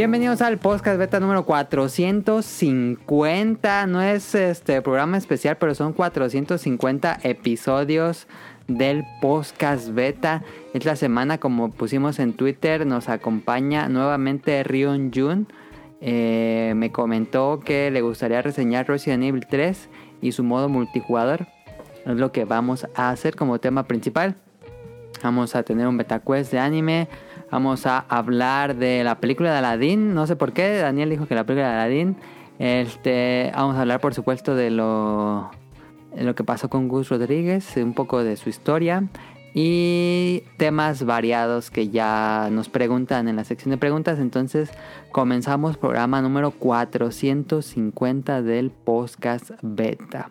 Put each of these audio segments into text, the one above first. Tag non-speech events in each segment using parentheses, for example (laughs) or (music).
Bienvenidos al podcast beta número 450. No es este programa especial, pero son 450 episodios del podcast beta. Es la semana, como pusimos en Twitter, nos acompaña nuevamente Rion Jun. Eh, me comentó que le gustaría reseñar Resident Evil 3 y su modo multijugador. Es lo que vamos a hacer como tema principal. Vamos a tener un beta quest de anime. Vamos a hablar de la película de Aladdin. No sé por qué. Daniel dijo que la película de Aladdin. Este, vamos a hablar, por supuesto, de lo, de lo que pasó con Gus Rodríguez. Un poco de su historia. Y temas variados que ya nos preguntan en la sección de preguntas. Entonces, comenzamos programa número 450 del podcast beta.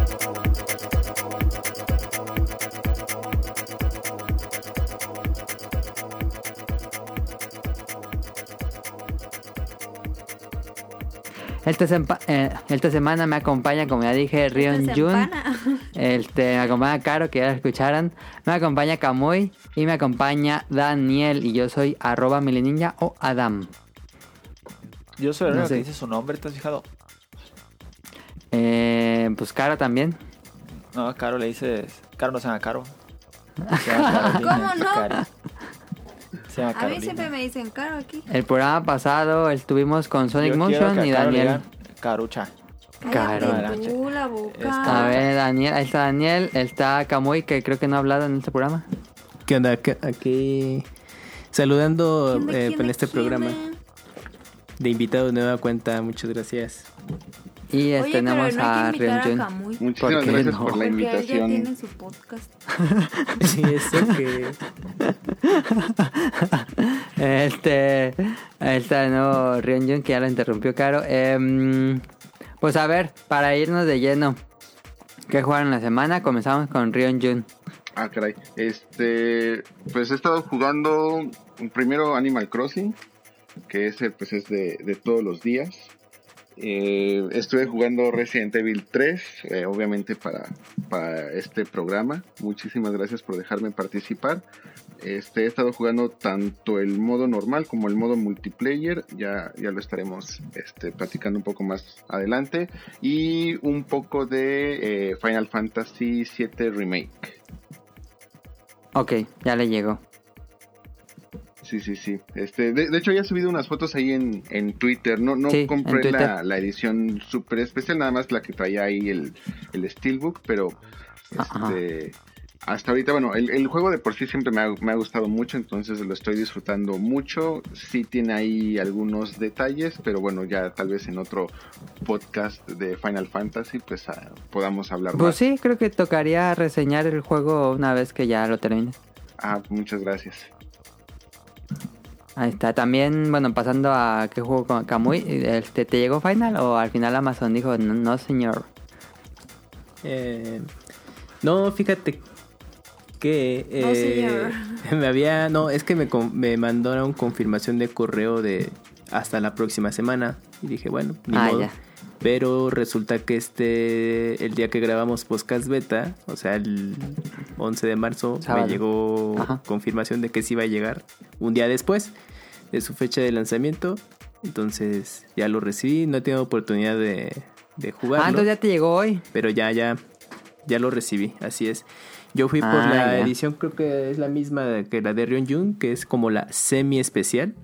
Esta, sempa- eh, esta semana me acompaña, como ya dije, Rion Jun. Este, me acompaña Caro, que ya la escucharan. Me acompaña Kamui y me acompaña Daniel. Y yo soy arroba mileninja o Adam. Yo soy el No que dice su nombre, ¿te has fijado? Eh, pues Caro también. No, a Caro le dices. Caro no se llama Caro. (laughs) ¿Cómo no? Cari. Se llama A mí Carolina. siempre me dicen caro aquí. El programa pasado estuvimos con Sonic Yo quiero Motion que y a Caro le Daniel. digan Carucha. Caro. Cállate tú la boca. A ver, Daniel, ahí está Daniel, está Kamui, que creo que no ha hablado en este programa. ¿Qué onda? ¿Qué- Aquí saludando ¿Quién de eh, quién en de este quién, programa eh? de invitado de nueva cuenta. Muchas gracias. Y Oye, tenemos pero no a hay que a Jun. Camuy. Muchísimas ¿Por gracias no? por la Porque él ya invitación. tiene su podcast. (laughs) Sí, eso que (laughs) Este, está de nuevo Rion Jun, que ya lo interrumpió Caro. Em, pues a ver, para irnos de lleno, ¿qué jugaron la semana? Comenzamos con Rion Jun. Ah, caray. Este, pues he estado jugando primero Animal Crossing, que ese pues es de, de todos los días. Eh, estuve jugando Resident Evil 3, eh, obviamente para, para este programa. Muchísimas gracias por dejarme participar. Este, he estado jugando tanto el modo normal como el modo multiplayer. Ya, ya lo estaremos este, platicando un poco más adelante. Y un poco de eh, Final Fantasy VII Remake. Ok, ya le llegó. Sí, sí, sí. Este, de, de hecho, ya he subido unas fotos ahí en, en Twitter. No, no Sí, compré la, la edición super especial, nada más la que traía ahí el, el Steelbook, pero este, hasta ahorita, bueno, el, el juego de por sí siempre me ha, me ha gustado mucho, entonces lo estoy disfrutando mucho. Sí tiene ahí algunos detalles, pero bueno, ya tal vez en otro podcast de Final Fantasy, pues ah, podamos hablar Pues más. sí, creo que tocaría reseñar el juego una vez que ya lo termine. Ah, muchas gracias. Ahí está. También, bueno, pasando a qué juego con Kamui, este, ¿te llegó Final o al final Amazon dijo no, no, señor? eh, no, fíjate que No, eh, (laughs) me había no es que me, me mandaron confirmación de correo de hasta la próxima semana y dije bueno ni Ah, modo. ya. Pero resulta que este, el día que grabamos podcast beta, o sea, el 11 de marzo, Sábado. me llegó Ajá. confirmación de que sí iba a llegar un día después de su fecha de lanzamiento. Entonces ya lo recibí, no he tenido oportunidad de, de jugarlo. Ah, entonces ya te llegó hoy. Pero ya, ya, ya lo recibí, así es. Yo fui por Ah, la ya. edición, creo que es la misma que la de Rion Jun, que es como la semi especial.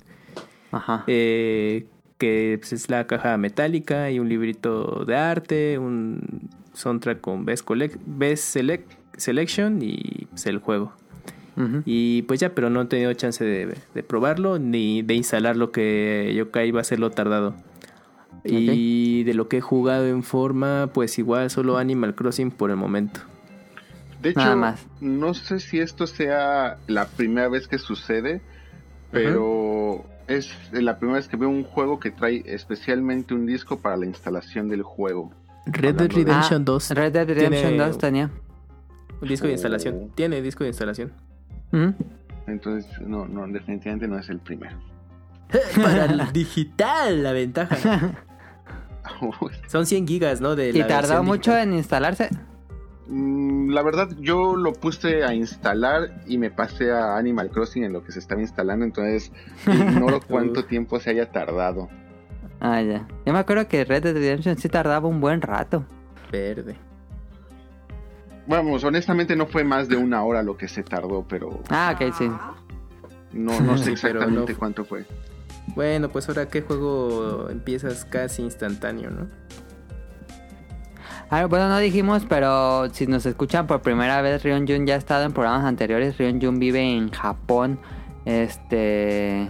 Ajá. Eh, que pues, es la caja metálica y un librito de arte, un soundtrack con Best, Collect- Best Select- Selection y pues, el juego. Y pues ya, pero no he tenido chance de, de probarlo ni de instalar lo que yo creí iba a ser lo tardado. Y de lo que he jugado en forma, pues igual solo Animal Crossing por el momento. De hecho, Nada más. no sé si esto sea la primera vez que sucede, pero es la primera vez que veo un juego que trae especialmente un disco para la instalación del juego. Red Dead de- Redemption Ah, 2 Red Dead Redemption tiene 2 tenía. un disco de instalación. Oh. Tiene disco de instalación. Ujú. Entonces, no, no, definitivamente no es el primero. (laughs) Para el digital, la ventaja. (laughs) Son 100 gigas, ¿no? De ¿Y la tardó mucho digital. en instalarse? Mm, La verdad, yo lo puse a instalar y me pasé a Animal Crossing en lo que se estaba instalando, entonces ignoro (laughs) cuánto tiempo se haya tardado. Ah, ya. Yo me acuerdo que Red Dead Redemption sí tardaba un buen rato. Verde. Vamos, honestamente no fue más de una hora lo que se tardó, pero Ah, ok, sí. no, no (laughs) sé Sí, exactamente no- cuánto fue. Bueno, pues ahora qué juego empiezas casi instantáneo, ¿no? Ah, bueno, no dijimos, pero si nos escuchan por primera vez, Rion Jun ya ha estado en programas anteriores. Rion Jun vive en Japón. Este.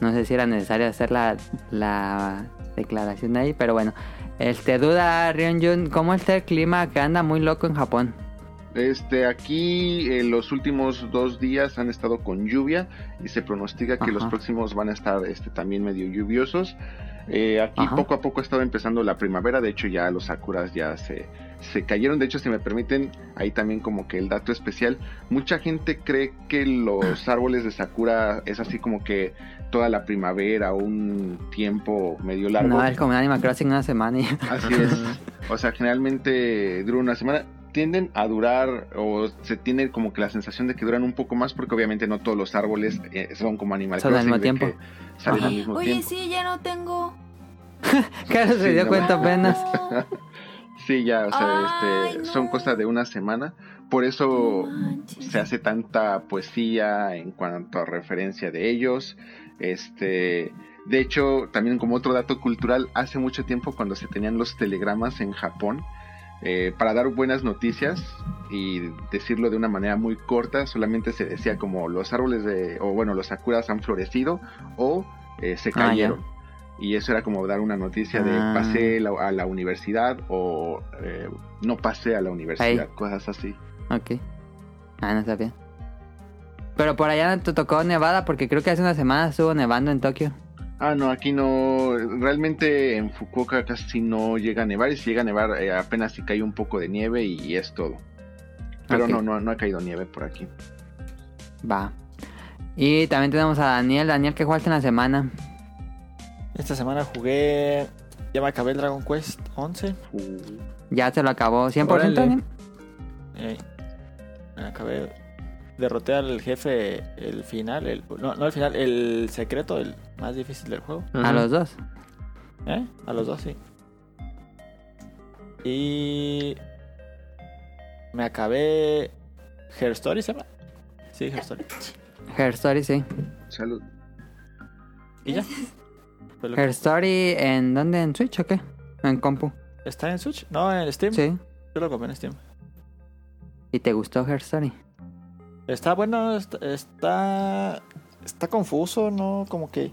No sé si era necesario hacer la, la declaración ahí, pero bueno. Este, duda, Rion Jun, ¿cómo está el clima que anda muy loco en Japón? Este, aquí en los últimos dos días han estado con lluvia y se pronostica que Ajá. los próximos van a estar este, también medio lluviosos. Eh, aquí Ajá. poco a poco ha estado empezando la primavera, de hecho ya los sakuras ya se, se cayeron, de hecho si me permiten, ahí también como que el dato especial, mucha gente cree que los (laughs) árboles de sakura es así como que toda la primavera un tiempo medio largo. No, es como Animal Crossing una semana y... Así es. (laughs) O sea, generalmente dura una semana. Tienden a durar o se tiene como que la sensación de que duran un poco más porque obviamente no todos los árboles eh, son como Animal Son al mismo tiempo. Salen al mismo Oye, tiempo. sí, ya no tengo. (laughs) Claro, se Sí, dio no. cuenta apenas. (laughs) Sí, ya, o sea, Ay, este, no. son cosas de una semana. Por eso Manches. se hace tanta poesía en cuanto a referencia de ellos. Este, de hecho, también como otro dato cultural, hace mucho tiempo cuando se tenían los telegramas en Japón, eh, para dar buenas noticias y decirlo de una manera muy corta, solamente se decía como los árboles de, o bueno, los sakuras han florecido o eh, se Ah, cayeron. y eso era como dar una noticia de Ah. pasé la- a la universidad o eh, no pasé a la universidad, Ahí. cosas así. Ok. Ah, no sabía. Pero por allá no te tocó Nevada porque creo que hace una semana estuvo nevando en Tokio. Ah, no, aquí no. Realmente en Fukuoka casi no llega a nevar. Y si llega a nevar, eh, apenas si cae un poco de nieve y, es todo. Pero no, no, no ha caído nieve por aquí. Va. Y también tenemos a Daniel. Daniel, ¿qué jugaste en la semana? Esta semana jugué. Ya me acabé el Dragon Quest 11. Ya se lo acabó 100%, Órale. Daniel. Eh, me acabé. Derroté al jefe, el final. El, no, no el final, el secreto, el más difícil del juego. A los dos. ¿Eh? A los dos, sí. Y. Me acabé. Her Story se llama. Sí, Her Story. Her Story, sí. Salud. Y ya. Her Story, ¿en dónde? ¿En Switch o qué? En compu. ¿Está en Switch? No, en Steam. Sí. Yo lo compré en Steam. ¿Y te gustó Her Story? Está bueno, está, está. está confuso, ¿no? Como que.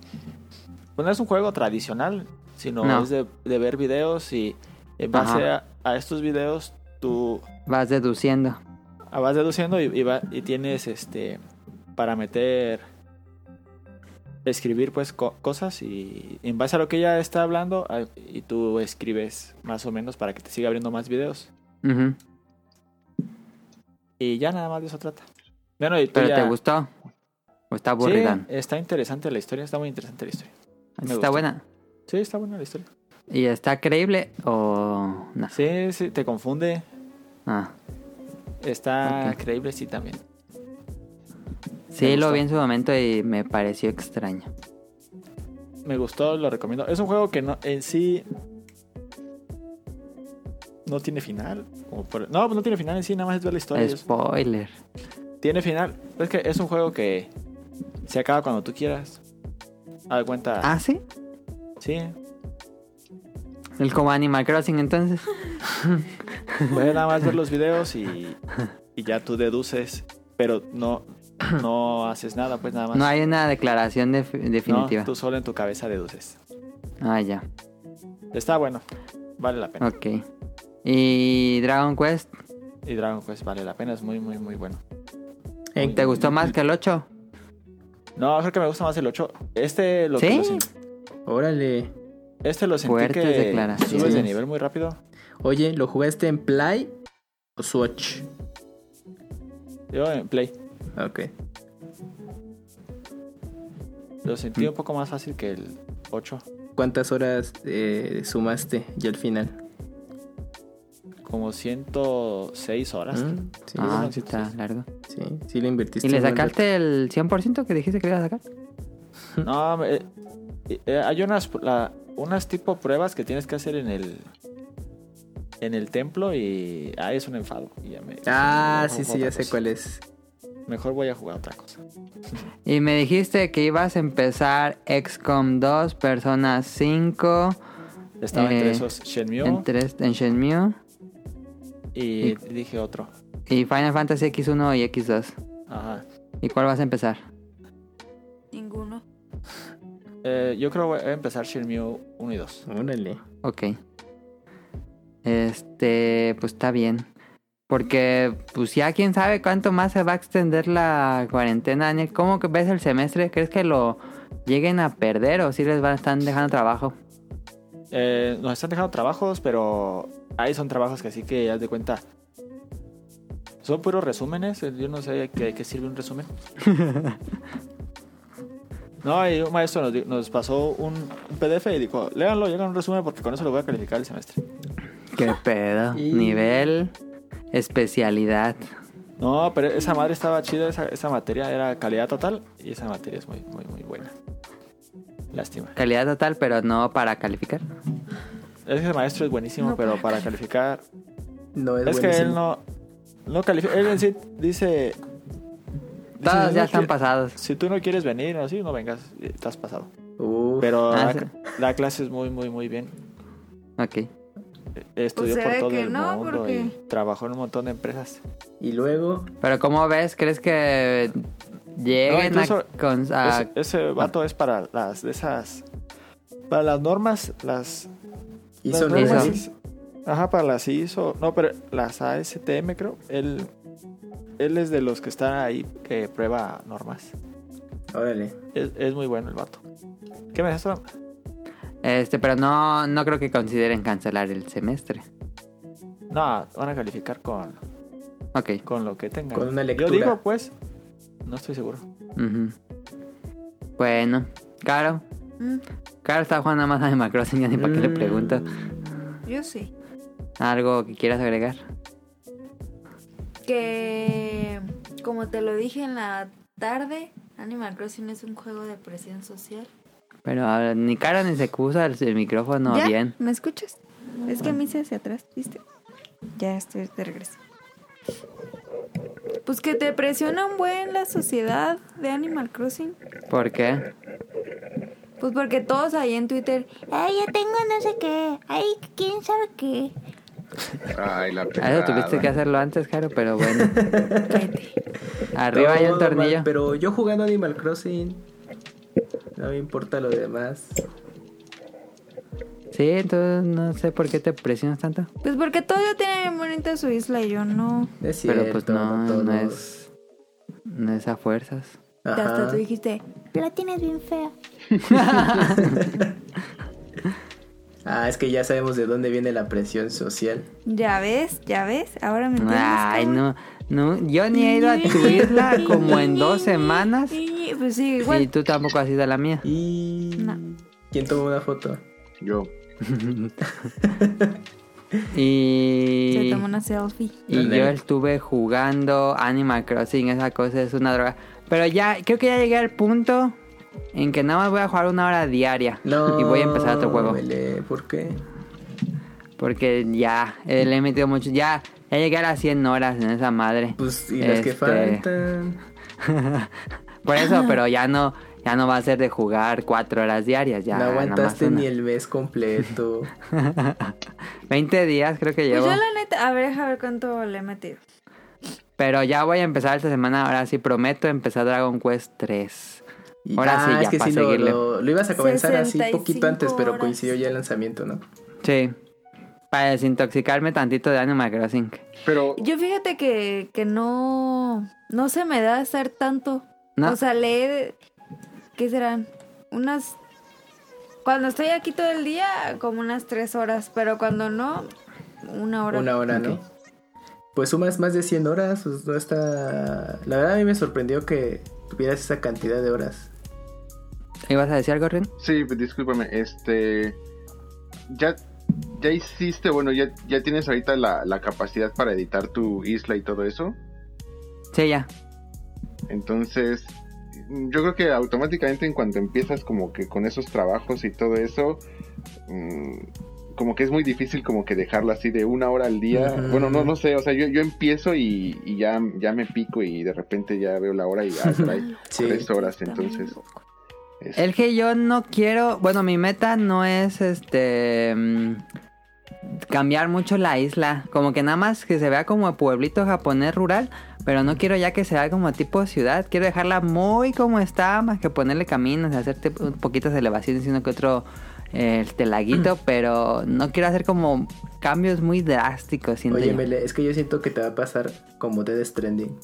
Pues no es un juego tradicional, sino No. es de, de ver videos y en base a, estos videos tú Vas deduciendo. ah, vas deduciendo y, y va- y tienes este. para meter. escribir pues co- cosas y en base a lo que ella está hablando y tú escribes más o menos para que te siga abriendo más videos. Ujú. Y ya nada más de eso trata. Bueno, y tú ¿Pero ya- te gustó? ¿O está Sí, aburrida? está interesante la historia, está muy interesante la historia. me ¿Está gustó. buena? Sí, está buena la historia. ¿Y está creíble o no? Sí, sí, te confunde. Ah. Está creíble, sí, también. Sí, lo vi en su momento y me pareció extraño. Me gustó, lo recomiendo. Es un juego que no, en sí no tiene final. por- no, pues no tiene final en sí, nada más es ver la historia. Spoiler. Tiene final. Es que es un juego que se acaba cuando tú quieras. A de cuenta. ¿Ah, sí? Sí. El como Animal Crossing entonces. Puedes nada más ver los videos y, y ya tú deduces. Pero no, no haces nada, pues nada más. No hay una declaración def- No, definitiva. tú solo en tu cabeza deduces. Ah, ya. Está bueno. Vale la pena. Ok. ¿Y Dragon Quest? Y Dragon Quest vale la pena, es muy, muy, muy bueno. ¿Te gustó más que el 8? No, creo que me gusta más el 8. Este lo, ¿Sí? lo Órale. este lo sentí Fuertes que declaraciones. subes de nivel muy rápido. Oye, ¿lo jugaste en Play o Switch? Yo en Play. Ok. Lo sentí un poco más fácil que el 8. ¿Cuántas horas eh, sumaste ya al final? Como 106 horas. Mm, Sí, ah, sí está largo. sí, sí le invertiste. ¿Y le sacaste el 100% que dijiste que le ibas a sacar? (laughs) No, eh, eh, hay unas, la- unas tipo pruebas que tienes que hacer en el en el templo y ahí es un enfado. y ya me- Ah, sí, sí, ya sé cuál es. Mejor voy a jugar otra cosa. (laughs) Y me dijiste que ibas a empezar XCOM 2, Persona 5, Estaba Eh, entre esos Shenmue en, tres- en Shenmue y dije otro. y Final Fantasy X1 y X2. Ajá. ¿Y cuál vas a empezar? Ninguno. (laughs) Eh, yo creo que voy a empezar Shenmue 1 y 2. Órale. Ok. Este, pues está bien. Porque, pues ya quién sabe cuánto más se va a extender la cuarentena, Daniel. ¿Cómo que ves el semestre? ¿Crees que lo lleguen a perder o si les van a estar dejando trabajo? Eh, nos están dejando trabajos, pero ahí son trabajos que así que haz de cuenta. Son puros resúmenes. eh, Yo no sé qué, qué sirve un resumen. (laughs) No, y un maestro nos, pasó un, un PDF y dijo, léanlo y hagan un resumen porque con eso lo voy a calificar el semestre. ¿Qué pedo? Y- Nivel, especialidad. No, pero esa madre estaba chida, esa, esa materia era calidad total y esa materia es muy, muy, muy buena. Lástima. Calidad total, pero no para calificar. Ese maestro es buenísimo, No, pero para calificar No es, Es que él no, no califica. Él en sí dice. si ya no están pasados. Si tú no quieres venir así, no vengas. y Estás pasado. Uf, Pero Ah, la, clase es muy, muy, muy bien. Ok. Eh, Estudió Pues por todo que el no, mundo porque- y trabajó en un montón de empresas. Y luego, Pero ¿cómo ves? ¿Crees que lleguen No, incluso a, con- a- Ese, ese vato es para las de esas. Para las normas, las. Hizo normas- Ajá, para las ISO. No, pero las ASTM, creo. Él, él es de los que están ahí que prueba normas. Órale. Es, es muy bueno el vato. ¿Qué me dices? Este, pero no, no creo que consideren cancelar el semestre. No, van a calificar con, Ok. con lo que tengan. Con una Yo lectura. digo, pues, no estoy seguro. Bueno, Caro. Mm, Caro está jugando más Animal Crossing, ya ni para qué le Mm, pregunto. yo sí. ¿Algo que quieras agregar? Que, como te lo dije en la tarde, Animal Crossing es un juego de presión social. Pero ah, ni Caro ni se usa el, el micrófono ¿Ya? bien. ¿Me escuchas? Es que me hice hacia atrás, ¿viste? Ya estoy de regreso. Pues que te presiona un buen la sociedad de Animal Crossing. ¿Por qué? Pues porque todos ahí en Twitter, ay, ya tengo no sé qué, ay, quién sabe qué. Ay, la (laughs) pesada. eso tuviste que hacerlo antes, Caro, pero bueno. (laughs) Arriba hay un tornillo. mal, pero yo jugando Animal Crossing. No me importa lo demás. Sí, entonces no sé por qué te presionas tanto. Pues porque todo ya tiene bien bonita su isla y yo no. Es cierto, Pero pues no, todos. no es. No es a fuerzas. Ajá. Hasta tú dijiste, la tienes bien fea. (laughs) Ah, es que ya sabemos de dónde viene la presión social. Ya ves, ya ves, ahora me entiendes. Ay, no, no. Yo ni he ido a tu isla (laughs) como en dos semanas. Pues sí, Y igual. tú tampoco has ido a la mía. Y... No. ¿Quién tomó una foto? Yo. (laughs) Se Y. tomó una selfie. Y yo estuve jugando Animal Crossing, esa cosa es una droga. Pero ya, creo que ya llegué al punto en que nada más voy a jugar una hora diaria. No. Y voy a empezar otro juego. Mele, ¿Por qué? Porque ya, eh, le he metido mucho. Ya, ya llegué a las 100 horas en esa madre. Pues, y las que Este, faltan. (laughs) Por eso, pero ya no, ya no va a ser de jugar 4 horas diarias. Ya, no aguantaste ni el mes completo. (laughs) 20 días creo que Pues llevo. yo la neta, a ver, deja ver cuánto le he metido. Pero ya voy a empezar esta semana. Ahora sí prometo empezar Dragon Quest 3. Y- Ahora sí, ah, ya es que para sí lo, seguirle. lo, lo ibas a comenzar así 65 poquito antes, pero coincidió ya el lanzamiento, ¿no? Sí. Para desintoxicarme tantito de Animal Crossing. Pero Yo fíjate que, que no, no se me da hacer tanto. No. O sea, leer, ¿qué serán? Unas... Cuando estoy aquí todo el día, como unas tres horas, pero cuando no, una hora. Una hora, ¿no? Pues sumas más de 100 horas, pues no está... La verdad a mí me sorprendió que tuvieras esa cantidad de horas. ¿Ibas a decir algo, Ren? Sí, discúlpame, este... Ya, ya hiciste, bueno, ya, ya tienes ahorita la, la capacidad para editar tu isla y todo eso. Sí, ya. Entonces, yo creo que automáticamente en cuanto empiezas como que con esos trabajos y todo eso, mm, como que es muy difícil como que dejarlo así de una hora al día. Bueno, no, no sé, o sea, yo, yo empiezo y, y ya, ya me pico y de repente ya veo la hora y ya hay (laughs) Sí. tres horas, entonces... es- El que yo no quiero, bueno, mi meta no es este mm, cambiar mucho la isla, como que nada más que se vea como pueblito japonés rural, pero no quiero ya que se vea como tipo ciudad, quiero dejarla muy como está, más que ponerle caminos, hacerte un poquitas elevaciones y uno que otro eh, este laguito, (clears throat) pero no quiero hacer como cambios muy drásticos, Oye, yo. Mele, es que yo siento que te va a pasar como Dead Stranding.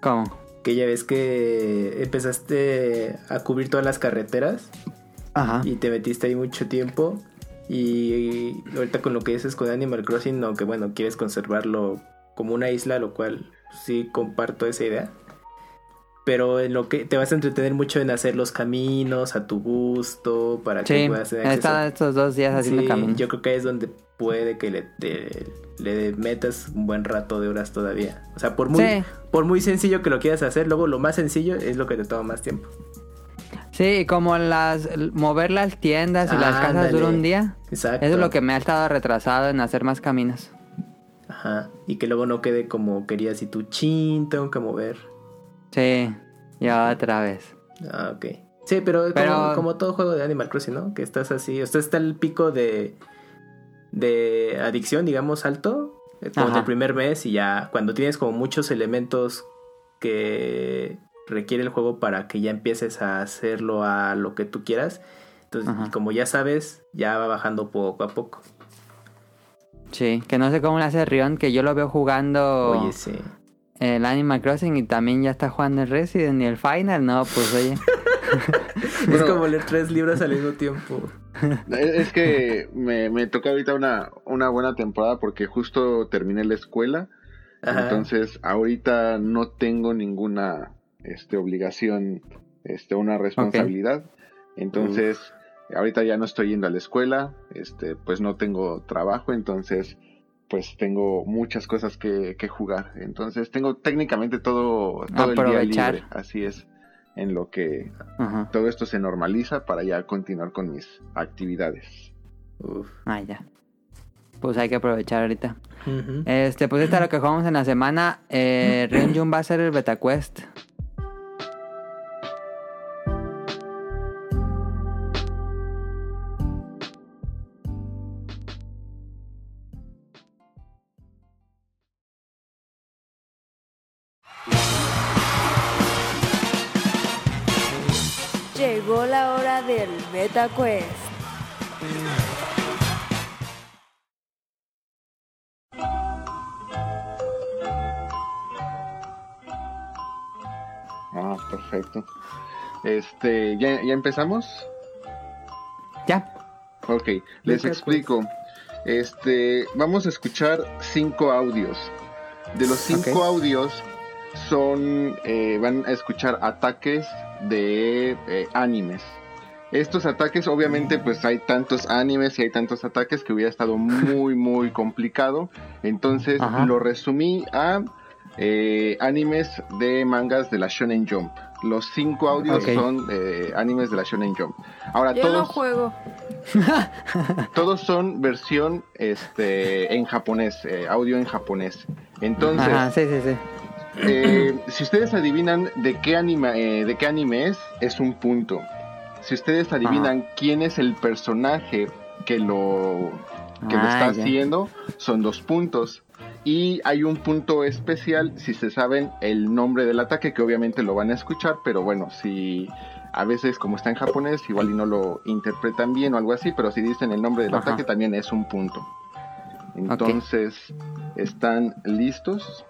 ¿Cómo? Que ya ves que empezaste a cubrir todas las carreteras Ajá. y te metiste ahí mucho tiempo. Y ahorita con lo que dices con Animal Crossing, aunque bueno, quieres conservarlo como una isla, lo cual sí comparto esa idea. Pero en lo que te vas a entretener mucho en hacer los caminos a tu gusto, para que Sí, puedas tener acceso. estos dos días haciendo Sí, camino. yo creo que ahí es donde puede que le, te- le metas un buen rato de horas todavía. O sea, por muy, Sí. por muy sencillo que lo quieras hacer, luego lo más sencillo es lo que te toma más tiempo. Sí, como las mover las tiendas y las casas dura un día. Exacto. Eso es lo que me ha estado retrasado en hacer más caminos. Ajá. Y que luego no quede como querías y tú chin, tengo que mover. Sí, y otra vez. Ah, ok. Sí, pero, Pero- Como, como todo juego de Animal Crossing, ¿no? Que estás así. O sea, está el pico de, de adicción, digamos, alto. eh, Como el primer mes y ya cuando tienes como muchos elementos que requiere el juego para que ya empieces a hacerlo a lo que tú quieras. Entonces, Ajá. como ya sabes, ya va bajando poco a poco. Sí, que no sé cómo le hace Rion, que yo lo veo jugando Oye, sí. El Animal Crossing y también ya está jugando el Resident y el Final. No, pues oye. (laughs) es como leer tres libros al mismo tiempo. Es que me, me toca ahorita una, una buena temporada porque justo terminé la escuela. Ajá. Entonces, ahorita no tengo ninguna este, obligación, este, una responsabilidad. Entonces, ahorita ya no estoy yendo a la escuela, este, pues no tengo trabajo, entonces, pues tengo muchas cosas que, que jugar. Entonces, tengo técnicamente todo, todo el día Aprovechar. libre. Así es, en lo que Ajá. todo esto se normaliza para ya continuar con mis actividades. Uf. Ah, ya. Pues hay que aprovechar ahorita. Este, pues esta es lo que jugamos en la semana. Eh, (clears throat) Renjun va a ser el Beta Quest. Beta Quest. Ah, perfecto. Este, ¿ya, ya empezamos? Ya. Ok, les explico. Este, vamos a escuchar cinco audios. De los cinco audios son, eh, van a escuchar ataques de eh, animes. Estos ataques, obviamente, pues hay tantos animes y hay tantos ataques que hubiera estado muy, muy complicado. Entonces Ajá. lo resumí a eh, animes de mangas de la Shonen Jump. Los cinco audios son eh, animes de la Shonen Jump. Ahora Yo todos no juego. (laughs) todos son versión este en japonés, eh, audio en japonés. Entonces, Ajá, sí, sí, sí. eh, si ustedes adivinan de qué anime, eh, de qué anime es, es un punto. Si ustedes adivinan quién es el personaje que lo que lo Ah, está ya. haciendo, son dos puntos. Y hay un punto especial si se saben el nombre del ataque, que obviamente lo van a escuchar, pero bueno, si a veces como está en japonés, igual y no lo interpretan bien o algo así, pero si dicen el nombre del Ajá. ataque también es un punto. Entonces, ¿están listos?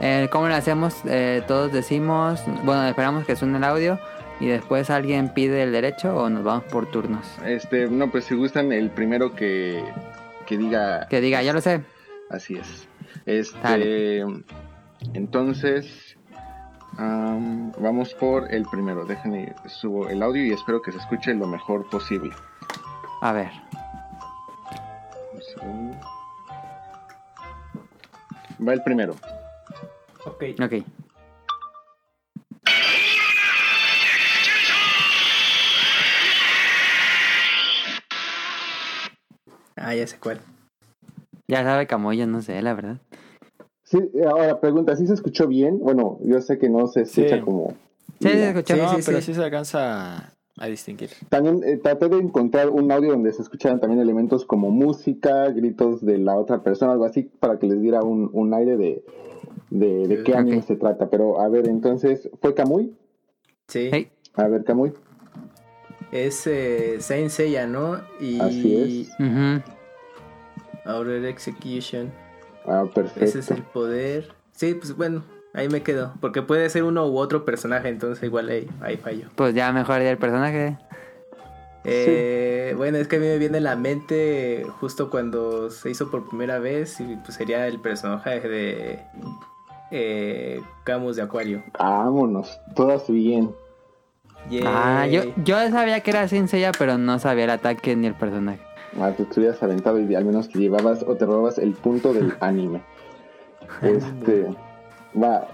Eh, ¿Cómo lo hacemos? Eh, todos decimos, bueno, esperamos que suene el audio y después alguien pide el derecho o nos vamos por turnos. Este, no, pues si gustan, el primero que, que diga Que diga, ya lo sé. Así es. Este, Dale. entonces, Am, vamos por el primero. Déjenme subo el audio y espero que se escuche lo mejor posible. A ver. Un segundo. Va el primero. Ok. Ok. Ah, ya sé cuál. Ya sabe Camoyo, no sé, la verdad. Sí, ahora pregunta, ¿sí se escuchó bien? Bueno, yo sé que no se escucha Sí. como... Sí, se escuchó. no, sí, pero sí. sí se alcanza a, distinguir. También eh, traté de encontrar un audio donde se escucharan también elementos como música, gritos de la otra persona, algo así, para que les diera un, un aire de, de, de qué Ok. anime se trata. Pero a ver, entonces, ¿fue Kamui? Sí. Hey. A ver, Kamui. Es eh, Saint Seiya, ¿no? Y Así es. Ujú. Outer Execution. Ah, perfecto. Ese es el poder. Sí, pues bueno, ahí me quedo. Porque puede ser uno u otro personaje, entonces igual ahí, ahí fallo. Pues ya mejor ya el personaje. Eh, Bueno, es que a mí me viene a la mente justo cuando se hizo por primera vez y pues sería el personaje de eh, Camus de Acuario. Vámonos, todas bien. Ah, yo, yo sabía que era Saint Seiya, pero no sabía el ataque ni el personaje. Te hubieras aventado y al menos te llevabas o te robabas el punto del (laughs) anime. Este, va,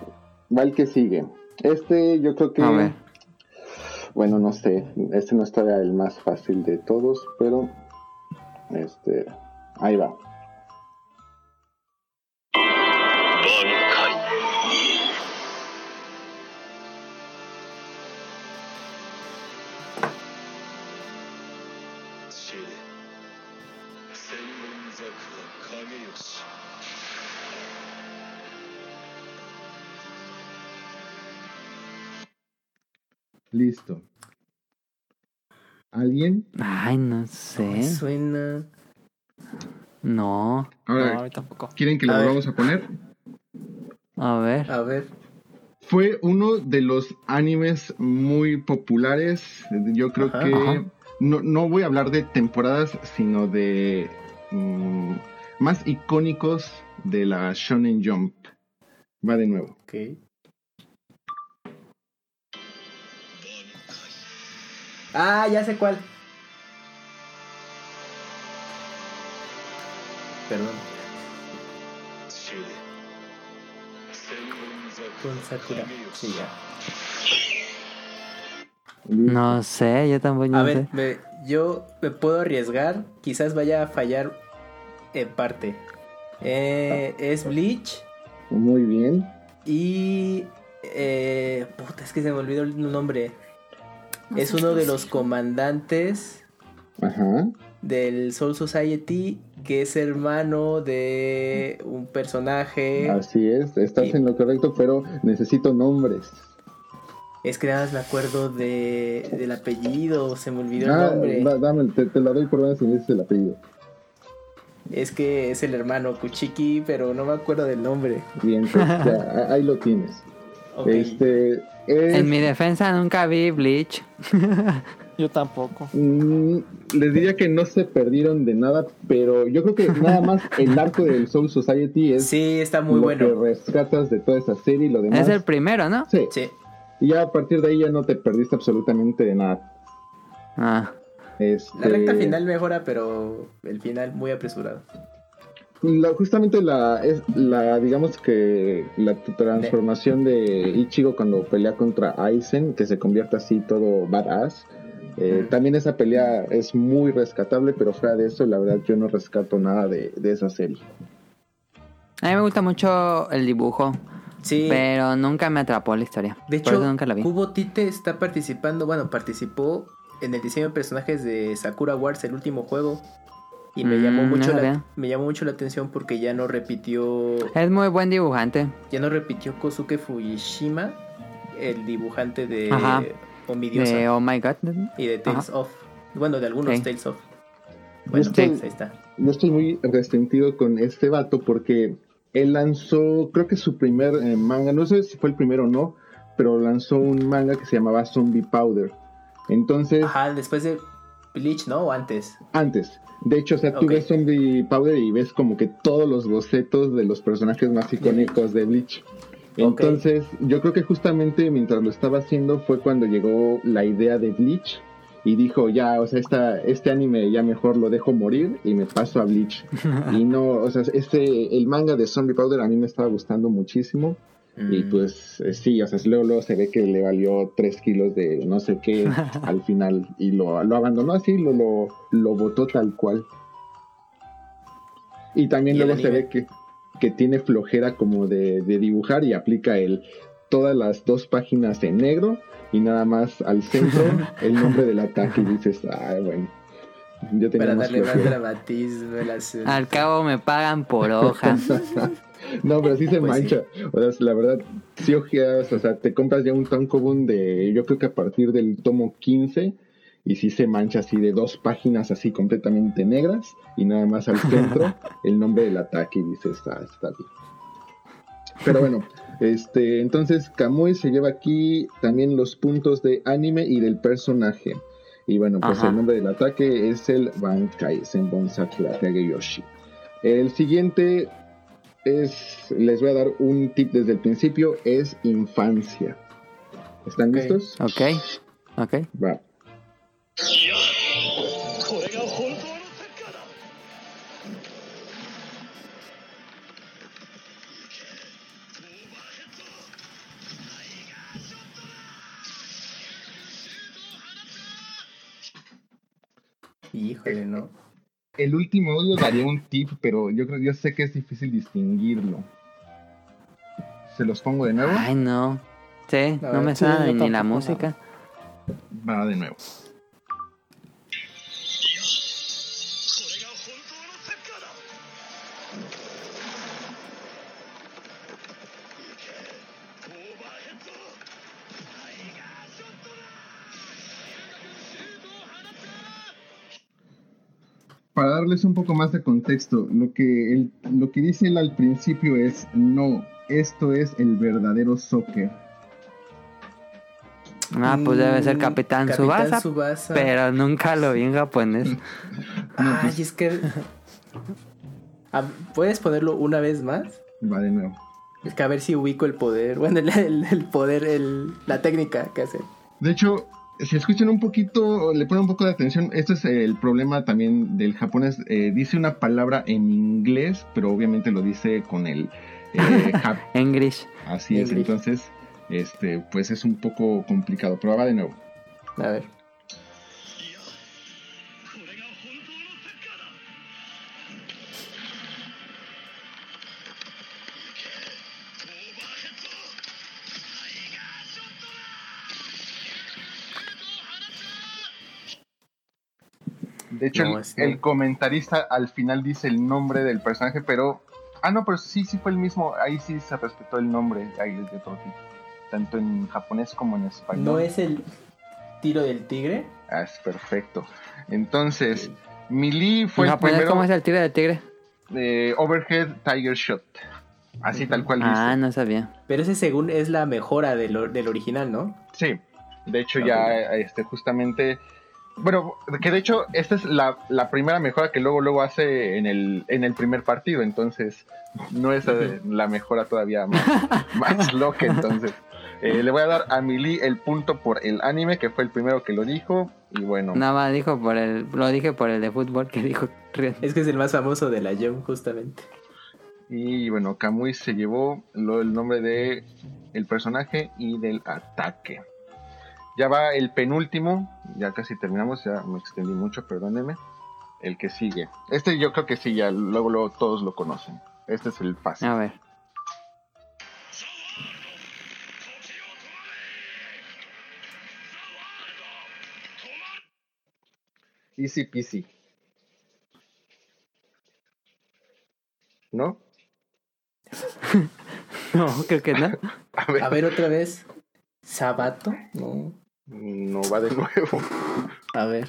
va el que sigue. Este yo creo que... A ver. Bueno, no sé, este no está el más fácil de todos, pero... Este, ahí va. Listo. ¿Alguien? Ay, no sé. suena. No. No, Ahora, a mí tampoco. ¿quieren que lo volvamos a poner? A ver. A ver. Fue uno de los animes muy populares. Yo creo Ajá. que Ajá. no, no voy a hablar de temporadas, sino de mm, más icónicos de la Shonen Jump. Va de nuevo. Ok. Ah, ya sé cuál. Perdón. Con Sakura. Sí, ya. No sé, yo tampoco. A ver, sé. Yo me puedo arriesgar. Quizás vaya a fallar en parte. Eh, es Bleach. Muy bien. Y. Eh, puta, es que se me olvidó el nombre. Es uno de los comandantes Ajá. del Soul Society, que es hermano de un personaje. Así es. Estás en lo correcto, pero necesito nombres. Es que nada más me acuerdo de, del apellido, se me olvidó el Ah, nombre. da- dame, te, te la doy por buena si me dices el apellido. Es que es el hermano Kuchiki, pero no me acuerdo del nombre. Bien, pues, ya, (laughs) ahí lo tienes. Ok. Este es, En mi defensa nunca vi Bleach. (laughs) Yo tampoco. mm, les diría que no se perdieron de nada, pero yo creo que nada más el arco del Soul Society es Sí, está muy lo bueno. que rescatas de toda esa serie y lo demás. Es el primero, ¿no? Sí, Sí. y ya a partir de ahí ya no te perdiste absolutamente de nada. Ah. Este, La recta final mejora, pero el final muy apresurado. La- justamente la es la digamos que la transformación de Ichigo cuando pelea contra Aizen que se convierte así todo badass eh, también esa pelea es muy rescatable pero fuera de eso la verdad yo no rescato nada de, de esa serie A mí me gusta mucho el dibujo, Sí. pero nunca me atrapó la historia. De Por hecho, nunca la vi. Kubo Tite está participando, bueno, participó en el diseño de personajes de Sakura Wars, el último juego. Y me Mm, llamó mucho no la, me llamó mucho la atención porque ya no repitió Es muy buen dibujante. ya no repitió Kosuke Fujishima, el dibujante de Ajá. Omidiosa De Oh My God. y de Tales Ajá. of. Bueno, de algunos Sí. Tales of. Bueno, estoy- pues, ahí está. yo estoy muy resentido con este vato porque él lanzó creo que su primer eh, manga no sé si fue el primero o no pero lanzó un manga que se llamaba Zombie Powder entonces Ajá, después de Bleach, ¿no? O antes. Antes. De hecho, o sea, tú ves Zombie Powder y ves como que todos los bocetos de los personajes más icónicos de Bleach. Entonces, yo creo que justamente mientras lo estaba haciendo fue cuando llegó la idea de Bleach y dijo, ya, o sea, esta, este anime ya mejor lo dejo morir y me paso a Bleach. (laughs) y no, o sea, este, el manga de Zombie Powder a mí me estaba gustando muchísimo. Y Mm. pues eh, sí, o sea, luego, luego se ve que le valió tres kilos de no sé qué (laughs) al final y lo, lo abandonó así, lo, lo, lo botó tal cual. Y también ¿Y el luego se ve que, que tiene flojera como de, de dibujar y aplica el todas las dos páginas en negro y nada más al centro (laughs) el nombre del ataque y dices, ay bueno, yo tenía Para más darle más flojera". dramatismo al asunto. Al cabo me pagan por hoja. (laughs) No, pero sí se Pues mancha. O sea, la verdad, sí ojeas, o sea, te compras ya un tankobun de, yo creo que a partir del tomo 15, y sí se mancha así de dos páginas así completamente negras, y nada más al centro (laughs) el nombre del ataque, y dices, ah, está bien. Pero bueno, este, entonces Kamui se lleva aquí también los puntos de anime y del personaje. Y bueno, pues Ajá. el nombre del ataque es el Bankai Senbon Sakura Kageyoshi. El siguiente es, les voy a dar un tip desde el principio, es infancia. ¿Están okay. listos? Ok, ok. Va. Híjole, ¿no? El último audio daría un tip, pero yo creo, yo sé que es difícil distinguirlo. ¿Se los pongo de nuevo? Ay, no. Sí, no ver, me sí, suena yo ni la música. Va de nuevo. Para darles un poco más de contexto, lo que, él- lo que dice él al principio es, no, esto es el verdadero soccer. Ah, pues debe ser Mm, Capitán, Capitán Subasa, Tsubasa. pero nunca lo vi en japonés. (laughs) Ay, es que. Ah, ¿Puedes ponerlo una vez más? Va de nuevo. Es que a ver si ubico el poder. Bueno, el, el- el poder, el, la técnica que hace. De hecho, si escuchan un poquito, le ponen un poco de atención, esto es el problema también del japonés. eh, dice una palabra en inglés, pero obviamente lo dice con el eh, (laughs) English. Así es, entonces, este, pues es un poco complicado, pero va de nuevo. A ver. De hecho, No, el, comentarista al final dice el nombre del personaje, pero... Ah, no, pero sí, sí fue el mismo. Ahí sí se respetó el nombre. Ahí les dio. Tanto en japonés como en español. ¿No es el tiro del tigre? Ah, es perfecto. Entonces, Melee fue en el primero ¿cómo es el tigre del tigre? Overhead Tiger Shot. Así tal cual dice. Ah, no sabía. Pero ese según es la mejora del, or- del original, ¿no? Sí, de hecho ya este justamente bueno, que de hecho esta es la, la primera mejora que luego luego hace en el en el primer partido, entonces no es la mejora todavía más, (laughs) más loca, entonces eh, le voy a dar a Mili el punto por el anime que fue el primero que lo dijo y bueno, Nada más dijo por el, lo dije por el de fútbol que dijo. (laughs) Es que es el más famoso de la Jump, justamente. y bueno, Kamui se llevó lo, el nombre de el personaje y del ataque. Ya va el penúltimo, ya casi terminamos, ya me extendí mucho, perdónenme. El que sigue. Este yo creo que sí, ya luego, luego todos lo conocen. Este es el fácil. A ver. Easy peasy. ¿No? (laughs) No, creo que no. (laughs) A ver, A ver otra vez. ¿Sabato? No. No va de nuevo. (laughs) A ver.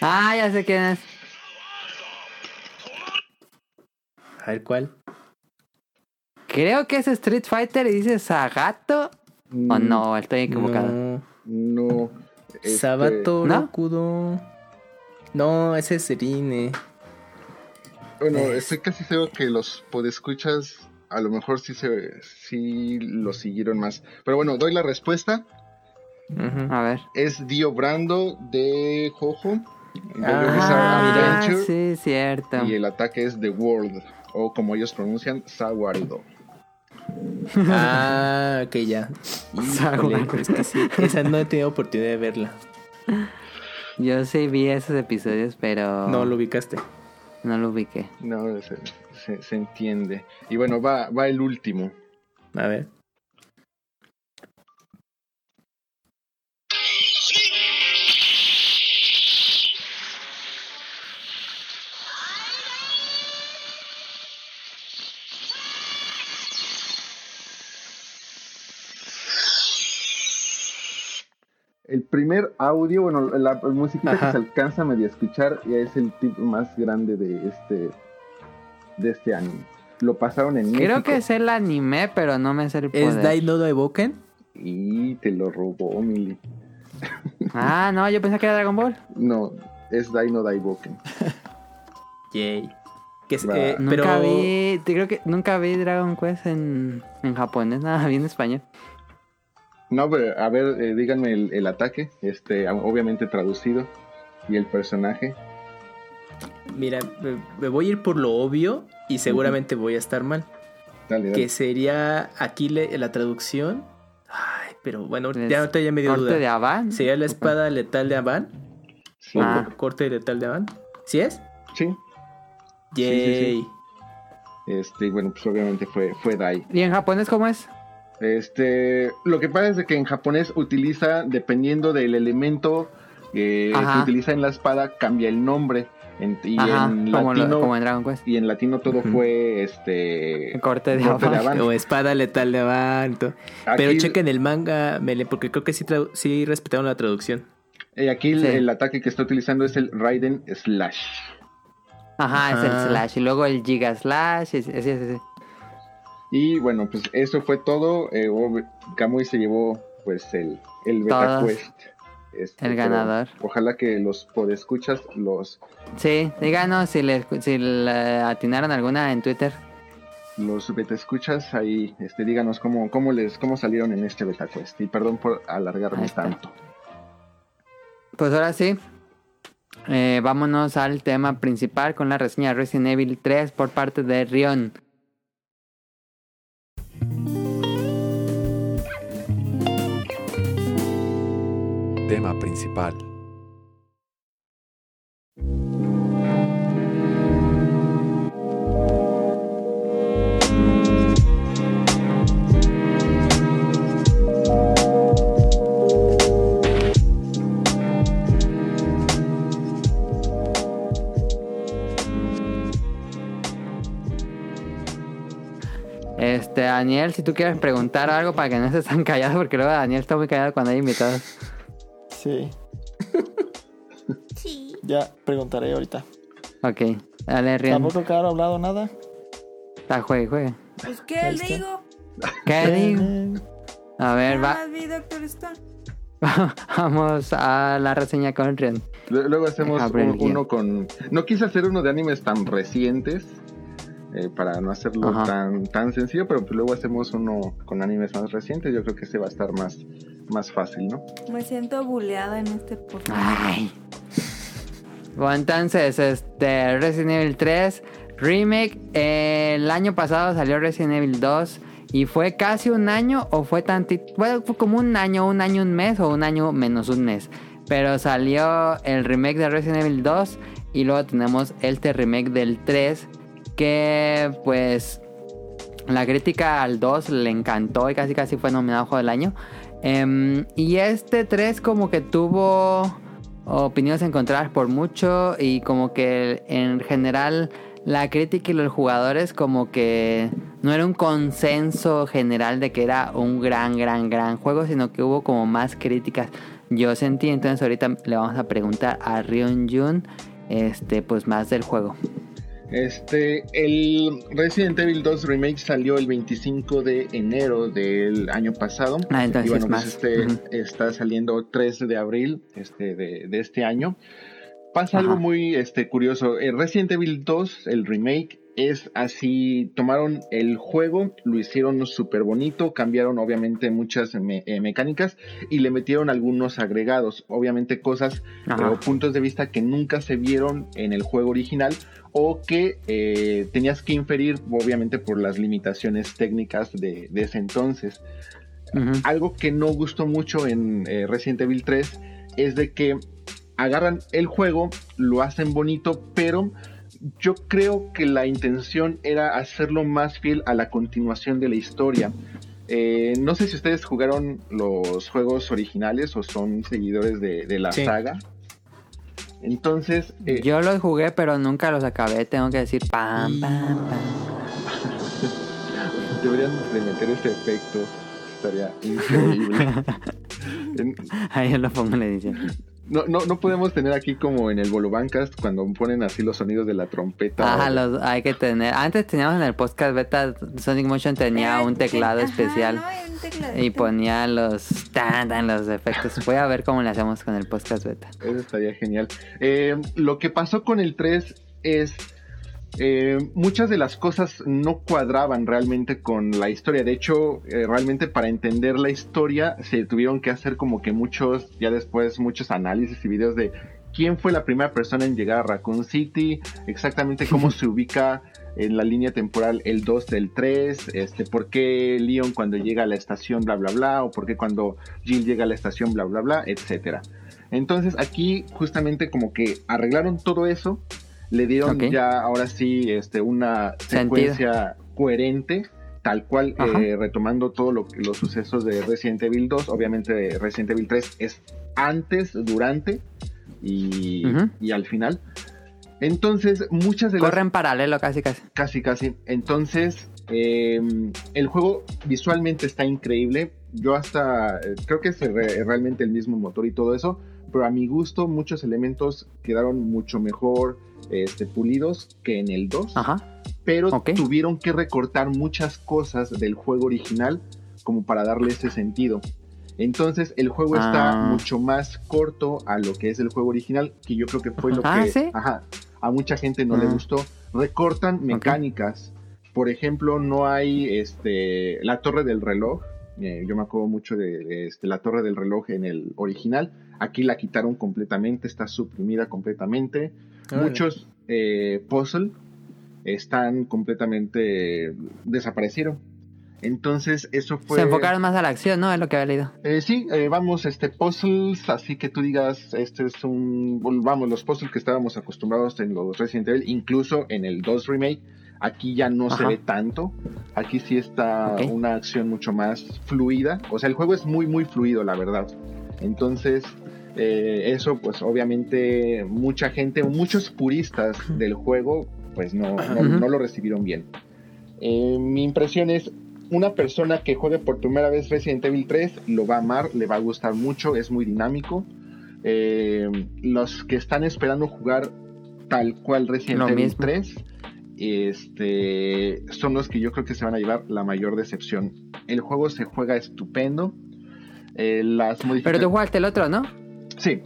Ah, ya sé quién es. A ver cuál. Creo que es Street Fighter y dice Sagato. O no, estoy equivocado. No. No. este, Sabato ¿No? Rokudo. No, ese es Serine. Bueno, estoy casi seguro que los podescuchas a lo mejor sí se sí lo siguieron más. Pero bueno, doy la respuesta. A ver. Es Dio Brando de Jojo. Ah, Ah, Adventure, sí, cierto. Y el ataque es The World. O como ellos pronuncian, Saguardo. (laughs) Ah, ok, ya. Híjole, es que sí, esa no he tenido oportunidad de verla. Yo sí vi esos episodios, pero No lo ubicaste. no lo ubiqué. No, se, se- se entiende. Y bueno, va, va el último. A ver. El primer audio, bueno, la Ajá. que se alcanza a medio escuchar ya es el tipo más grande de este de este anime. Lo pasaron en Creo México que es el anime, pero no me sé el poder. ¿Es Dai no Evoken? y te lo robó Mili. Ah, no, yo pensé que era Dragon Ball. No, es Dino Daiboken. (laughs) Yay. Que es, eh, Nunca pero vi, te- creo que nunca vi Dragon Quest en, en japonés, nada, (laughs) vi en español. No, pero a ver, eh, díganme el, el ataque, este, obviamente traducido y el personaje. Mira, me, me voy a ir por lo obvio y seguramente voy a estar mal. Dale, dale. Que sería aquí le- la traducción. Ay, pero bueno, Es ya ahorita ya me dio Corte duda. de Avan. ¿Sería la espada letal de Avan? Sí, Ah. ¿Corte letal de Avan? ¿Sí es? sí. sí, Yay. sí. Este, bueno, pues obviamente fue, fue Dai. ¿Y en japonés cómo es? Este, lo que pasa es que en japonés utiliza, dependiendo del elemento eh, que Ajá. utiliza en la espada, cambia el nombre. En- y, Ajá, en como, lo- latino, como en Dragon Quest. y en latino todo fue este Corte de corte de. O espada letal de Avan. to- Pero chequen el manga, Mele, porque creo que sí, respetaron la traducción. eh, aquí el, Sí. el ataque que está utilizando es el Raiden Slash. Ajá, es el. Slash. Y luego el Giga Slash. Es, es- es- es- Y bueno, pues eso fue todo. Eh, Kamui se llevó pues el, el Beta. Quest. Este, El ganador. Ojalá que los podescuchas los, Sí, díganos si le, si le atinaron alguna en Twitter. los beta escuchas ahí, este, díganos cómo, cómo les, cómo salieron en este Beta Quest. Y perdón por alargarme tanto. Pues ahora sí. eh, vámonos al tema principal con la reseña de Resident Evil 3 por parte de Rion. Tema principal. Este, Daniel, si tú quieres preguntar algo para que no estés tan callado, porque luego Daniel está muy callado cuando hay invitados. Sí. (laughs) Sí. Ya preguntaré ahorita. Ok, dale, Rion. Tampoco que ha hablado nada. Ah, juegue, juegue. Pues, ¿qué Ahí le está. digo? ¿Qué digo? A ver, va. más vi Doctor Stone. (laughs) Vamos a la reseña con Rion. Lu- Luego hacemos un- uno con... No quise hacer uno de animes tan recientes. Eh, para no hacerlo Ajá. tan, tan sencillo, pero pues luego hacemos uno con animes más recientes. Yo creo que este va a estar más, más fácil, ¿no? Me siento buleada en este podcast. Ay. Bueno, entonces, este, Resident Evil 3 Remake. eh, el año pasado salió Resident Evil 2. Y fue casi un año o fue tantito. Bueno, fue como un año, un año, un mes o un año menos un mes. Pero salió el remake de Resident Evil 2. Y luego tenemos este remake del 3. Que pues la crítica al 2 le encantó y casi casi fue nominado Juego del Año. Em, y este 3 como que tuvo opiniones encontradas por mucho y como que en general la crítica y los jugadores como que no era un consenso general de que era un gran, gran, gran juego, sino que hubo como más críticas. Yo sentí, entonces ahorita le vamos a preguntar a Rion Jun, este, pues más del juego. Este, el Resident Evil 2 Remake salió el 25 de enero del año pasado. Ah, entonces y bueno, es pues este está saliendo 13 de abril este, de, de este año. Pasa algo muy este, curioso. El Resident Evil 2, el remake, es así, tomaron el juego, lo hicieron súper bonito, cambiaron obviamente muchas me- eh, mecánicas y le metieron algunos agregados, obviamente cosas Ajá. o puntos de vista que nunca se vieron en el juego original o que eh, tenías que inferir obviamente por las limitaciones técnicas de, de ese entonces. Algo que no gustó mucho en eh, Resident Evil 3 es de que agarran el juego, lo hacen bonito, pero yo creo que la intención era hacerlo más fiel a la continuación de la historia. Eh, no sé si ustedes jugaron los juegos originales o son seguidores de, de la Sí. saga. Entonces, eh, Yo los jugué, pero nunca los acabé. Tengo que decir pam, pam, pam. (laughs) deberían de meter ese efecto. Estaría increíble. (laughs) Ahí lo pongo en la edición. No, no, no podemos tener aquí como en el Bolobancast cuando ponen así los sonidos de la trompeta. Ajá, o- los, hay que tener. Antes teníamos en el podcast beta, Sonic Motion tenía un teclado ajá, especial no, hay un y ponía los tan, tan, los efectos. Voy a ver cómo le hacemos con el podcast beta. Eso estaría genial. Eh, lo que pasó con el 3 es. Eh, muchas de las cosas no cuadraban realmente con la historia. De hecho, eh, realmente para entender la historia se tuvieron que hacer como que muchos, ya después, muchos análisis y videos de quién fue la primera persona en llegar a Raccoon City, exactamente cómo (laughs) se ubica en la línea temporal el 2 del 3, este, por qué Leon cuando llega a la estación, bla, bla, bla, o por qué cuando Jill llega a la estación, bla, bla, bla, etcétera. Entonces aquí justamente como que arreglaron todo eso, le dieron ya ahora sí este, una Sentido. secuencia coherente, tal cual, eh, retomando todos lo- los sucesos de Resident Evil 2, obviamente Resident Evil 3 es antes, durante y, y al final. Entonces, muchas de las Corre en paralelo casi casi. Casi, casi. Entonces, eh, el juego visualmente está increíble. Yo hasta eh, creo que es re- realmente el mismo motor y todo eso, pero a mi gusto muchos elementos quedaron mucho mejor este, pulidos que en el 2, Ajá. pero tuvieron que recortar muchas cosas del juego original como para darle ese sentido. Entonces el juego está Ah. mucho más corto a lo que es el juego original, que yo creo que fue lo Ah, que ¿sí? ajá, a mucha gente no le Ah. gustó. Recortan mecánicas. Por ejemplo, no hay este la torre del reloj. Eh, yo me acuerdo mucho de, de, este, la torre del reloj en el original. Aquí la quitaron completamente, está suprimida completamente. Órale. Muchos eh, puzzle están completamente desaparecieron. Entonces, eso fue. Se enfocaron más a la acción, ¿no? Es lo que había leído. Eh, sí, eh, vamos, este, puzzles, así que tú digas, este es un, vamos, los puzzles que estábamos acostumbrados en los Resident Evil, incluso en el 2 Remake, aquí ya no se ve tanto, aquí sí está una acción mucho más fluida, o sea, el juego es muy, muy fluido, la verdad. Entonces, eh, eso, pues, obviamente, mucha gente, muchos puristas del juego, pues, no, no, lo recibieron bien. Eh, mi impresión es, una persona que juegue por primera vez Resident Evil 3 lo va a amar, le va a gustar mucho, es muy dinámico. Eh, los que están esperando jugar tal cual Resident Lo Evil mismo. 3 este, son los que yo creo que se van a llevar la mayor decepción. El juego se juega estupendo. Eh, las Pero tú jugaste el otro, ¿no? Sí,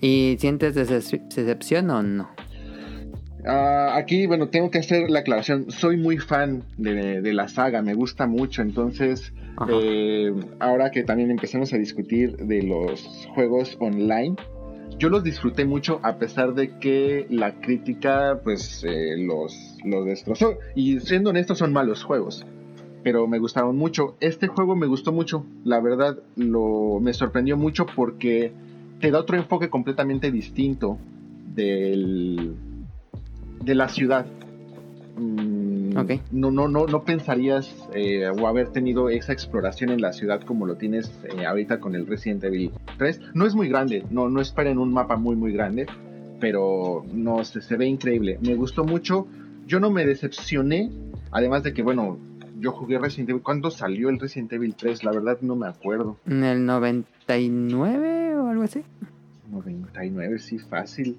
¿Y sientes decep- decepción o no? Ah, aquí, bueno, tengo que hacer la aclaración. Soy muy fan de, de la saga, me gusta mucho. Entonces, eh, ahora que también empezamos a discutir de los juegos online, yo los disfruté mucho a pesar de que la crítica, pues, eh, los, los destrozó. Y siendo honestos, son malos juegos. Pero me gustaron mucho. Este juego me gustó mucho. La verdad, lo, me sorprendió mucho porque te da otro enfoque completamente distinto del, de la ciudad. Mm. No, no, no, no pensarías eh, o haber tenido esa exploración en la ciudad como lo tienes eh, ahorita con el Resident Evil 3. No es muy grande, no, no esperen un mapa muy, muy grande, pero no se, se ve increíble. Me gustó mucho. Yo no me decepcioné, además de que, bueno, yo jugué Resident Evil. ¿Cuándo salió el Resident Evil 3? La verdad no me acuerdo. ¿En el 99 o algo así? 99, sí, fácil.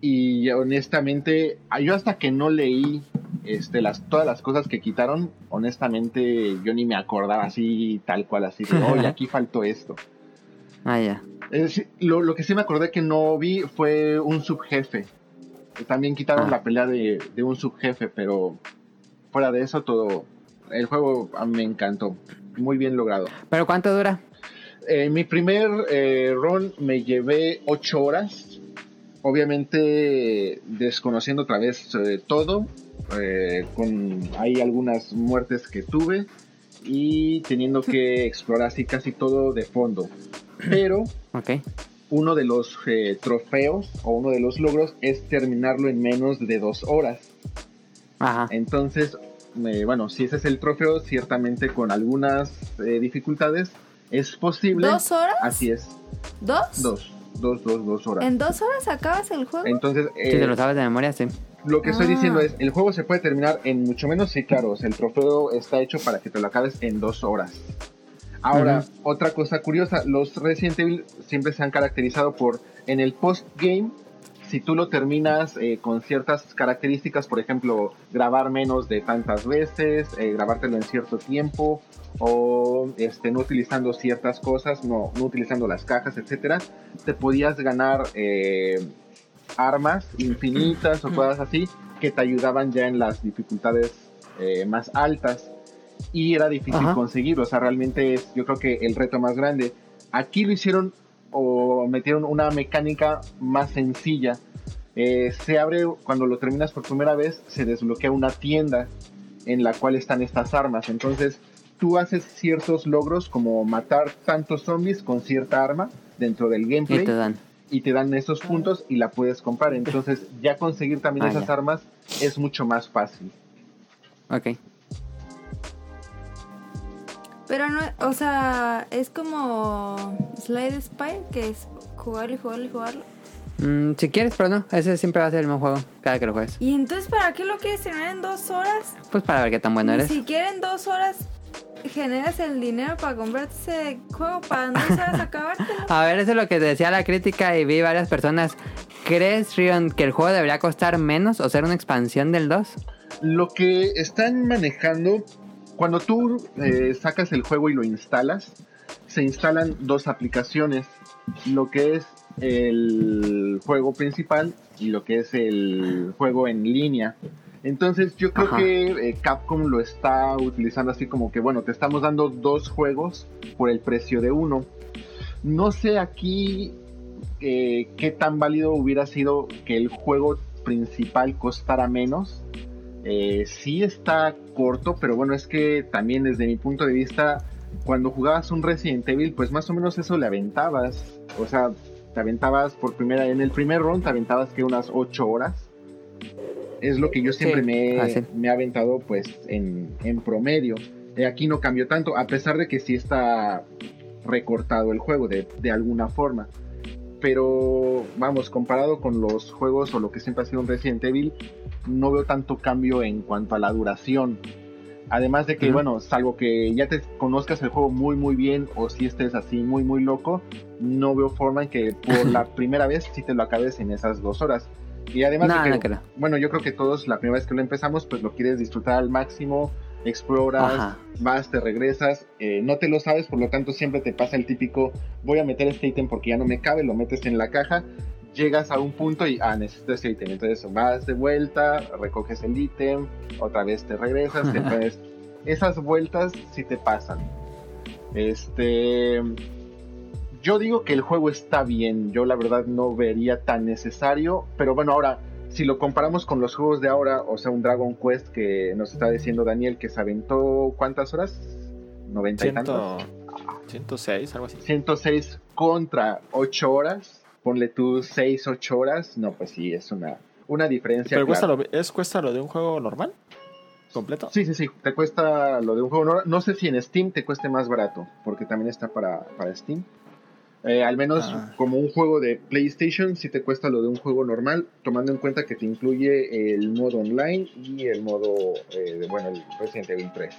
Y honestamente, ah, yo hasta que no leí este, las, todas las cosas que quitaron, honestamente yo ni me acordaba así, tal cual, así de, oye, aquí faltó esto. (laughs) Ah, ya. Lo, lo que sí me acordé que no vi fue un subjefe. También quitaron Ah. la pelea de, de un subjefe, pero fuera de eso todo... El juego me encantó. Muy bien logrado. ¿Pero cuánto dura? Eh, mi primer eh, run me llevé ocho horas. Obviamente desconociendo otra vez eh, todo. eh, con hay algunas muertes que tuve. Y teniendo que (laughs) explorar así casi todo de fondo. Pero uno de los trofeos o uno de los logros es terminarlo en menos de dos horas. Ajá. Entonces, eh, bueno, si ese es el trofeo, ciertamente con algunas eh, dificultades es posible. ¿Dos horas? Así es, ¿Dos? dos, dos, dos, dos horas. ¿En dos horas acabas el juego? Entonces, Si te eh, lo sabes de memoria, sí. lo que estoy Ah. diciendo es, el juego se puede terminar en mucho menos, sí, claro, o sea, el trofeo está hecho para que te lo acabes en dos horas. Ahora, otra cosa curiosa, los Resident Evil siempre se han caracterizado por, en el post-game, si tú lo terminas eh, con ciertas características, por ejemplo, grabar menos de tantas veces, eh, grabártelo en cierto tiempo, o este, no utilizando ciertas cosas, no, no utilizando las cajas, etcétera, te podías ganar eh, armas infinitas o cosas así que te ayudaban ya en las dificultades eh, más altas y era difícil Ajá. conseguirlo, o sea, realmente es yo creo que el reto más grande. Aquí lo hicieron o metieron una mecánica más sencilla. Eh, se abre cuando lo terminas por primera vez, se desbloquea una tienda en la cual están estas armas. Entonces, tú haces ciertos logros como matar tantos zombies con cierta arma dentro del Y gameplay te dan. y te dan esos puntos y la puedes comprar. Entonces, ya conseguir también Ah, esas ya. armas es mucho más fácil. Ok. Pero no, o sea, es como Slide Spire, que es jugarlo y jugarlo y jugarlo. Mm, si quieres, pero no. Ese siempre va a ser el mismo juego cada que lo juegues. ¿Y entonces para qué lo quieres tener en dos horas? Pues para ver qué tan bueno eres. siquiera en dos horas generas el dinero para comprarte ese juego para en dos horas acabártelo. (laughs) A ver, eso es lo que decía la crítica y vi varias personas. ¿Crees, Rion, que el juego debería costar menos o ser una expansión del 2? Lo que están manejando, cuando tú eh, sacas el juego y lo instalas, se instalan dos aplicaciones. Lo que es el juego principal y lo que es el juego en línea. Entonces yo creo Ajá. que eh, Capcom lo está utilizando así como que, bueno, te estamos dando dos juegos por el precio de uno. No sé aquí eh, qué tan válido hubiera sido que el juego principal costara menos. Eh, sí está corto, pero bueno, es que también desde mi punto de vista, cuando jugabas un Resident Evil, pues más o menos eso le aventabas. O sea, te aventabas por primera, en el primer round te aventabas que unas 8 horas. Es lo que yo siempre Sí, me, he- fácil. me he aventado pues en, en promedio. Eh, aquí no cambió tanto, a pesar de que sí está recortado el juego de, de alguna forma. Pero vamos, comparado con los juegos o lo que siempre ha sido un Resident Evil, no veo tanto cambio en cuanto a la duración. Además de que, Ujú. bueno, salvo que ya te conozcas el juego muy muy bien o si estés así muy muy loco, no veo forma en que por la (laughs) primera vez sí te lo acabes en esas dos horas. Y además No, de que, no creo. bueno, yo creo que todos la primera vez que lo empezamos, pues lo quieres disfrutar al máximo, exploras, Ajá. vas, te regresas, eh, no te lo sabes, por lo tanto siempre te pasa el típico, voy a meter este ítem porque ya no me cabe, lo metes en la caja, llegas a un punto y, ah, necesito ese ítem, entonces vas de vuelta, recoges el ítem, otra vez te regresas, te (laughs) pones- esas vueltas sí te pasan. Este, yo digo que el juego está bien, yo la verdad no vería tan necesario, pero bueno, ahora, si lo comparamos con los juegos de ahora, o sea, un Dragon Quest que nos está diciendo Daniel que se aventó, ¿cuántas horas? 90 y tantos. 106, algo así. 106 contra 8 horas, ponle tú 6, 8 horas, no, pues sí, es una, una diferencia. ¿Pero cuesta lo, es cuesta lo de un juego normal? ¿Completo? Sí, sí, sí, te cuesta lo de un juego. No, no sé si en Steam te cueste más barato, porque también está para, para Steam. Eh, al menos Ah. como un juego de PlayStation, sí te cuesta lo de un juego normal, tomando en cuenta que te incluye el modo online y el modo, eh, de, bueno, el Resident Evil 3.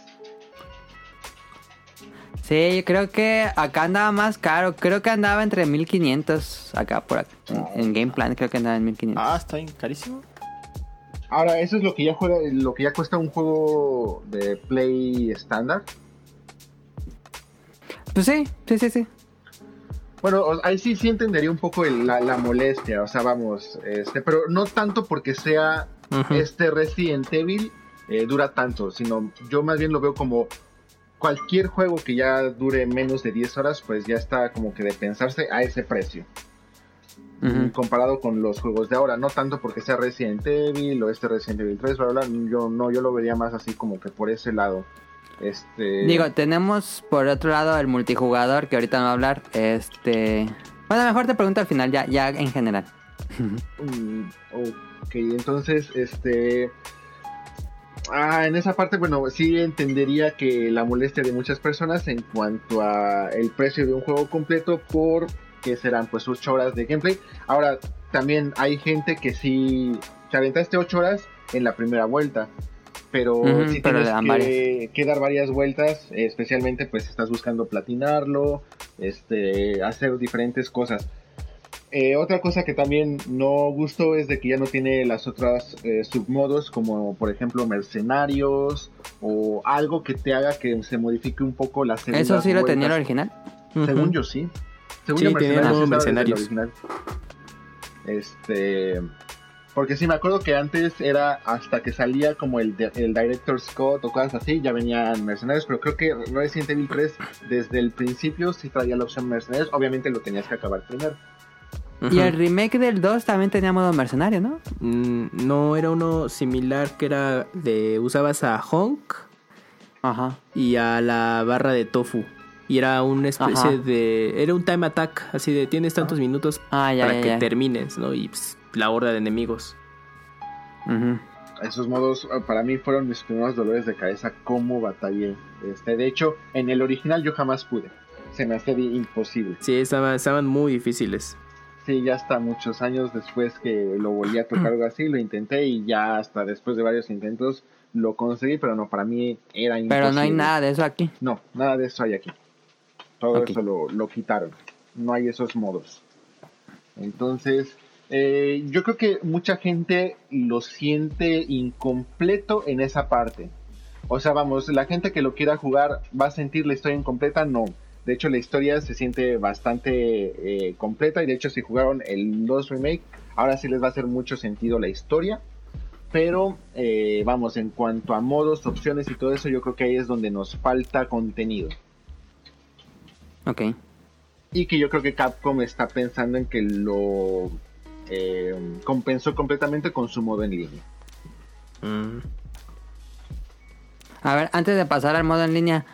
Sí, yo creo que acá andaba más caro. Creo que andaba entre 1500 acá por acá. En, en Game Plan creo que andaba en 1500. Ah, está bien carísimo. Ahora, eso es lo que ya juega, lo que ya cuesta un juego de Play estándar. Pues sí, sí, sí, sí. Bueno, ahí sí sí entendería un poco el- la, la molestia, o sea, vamos, este, pero no tanto porque sea este Resident Evil eh, dura tanto, sino yo más bien lo veo como cualquier juego que ya dure menos de 10 horas, pues ya está como que de pensarse a ese precio. Ujú. comparado con los juegos de ahora, no tanto porque sea Resident Evil o este Resident Evil 3, bla, bla, bla, yo no, yo lo vería más así como que por ese lado. Este Digo, tenemos por otro lado el multijugador que ahorita no va a hablar. Este. Bueno, mejor te pregunto al final, ya, ya en general. (laughs) Mm, ok, entonces, este. Ah, en esa parte, bueno, sí entendería que la molestia de muchas personas en cuanto a el precio de un juego completo por que serán pues 8 horas de gameplay. Ahora, también hay gente que sí te aventaste 8 horas en la primera vuelta. Pero Ujú, sí pero le tienes que, que dar varias vueltas, especialmente pues si estás buscando platinarlo, este, hacer diferentes cosas. Eh, otra cosa que también no gustó es de que ya no tiene las otras eh, submodos como por ejemplo mercenarios o algo que te haga que se modifique un poco la segundas ¿Eso sí lo tenía el original? Según yo sí. Según Sí, yo tenía mercenarios mercenarios. original. Este porque sí me acuerdo que antes era hasta que salía como el, el Director Scott o cosas así, ya venían mercenarios, pero creo que Resident Evil 3 desde el principio sí traía la opción mercenarios, obviamente lo tenías que acabar primero. Y el remake del 2 también tenía modo mercenario, ¿no? Mm, no era uno similar que era de usabas a Honk Ajá. y a la barra de tofu y era una especie Ajá. de era un time attack así de tienes tantos minutos Ah, ya, para ya, que ya. termines no y pues, la horda de enemigos Ujú. Esos modos eh, para mí fueron mis primeros dolores de cabeza como batallé. Este, de hecho, en el original yo jamás pude. Se me hacía di- imposible. sí estaban estaban muy difíciles Sí, ya hasta muchos años después que lo volví a tocar algo así, lo intenté y ya hasta después de varios intentos lo conseguí, pero no, para mí era imposible. Pero no hay nada de eso aquí. No, nada de eso hay aquí. Todo eso lo, lo quitaron. No hay esos modos. Entonces, eh, yo creo que mucha gente lo siente incompleto en esa parte. O sea, vamos, la gente que lo quiera jugar va a sentir la historia incompleta, no. De hecho, la historia se siente bastante eh, completa y de hecho si jugaron el 2 Remake, ahora sí les va a hacer mucho sentido la historia. Pero, eh, vamos, en cuanto a modos, opciones y todo eso, yo creo que ahí es donde nos falta contenido. Ok. Y que yo creo que Capcom está pensando en que lo eh, compensó completamente con su modo en línea. Mm. A ver, antes de pasar al modo en línea,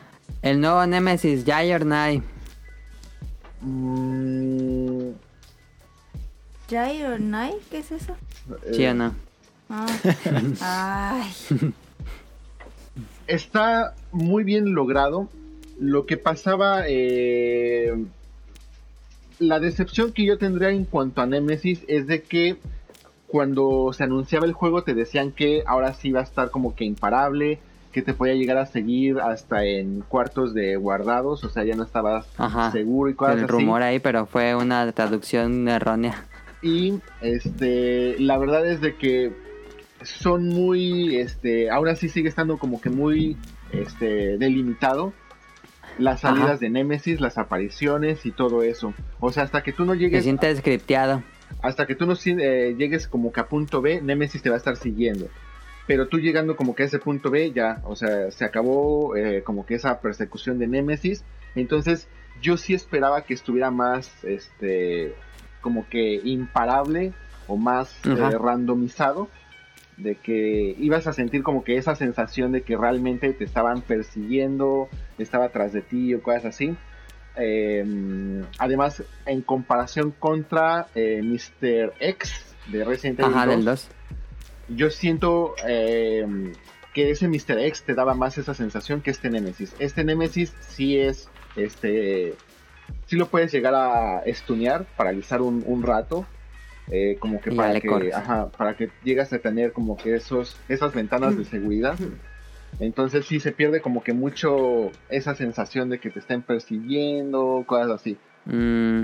el nuevo Nemesis, Jai or Nay. Mm, ¿Jai or Night? ¿Qué es eso? ¿Sí o no? Ah. (laughs) Ay. está muy bien logrado. Lo que pasaba, eh, la decepción que yo tendría en cuanto a Nemesis es de que cuando se anunciaba el juego te decían que ahora sí iba a estar como que imparable, que te podía llegar a seguir hasta en cuartos de guardados, o sea, ya no estabas Ajá. seguro y cosas El así. rumor ahí, pero fue una traducción errónea. Y este, la verdad es de que son muy, este, ahora sí sigue estando como que muy, este, delimitado las salidas Ajá. de Nemesis, las apariciones y todo eso. O sea, hasta que tú no llegues, siente scripteado. hasta que tú no eh, llegues como que a punto B, Nemesis te va a estar siguiendo. Pero tú llegando como que a ese punto B, ya, o sea, se acabó eh, como que esa persecución de Nemesis. Entonces, yo sí esperaba que estuviera más, este, como que imparable o más eh, randomizado. De que ibas a sentir como que esa sensación de que realmente te estaban persiguiendo, estaba atrás de ti o cosas así. Eh, además, en comparación contra eh, Mr. X de Resident Evil Ajá, 2, del 2. Yo siento eh, que ese Mr. X te daba más esa sensación que este Nemesis. Este Nemesis sí es, este, sí lo puedes llegar a estunear, paralizar un, un rato, eh, como que para que, ajá, para que llegas a tener como que esos, esas ventanas de seguridad. Entonces sí se pierde como que mucho esa sensación de que te estén persiguiendo, cosas así. Mm.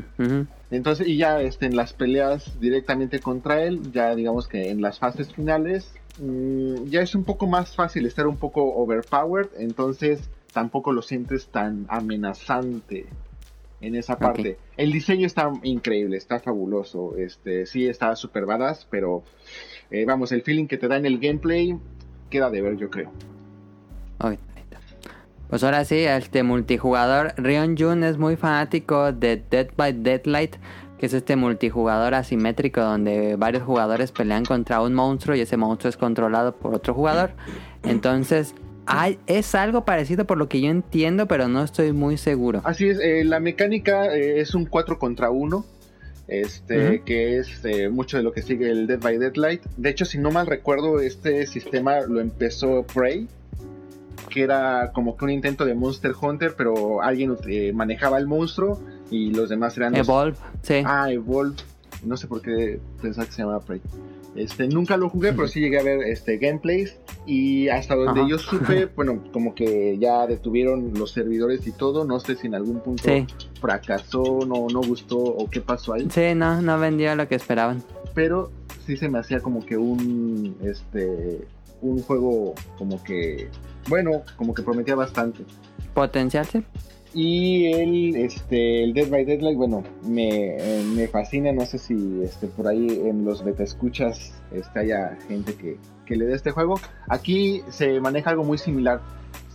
Entonces, y ya este, en las peleas directamente contra él, ya digamos que en las fases finales, mm, ya es un poco más fácil estar un poco overpowered, entonces tampoco lo sientes tan amenazante. en esa parte. El diseño está increíble, está fabuloso. Este, sí está super badass, pero eh, vamos, el feeling que te da en el gameplay queda de ver, yo creo. Pues ahora sí, este multijugador. Rion Jun es muy fanático de Dead by Deadlight, que es este multijugador asimétrico donde varios jugadores pelean contra un monstruo y ese monstruo es controlado por otro jugador. Entonces, hay, es algo parecido por lo que yo entiendo, pero no estoy muy seguro. Así es, eh, la mecánica eh, es un 4 contra 1. Este, que es eh, mucho de lo que sigue el Dead by Deadlight. De hecho, si no mal recuerdo, este sistema lo empezó Prey, que era como que un intento de Monster Hunter, pero alguien eh, manejaba el monstruo y los demás eran los- Evolve, sí. Ah, Evolve. No sé por qué pensaba que se llamaba Prey. Este, nunca lo jugué, pero sí llegué a ver este gameplays y hasta donde Ajá. yo supe, (laughs) bueno, como que ya detuvieron los servidores y todo, no sé si en algún punto Sí. fracasó, no, no gustó o qué pasó ahí, Sí, no, no vendió lo que esperaban. pero sí se me hacía como que un, este, un juego como que, bueno, como que prometía bastante. Potencial, sí. Y el, este, el Dead by Deadlight, bueno, me, eh, me fascina. No sé si este, por ahí en los beta escuchas este, haya gente que, que le dé este juego. Aquí se maneja algo muy similar.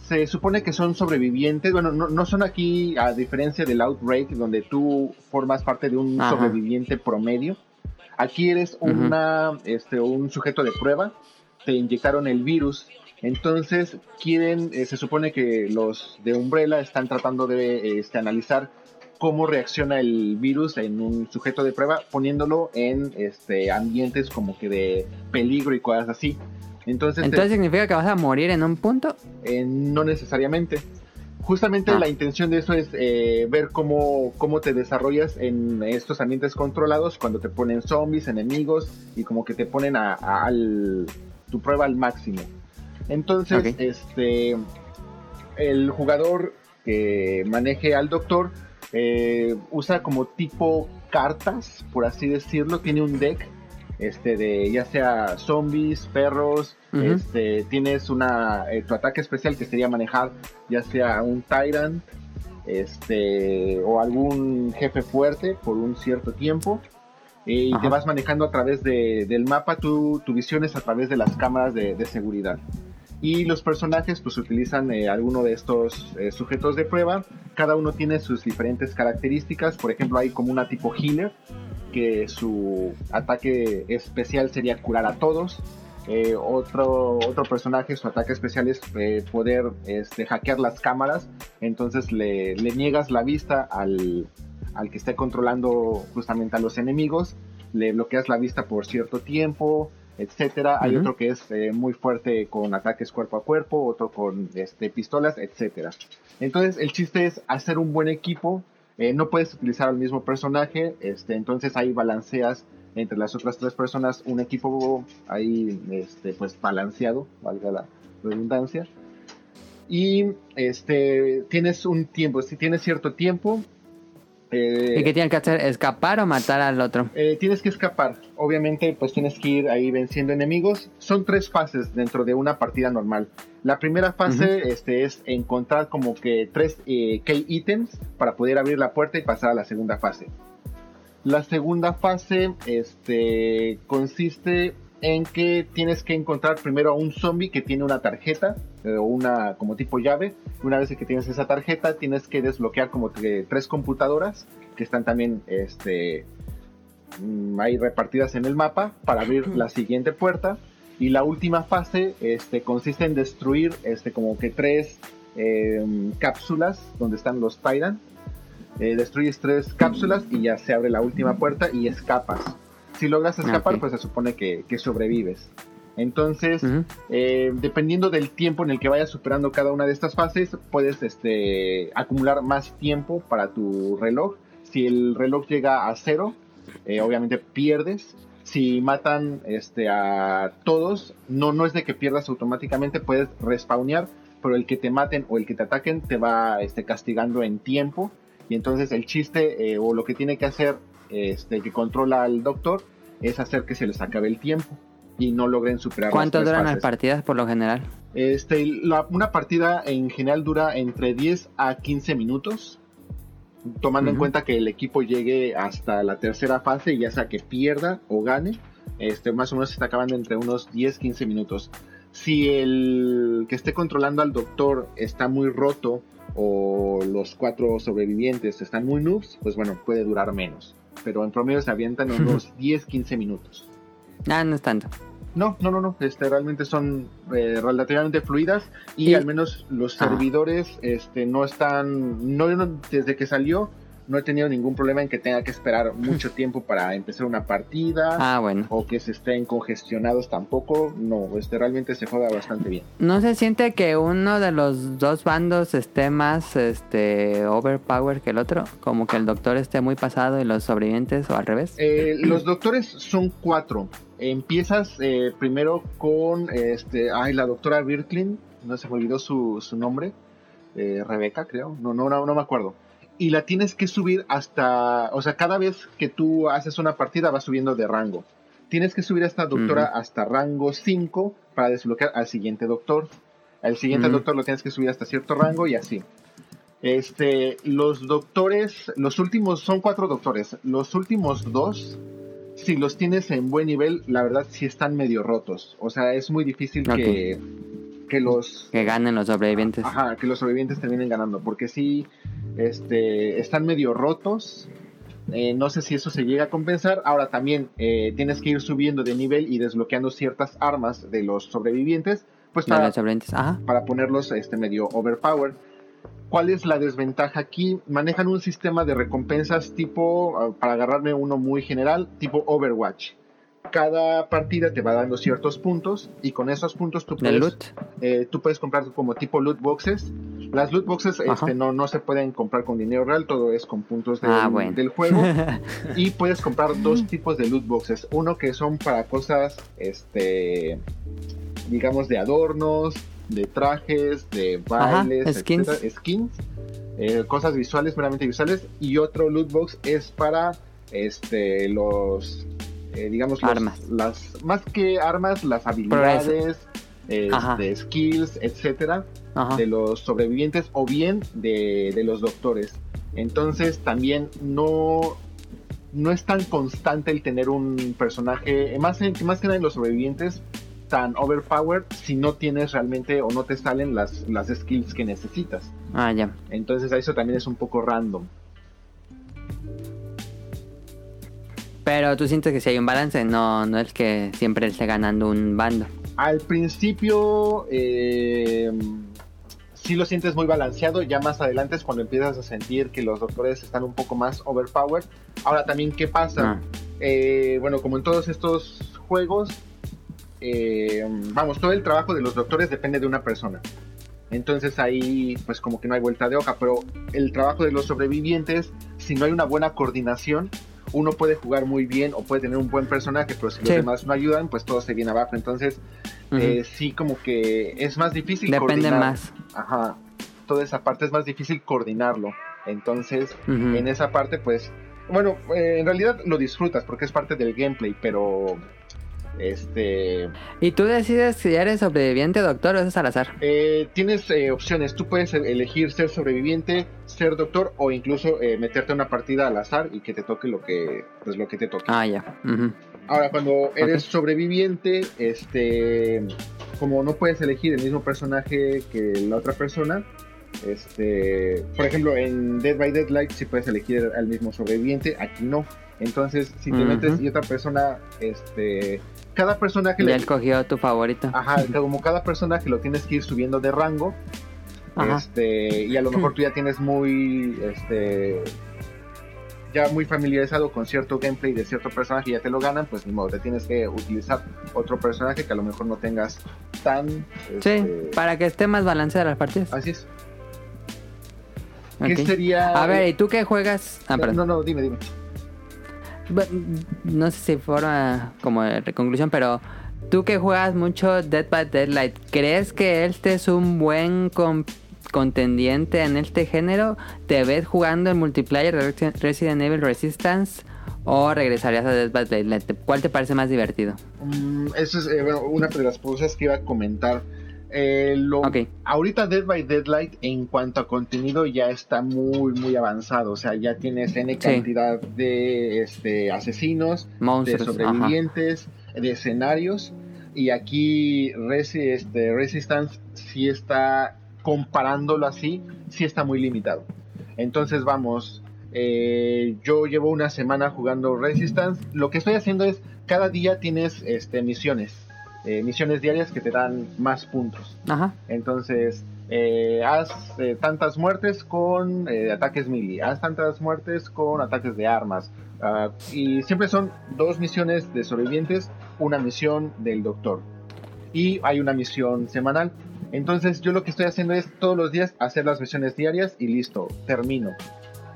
Se supone que son sobrevivientes. Bueno, no, no son aquí, a diferencia del Outbreak, donde tú formas parte de un Ajá. sobreviviente promedio. Aquí eres una, este, un sujeto de prueba. Te inyectaron el virus entonces quieren, eh, se supone que los de Umbrella están tratando de este, analizar cómo reacciona el virus en un sujeto de prueba, poniéndolo en este, ambientes como que de peligro y cosas así. Entonces, Entonces significa que vas a morir en un punto. eh, no necesariamente. Justamente Ah. la intención de eso es eh, ver cómo, cómo te desarrollas en estos ambientes controlados cuando te ponen zombies, enemigos y como que te ponen a, a- al, tu prueba al máximo. Entonces, este, el jugador que maneje al doctor eh, usa como tipo cartas, por así decirlo, tiene un deck este de ya sea zombies, perros, este tienes una eh, tu ataque especial que sería manejar ya sea un tyrant este o algún jefe fuerte por un cierto tiempo y Ajá. te vas manejando a través de- del mapa tu, tu visión es a través de las cámaras de, de seguridad y los personajes pues utilizan eh, alguno de estos eh, sujetos de prueba cada uno tiene sus diferentes características por ejemplo hay como una tipo healer que su ataque especial sería curar a todos. Eh, otro, otro personaje, su ataque especial es eh, poder este, hackear las cámaras. Entonces le, le niegas la vista al, al que esté controlando justamente a los enemigos. Le bloqueas la vista por cierto tiempo, etcétera. Hay otro que es eh, muy fuerte con ataques cuerpo a cuerpo, otro con este, pistolas, etcétera. Entonces el chiste es hacer un buen equipo. Eh, no puedes utilizar al mismo personaje, este, entonces ahí balanceas entre las otras tres personas un equipo ahí este, pues balanceado, valga la redundancia. Y este tienes un tiempo, si tienes cierto tiempo, eh, ¿Y qué tienes que hacer? ¿Escapar o matar al otro? eh, tienes que escapar. Obviamente, pues tienes que ir ahí venciendo enemigos. Son tres fases dentro de una partida normal. La primera fase este, es encontrar como que tres eh, key ítems para poder abrir la puerta y pasar a la segunda fase. La segunda fase este, consiste en que tienes que encontrar primero a un zombie que tiene una tarjeta o una como tipo llave. Una vez que tienes esa tarjeta, tienes que desbloquear como que tres computadoras que están también este, mm, ahí repartidas en el mapa para abrir la siguiente puerta. Y la última fase este, consiste en destruir este, como que tres eh, cápsulas donde están los Tyrant. Eh, destruyes tres cápsulas y ya se abre la última puerta y escapas. Si logras escapar, ok. pues se supone que, que sobrevives. Entonces, eh, dependiendo del tiempo en el que vayas superando cada una de estas fases, puedes este, acumular más tiempo para tu reloj. Si el reloj llega a cero, eh, obviamente pierdes. Si matan este, a todos, no, no es de que pierdas automáticamente, puedes respawnear, pero el que te maten o el que te ataquen te va este, castigando en tiempo. Y entonces el chiste eh, o lo que tiene que hacer este, que controla al doctor es hacer que se les acabe el tiempo y no logren superar las ¿Cuánto tres duran las partidas por lo general? Este, la- una partida en general dura entre 10 a 15 minutos. tomando en cuenta que el equipo llegue hasta la tercera fase, ya sea que pierda o gane, este, más o menos se está acabando entre unos 10-15 minutos. Si el que esté controlando al doctor está muy roto o los cuatro sobrevivientes están muy noobs, pues bueno, puede durar menos. Pero en promedio se avientan unos (laughs) 10-15 minutos. Ah, no es tanto. No, no, no, no. Este, realmente son eh, relativamente fluidas y, al menos los Ah. servidores este, no están, no, no- desde que salió no he tenido ningún problema en que tenga que esperar (laughs) mucho tiempo para empezar una partida Ah, bueno. o que se estén congestionados tampoco. No, este, realmente se juega bastante bien. ¿No se siente que uno de los dos bandos esté más este overpower que el otro? Como que el doctor esté muy pasado y los sobrevivientes o al revés. Eh, los doctores son cuatro. Empiezas eh, primero con este, ay, la doctora Birklin, no se me olvidó su, su nombre, eh, Rebeca creo, no, no, no, no me acuerdo. Y la tienes que subir hasta, o sea, cada vez que tú haces una partida va subiendo de rango. Tienes que subir a esta doctora hasta rango 5 para desbloquear al siguiente doctor. Al siguiente doctor lo tienes que subir hasta cierto rango y así. Este, los doctores, los últimos, son cuatro doctores. Los últimos dos, si los tienes en buen nivel, la verdad sí están medio rotos. O sea, es muy difícil que, que los Que ganen los sobrevivientes. Ajá, que los sobrevivientes terminen ganando, porque sí, este, están medio rotos. Eh, no sé si eso se llega a compensar. Ahora también eh, tienes que ir subiendo de nivel y desbloqueando ciertas armas de los sobrevivientes, pues De para, los sobrevivientes. Ajá. para ponerlos este, medio overpower. ¿Cuál es la desventaja aquí? Manejan un sistema de recompensas tipo, ah, para agarrarme uno muy general, tipo Overwatch. Cada partida te va dando ciertos puntos y con esos puntos tú De puedes loot. eh, tú puedes comprar como tipo loot boxes. Las loot boxes este, no, no se pueden comprar con dinero real, todo es con puntos del, Ah, bueno. del juego. (laughs) y puedes comprar dos tipos de loot boxes. Uno que son para cosas, este, digamos, de adornos, de trajes, de Ajá, bailes, skins. etcétera, skins, eh, cosas visuales, meramente visuales. Y otro loot box es para este, los, eh, digamos, los- Armas. las, más que armas, las habilidades, Ajá. este, skills, etcétera, Ajá. de los sobrevivientes o bien de, de los doctores. Entonces también no, no es tan constante el tener un personaje, más, en- más que nada en los sobrevivientes, tan overpowered si no tienes realmente o no te salen las, las skills que necesitas. Ah, ya. Entonces eso también es un poco random. Pero tú sientes que si hay un balance, no, no es que siempre esté ganando un bando. Al principio eh, sí lo sientes muy balanceado, ya más adelante es cuando empiezas a sentir que los doctores están un poco más overpowered. Ahora también, ¿qué pasa? Ah. Eh, bueno, como en todos estos juegos, eh, vamos, todo el trabajo de los doctores depende de una persona. Entonces ahí pues como que no hay vuelta de hoja, pero el trabajo de los sobrevivientes, si no hay una buena coordinación, uno puede jugar muy bien o puede tener un buen personaje, pero si los demás no ayudan, pues todo se viene abajo. Entonces eh, sí como que es más difícil Depende coordinar. más. Ajá, toda esa parte es más difícil coordinarlo. Entonces en esa parte pues bueno eh, en realidad lo disfrutas porque es parte del gameplay pero este ¿Y tú decides si eres sobreviviente, doctor, o eso es al azar? eh, tienes eh, opciones tú puedes elegir ser sobreviviente ser doctor o incluso eh, meterte a una partida al azar y que te toque lo que pues lo que te toque Ah, ya. Ahora cuando eres sobreviviente este como no puedes elegir el mismo personaje que la otra persona este, por ejemplo, en Dead by Deadlight sí puedes elegir al mismo sobreviviente, aquí no. Entonces, si te metes y otra persona, este, cada personaje, Ya le- escogió tu favorito. ajá, (laughs) como cada personaje lo tienes que ir subiendo de rango, Ajá. este, y a lo mejor tú ya tienes muy, este, ya muy familiarizado con cierto gameplay de cierto personaje y ya te lo ganan, pues ni modo, te tienes que utilizar otro personaje que a lo mejor no tengas tan, Sí, este, para que esté más balanceada las partidas. así es. ¿Qué sería? A ver, ¿y tú qué juegas? Ah, no, no, no, dime, dime. No sé si forma como de conclusión, pero tú que juegas mucho Dead by Deadlight, ¿crees que este es un buen contendiente en este género? ¿Te ves jugando el multiplayer de Resi- Resident Evil Resistance o regresarías a Dead by Deadlight? ¿Cuál te parece más divertido? Mm, eso es eh, una de las cosas que iba a comentar. Eh, lo. Ahorita Dead by Deadlight en cuanto a contenido ya está muy muy avanzado, o sea, ya tienes N cantidad de este, asesinos, de ajá. sobrevivientes, de escenarios y aquí Resi, este, Resistance sí está comparándolo así, sí está muy limitado. Entonces vamos, eh, yo llevo una semana jugando Resistance, lo que estoy haciendo es cada día tienes este, misiones, eh, misiones diarias que te dan más puntos. Ajá. Entonces, eh, haz eh, tantas muertes con ataques melee, haz tantas muertes con ataques de armas. ah, y siempre son dos misiones de sobrevivientes, una misión del doctor. Y hay una misión semanal. Entonces, yo lo que estoy haciendo es todos los días hacer las misiones diarias y listo, termino.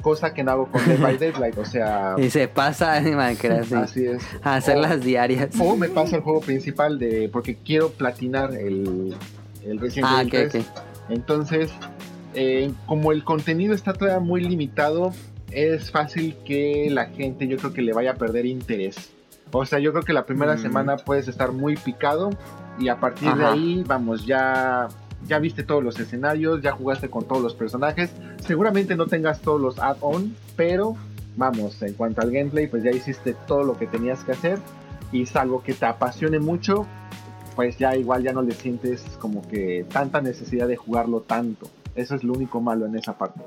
Cosa que no hago con Dead by Daylight, o sea, (laughs) Y se pasa Animal Crossing. así es. A hacer O- las diarias. O me paso al juego principal de porque quiero platinar el, el Resident Ah, Evil ok, 3. ok. Entonces, eh, como el contenido está todavía muy limitado, es fácil que la gente yo creo que le vaya a perder interés. O sea, yo creo que la primera Mm. semana puedes estar muy picado y a partir de ahí, vamos, ya ya viste todos los escenarios, ya jugaste con todos los personajes. Seguramente no tengas todos los add-on, pero vamos, en cuanto al gameplay, pues ya hiciste todo lo que tenías que hacer y salvo que te apasione mucho, pues ya igual ya no le sientes como que tanta necesidad de jugarlo tanto. Eso es lo único malo en esa parte.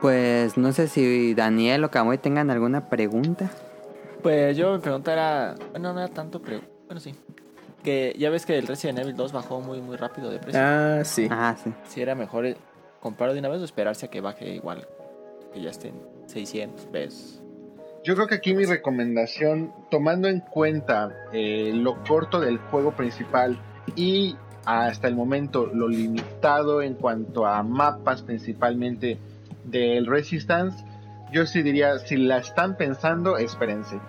Pues no sé si Daniel o Camuy tengan alguna pregunta. Pues yo mi pregunta era. Bueno, no era tanto, pero. Bueno, sí. Que ya ves que el Resident Evil 2 bajó muy, muy rápido de precio. Ah, sí. Ajá, sí. Si era mejor eh, comprarlo de una vez o esperarse a que baje igual. Que ya estén 600 pesos. Yo creo que aquí mi recomendación, tomando en cuenta eh, lo corto del juego principal y hasta el momento lo limitado en cuanto a mapas principalmente del Resistance, yo sí diría, si la están pensando, espérense.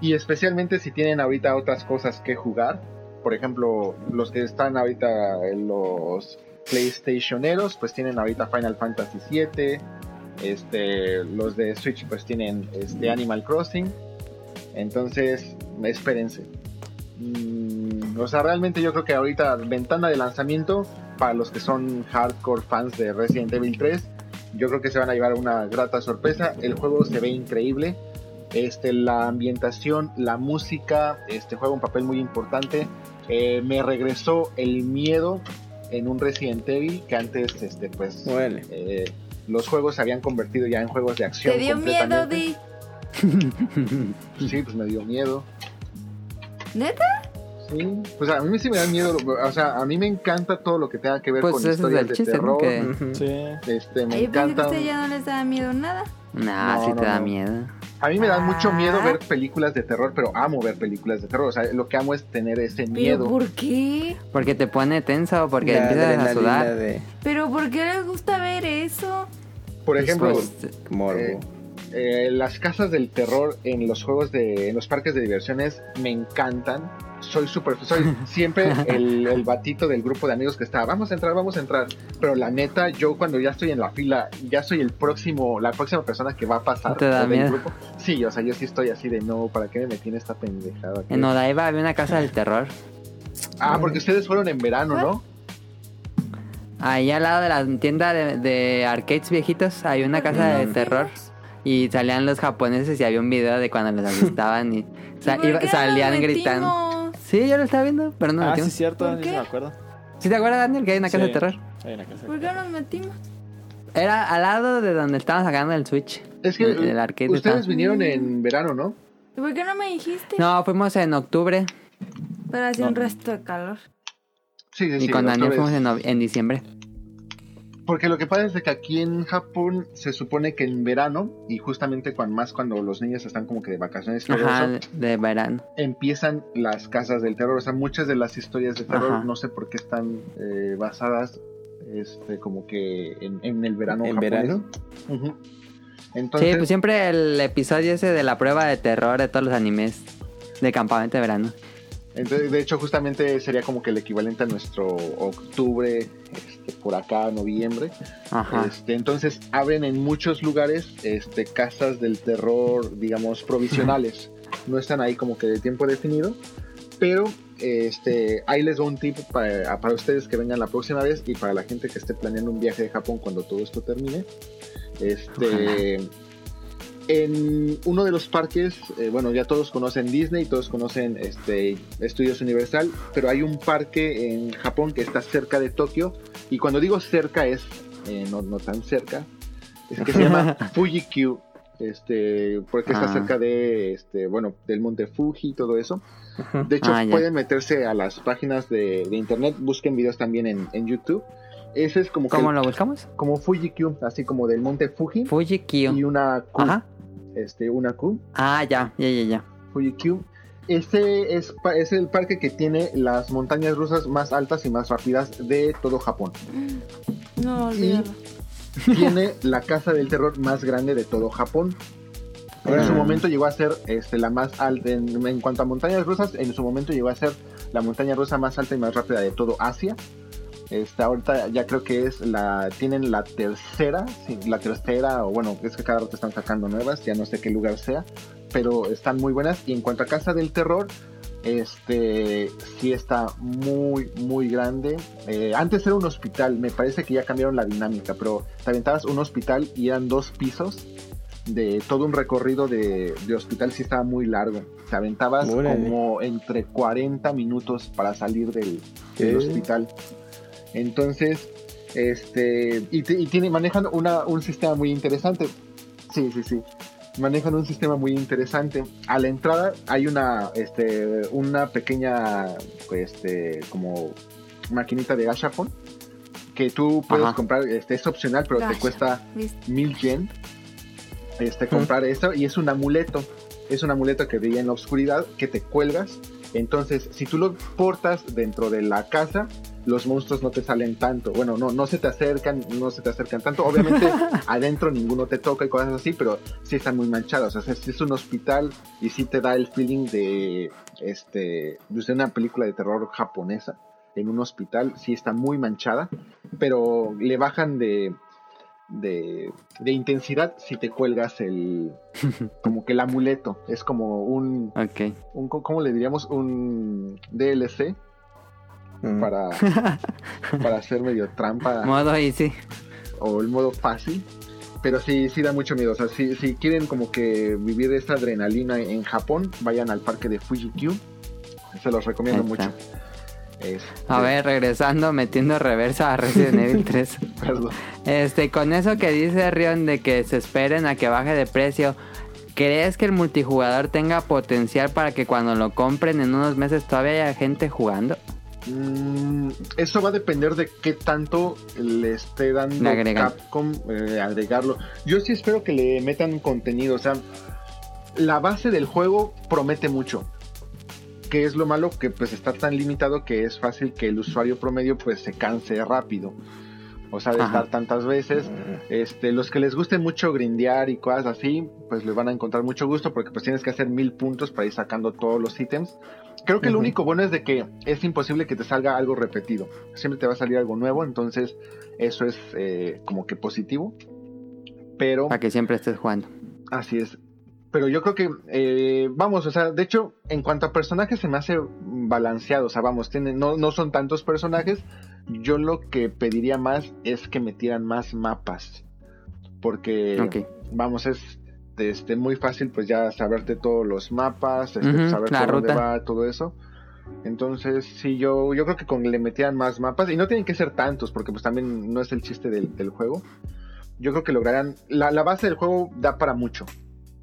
Y especialmente si tienen ahorita otras cosas que jugar, por ejemplo, los que están ahorita en los PlayStationeros, pues tienen ahorita Final Fantasy VII, este, los de Switch pues tienen este Animal Crossing. Entonces, espérense. Mm, o sea, realmente yo creo que ahorita ventana de lanzamiento para los que son hardcore fans de Resident Evil 3, yo creo que se van a llevar una grata sorpresa. El juego se ve increíble. Este, la ambientación, la música, este juega un papel muy importante. Eh, me regresó el miedo en un Resident Evil que antes, este, pues, eh, los juegos se habían convertido ya en juegos de acción. Te dio miedo, completamente. Di. Sí, pues me dio miedo. ¿Neta? Sí, pues a mí sí me da miedo. O sea, a mí me encanta todo lo que tenga que ver Pues con historias de terror. Que-. Sí. Este, me Ay, yo pensé que a usted ya no les daba miedo nada. Nah, No, sí no, te da no. miedo. A mí me da mucho Ah. miedo ver películas de terror, pero amo ver películas de terror. O sea, lo que amo es tener ese ¿Pero miedo. por qué? Porque te pone tenso, porque La empiezas a sudar. de ¿Pero por qué les gusta ver eso? Por ejemplo, Pues, morbo. Eh, eh, las casas del terror en los juegos de, en los parques de diversiones me encantan. Soy súper, soy (laughs) siempre el, el batito del grupo de amigos que está, vamos a entrar, vamos a entrar. Pero la neta, yo cuando ya estoy en la fila, ya soy el próximo, la próxima persona que va a pasar ¿Te da miedo? grupo. Sí, o sea, yo sí estoy así de no, ¿para qué me metí en esta pendejada? en Odaiba había una casa del terror. Ah, porque ustedes fueron en verano, ¿no? Ahí al lado de la tienda de, de arcades viejitos hay una ¿Por qué casa de terror. Y salían los japoneses y había un video de cuando los asustaban (laughs) y sa- ¿Y por iba- salían gritando. Sí, yo lo estaba viendo, pero no Ah, sí, cierto. ¿Por sí qué? me acuerdo. ¿Sí te acuerdas, Daniel, que hay una casa Sí. de terror? Hay una casa. ¿Por qué nos metimos? Era al lado de donde estaban sacando el Switch. Es que El- el arcade ustedes vinieron en verano, ¿no? ¿Y por qué no me dijiste? No, fuimos en octubre hacer No. un resto de calor. Sí, sí, y sí. con Daniel fuimos en diciembre. Porque lo que pasa es de que aquí en Japón se supone que en verano, y justamente cuando, más cuando los niños están como que de vacaciones, Ajá, eso, de verano. empiezan las casas del terror. O sea, muchas de las historias de terror, Ajá. no sé por qué están eh, basadas este, como que en, en el verano ¿En japonés. verano? Entonces, Sí, pues siempre el episodio ese de la prueba de terror de todos los animes de campamento de verano. Entonces, de hecho, justamente sería como que el equivalente a nuestro octubre, este, por acá, noviembre. Ajá. Este, entonces abren en muchos lugares este, casas del terror, digamos, provisionales. No están ahí como que de tiempo definido, pero este, ahí les doy un tip para, para ustedes que vengan la próxima vez y para la gente que esté planeando un viaje de Japón cuando todo esto termine. Este, en uno de los parques, eh, bueno, ya todos conocen Disney, todos conocen este, Estudios Universal, pero hay un parque en Japón que está cerca de Tokio, y cuando digo cerca es eh, no, no tan cerca, es que se llama (laughs) Fuji Q, este, porque está Ah. cerca de, este, bueno, del monte Fuji y todo eso. De hecho, Ah, pueden meterse a las páginas de, de internet, busquen videos también en, en YouTube. Ese es como que ¿Cómo lo buscamos? como Fuji Q, así como del monte Fuji Fuji y Q. una Q, Ajá. Este, una Q, Ah, ya, ya, ya, ya. Fuji Q. Este es, es el parque que tiene las montañas rusas más altas y más rápidas de todo Japón. (gasps) No, olvídalo. (laughs) Tiene la casa del terror más grande de todo Japón. En su Ah. momento llegó a ser este, la más alta, en, en cuanto a montañas rusas, en su momento llegó a ser la montaña rusa más alta y más rápida de todo Asia. Este, ahorita ya creo que es la, tienen la tercera, sí, la tercera, o bueno, es que cada rato están sacando nuevas, ya no sé qué lugar sea, pero están muy buenas. Y en cuanto a Casa del Terror, este, sí está muy, muy grande. Eh, antes era un hospital, me parece que ya cambiaron la dinámica, pero te aventabas un hospital y eran dos pisos de todo un recorrido de, de hospital, sí estaba muy largo. Te aventabas Órale. como entre 40 minutos para salir del, del hospital. Entonces, este, y, te- y tiene, manejan una, un sistema muy interesante. Sí, sí, sí. Manejan un sistema muy interesante. A la entrada hay una, este, una pequeña, este, como maquinita de gashapon que tú puedes Ajá. comprar, este, es opcional, pero te cuesta mil yen este, comprar eso y es un amuleto. Es un amuleto que brilla en la oscuridad que te cuelgas. Entonces, si tú lo portas dentro de la casa, los monstruos no te salen tanto. Bueno, no, no se te acercan, no se te acercan tanto. Obviamente, (laughs) adentro ninguno te toca y cosas así, pero sí están muy manchados. O sea, es, es un hospital y sí te da el feeling de este de una película de terror japonesa en un hospital. Sí está muy manchada, pero le bajan de de, de intensidad si te cuelgas el (laughs) como que el amuleto es como un, un ¿cómo le diríamos? un DLC Mm. para (laughs) para hacer medio trampa Modo easy. o el modo fácil pero sí sí da mucho miedo o sea si, si quieren como que vivir esta adrenalina en Japón vayan al parque de Fuji Q se los recomiendo mucho. Este, A ver, regresando, metiendo reversa a Resident (laughs) Evil 3. perdón. Este, con eso que dice Rion de que se esperen a que baje de precio, ¿crees que el multijugador tenga potencial para que cuando lo compren en unos meses todavía haya gente jugando? Mm, eso va a depender de qué tanto le esté dando Le. Capcom eh, agregarlo. Yo sí espero que le metan contenido. O sea, la base del juego promete mucho. Que es lo malo que pues está tan limitado que es fácil que el usuario promedio pues se canse rápido. O sea, de Ajá. estar tantas veces. Este, los que les guste mucho grindear y cosas así, pues les van a encontrar mucho gusto porque pues tienes que hacer mil puntos para ir sacando todos los ítems. Creo que lo único bueno es de que es imposible que te salga algo repetido. Siempre te va a salir algo nuevo, entonces eso es eh, como que positivo. Pero Para que siempre estés jugando. así es. Pero yo creo que, eh, vamos, o sea, de hecho, en cuanto a personajes se me hace balanceado. O sea, vamos, tienen, no, no son tantos personajes. Yo lo que pediría más es que metieran más mapas. Porque, Ok. vamos, es este, muy fácil pues ya saberte todos los mapas, este, saber por dónde va todo eso. Entonces, sí, yo, yo creo que con le metieran más mapas, y no tienen que ser tantos, porque pues también no es el chiste del, del juego. Yo creo que lograrán, la, la base del juego da para mucho.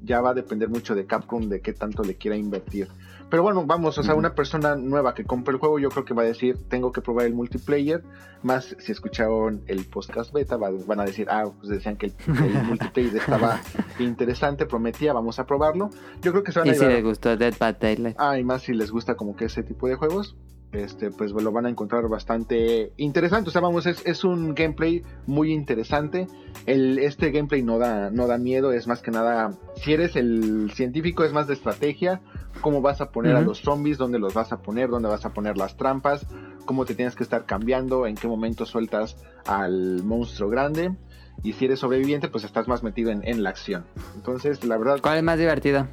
Ya va a depender mucho de Capcom, de qué tanto le quiera invertir. Pero bueno, vamos, o sea, una persona nueva que compre el juego, yo creo que va a decir, tengo que probar el multiplayer. Más si escucharon el podcast beta, va- van a decir, ah, pues decían que el, el (laughs) multiplayer estaba interesante, prometía, vamos a probarlo. Yo creo que se van a Y si les gustó Dead by Daylight. Ah, y más si les gusta como que ese tipo de juegos, este, pues lo van a encontrar bastante interesante. O sea, vamos, es, es un gameplay muy interesante. El, este gameplay no da, no da miedo, es más que nada, si eres el científico, es más de estrategia, cómo vas a poner a Ujú. los zombies, dónde los vas a poner, dónde vas a poner las trampas, cómo te tienes que estar cambiando, en qué momento sueltas al monstruo grande. Y si eres sobreviviente, pues estás más metido en, en la acción. Entonces, la verdad, ¿Cuál es más divertido?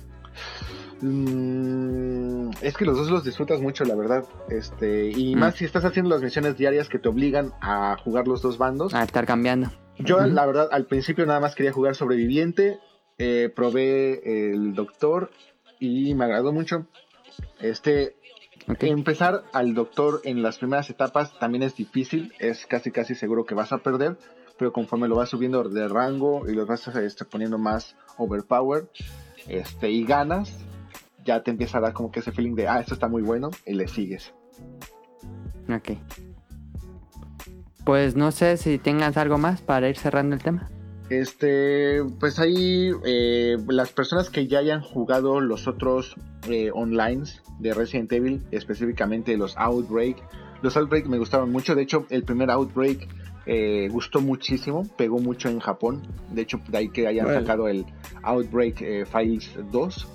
Mm, Es que los dos los disfrutas mucho, la verdad. Este, y Mm. más si estás haciendo las misiones diarias que te obligan a jugar los dos bandos. A estar cambiando. Yo, la verdad, al principio nada más quería jugar sobreviviente. eh, probé el doctor y me agradó mucho. Este, empezar al doctor en las primeras etapas también es difícil. Es casi, casi seguro que vas a perder. Pero conforme lo vas subiendo de rango y lo vas este, poniendo más overpower este, y ganas, ya te empieza a dar como que ese feeling de, ah, esto está muy bueno, y le sigues. Ok. Pues no sé si tengas algo más para ir cerrando el tema. Este, pues ahí eh, las personas que ya hayan jugado los otros eh, online de Resident Evil, específicamente los Outbreak, los Outbreak me gustaron mucho. De hecho, el primer Outbreak eh, gustó muchísimo, pegó mucho en Japón. De hecho, de ahí que hayan Bueno. sacado el Outbreak eh, Files 2.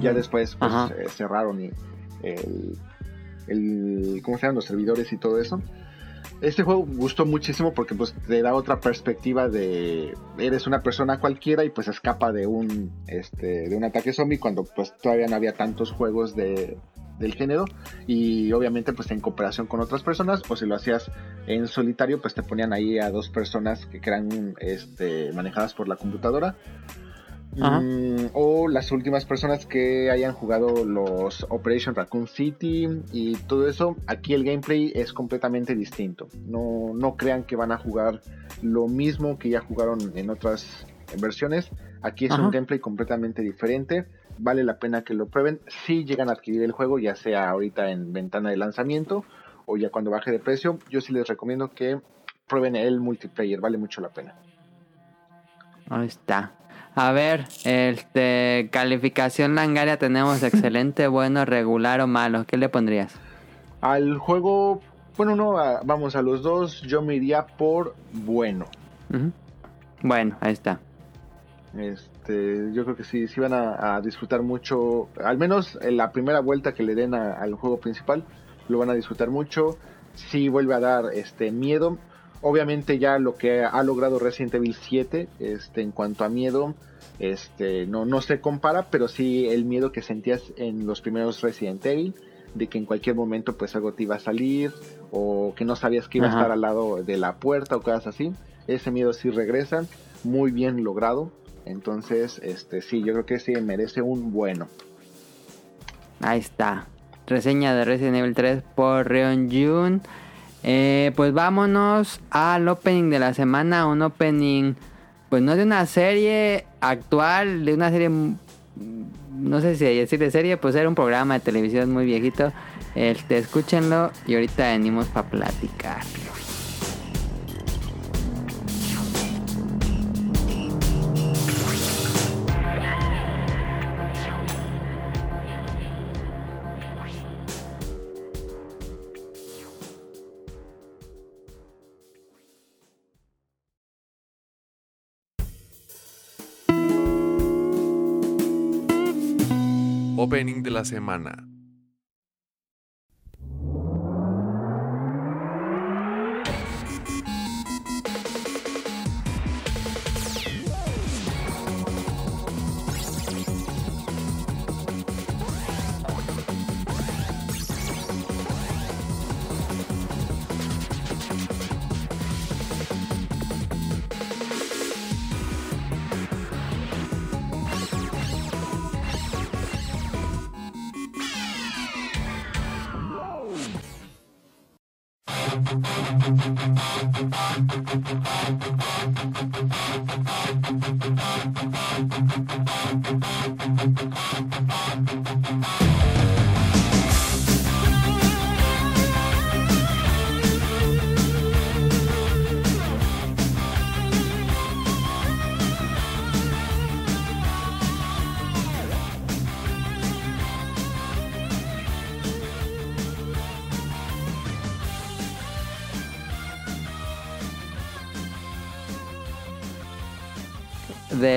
Ya después pues, eh, cerraron y el, el- ¿cómo se llaman los servidores y todo eso? Este juego gustó muchísimo porque pues te da otra perspectiva de eres una persona cualquiera y pues escapa de un este de un ataque zombie cuando pues todavía no había tantos juegos de del género y obviamente pues en cooperación con otras personas o si lo hacías en solitario pues te ponían ahí a dos personas que eran este manejadas por la computadora. Mm, o las últimas personas que hayan jugado los Operation Raccoon City y todo eso, aquí el gameplay es completamente distinto. No, no crean que van a jugar lo mismo que ya jugaron en otras versiones. Aquí es Ajá. un gameplay completamente diferente. Vale la pena que lo prueben. Si llegan a adquirir el juego, ya sea ahorita en ventana de lanzamiento o ya cuando baje de precio, yo sí les recomiendo que prueben el multiplayer. Vale mucho la pena. Ahí está. A ver, este calificación langaria tenemos (laughs) excelente, bueno, regular o malo. ¿Qué le pondrías? Al juego, bueno, no, vamos a los dos, yo me iría por bueno. Bueno, ahí está. Este, yo creo que sí, sí van a, a disfrutar mucho, al menos en la primera vuelta que le den a- al juego principal, lo van a disfrutar mucho. Sí vuelve a dar este miedo. Obviamente ya lo que ha logrado Resident Evil 7, este, en cuanto a miedo, este, no, no se compara, pero sí el miedo que sentías en los primeros Resident Evil, de que en cualquier momento pues algo te iba a salir, o que no sabías que iba Ajá. a estar al lado de la puerta o cosas así. Ese miedo sí regresa, muy bien logrado. Entonces, este sí, yo creo que sí merece un bueno. Ahí está. Reseña de Resident Evil 3 por Rion Jun. Eh, pues vámonos al opening de la semana. Un opening, pues no de una serie actual, de una serie, mm, no sé si decir de serie, pues era un programa de televisión muy viejito. Este, escúchenlo y ahorita venimos para platicar. Opening de la semana.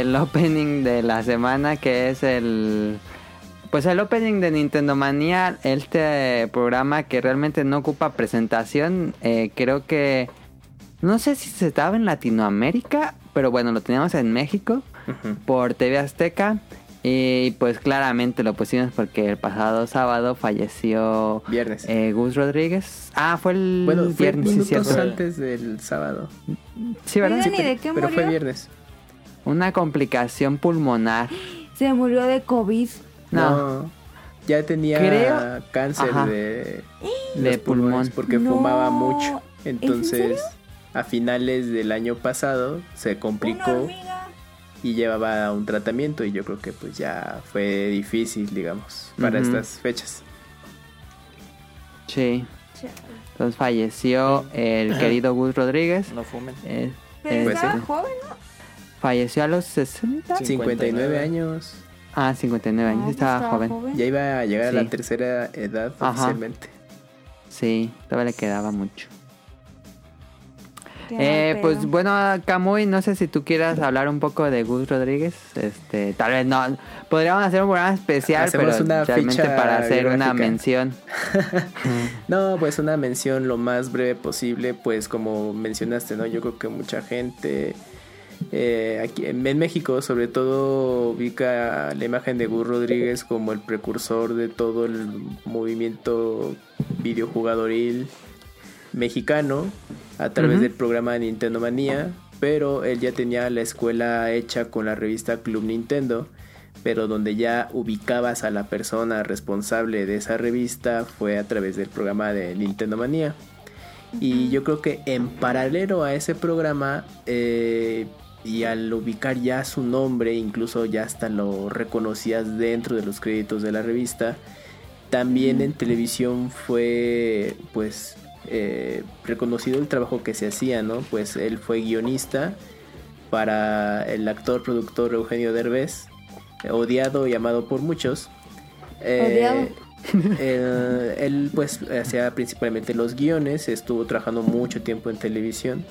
Del opening de la semana que es el pues el opening de Nintendo Manía este programa que realmente no ocupa presentación eh, creo que no sé si se estaba en Latinoamérica pero bueno lo teníamos en México por TV Azteca Y pues claramente lo pusimos porque el pasado sábado falleció Viernes. eh, Gus Rodríguez. Ah, fue el bueno, fue viernes, sí, minutos cierto. antes del sábado. Sí, ¿verdad? Sí, ¿y de qué Pero fue viernes. Una complicación pulmonar. Se murió de COVID. No, Ya tenía Creo- cáncer Ajá. de, de los pulmón. pulmones porque No. fumaba mucho. ¿Es en Entonces, a finales del año pasado se complicó y llevaba un tratamiento y yo creo que pues ya fue difícil, digamos, para estas fechas. Sí. Entonces falleció el querido Gus Rodríguez. No fumen. Eh, Pero este, estaba joven, ¿no? Falleció a los 60. 59 años. Ah, 59 años. No, pues estaba, joven. Ya iba a llegar Sí. a la tercera edad Ajá. oficialmente. Sí, todavía le quedaba mucho. Eh, pues bueno, Camuy, no sé si tú quieras hablar un poco de Gus Rodríguez. Este, tal vez no. Podríamos hacer un programa especial, Hacemos pero una realmente ficha para hacer una mención. (laughs) No, pues una mención lo más breve posible, pues como mencionaste, ¿no? Yo creo que mucha gente eh, aquí en, en México sobre todo ubica la imagen de Gus Rodríguez como el precursor de todo el movimiento videojugadoril mexicano a través del programa Nintendo Manía, pero él ya tenía la escuela hecha con la revista Club Nintendo, pero donde ya ubicabas a la persona responsable de esa revista fue a través del programa de Nintendo Manía. Y yo creo que en paralelo a ese programa eh, y al ubicar ya su nombre, incluso ya hasta lo reconocías dentro de los créditos de la revista, también en televisión fue pues eh, reconocido el trabajo que se hacía, ¿no? Pues él fue guionista para el actor productor Eugenio Derbez, odiado y amado por muchos. Eh, Odiado. (laughs) eh, él pues hacía principalmente los guiones, estuvo trabajando mucho tiempo en televisión.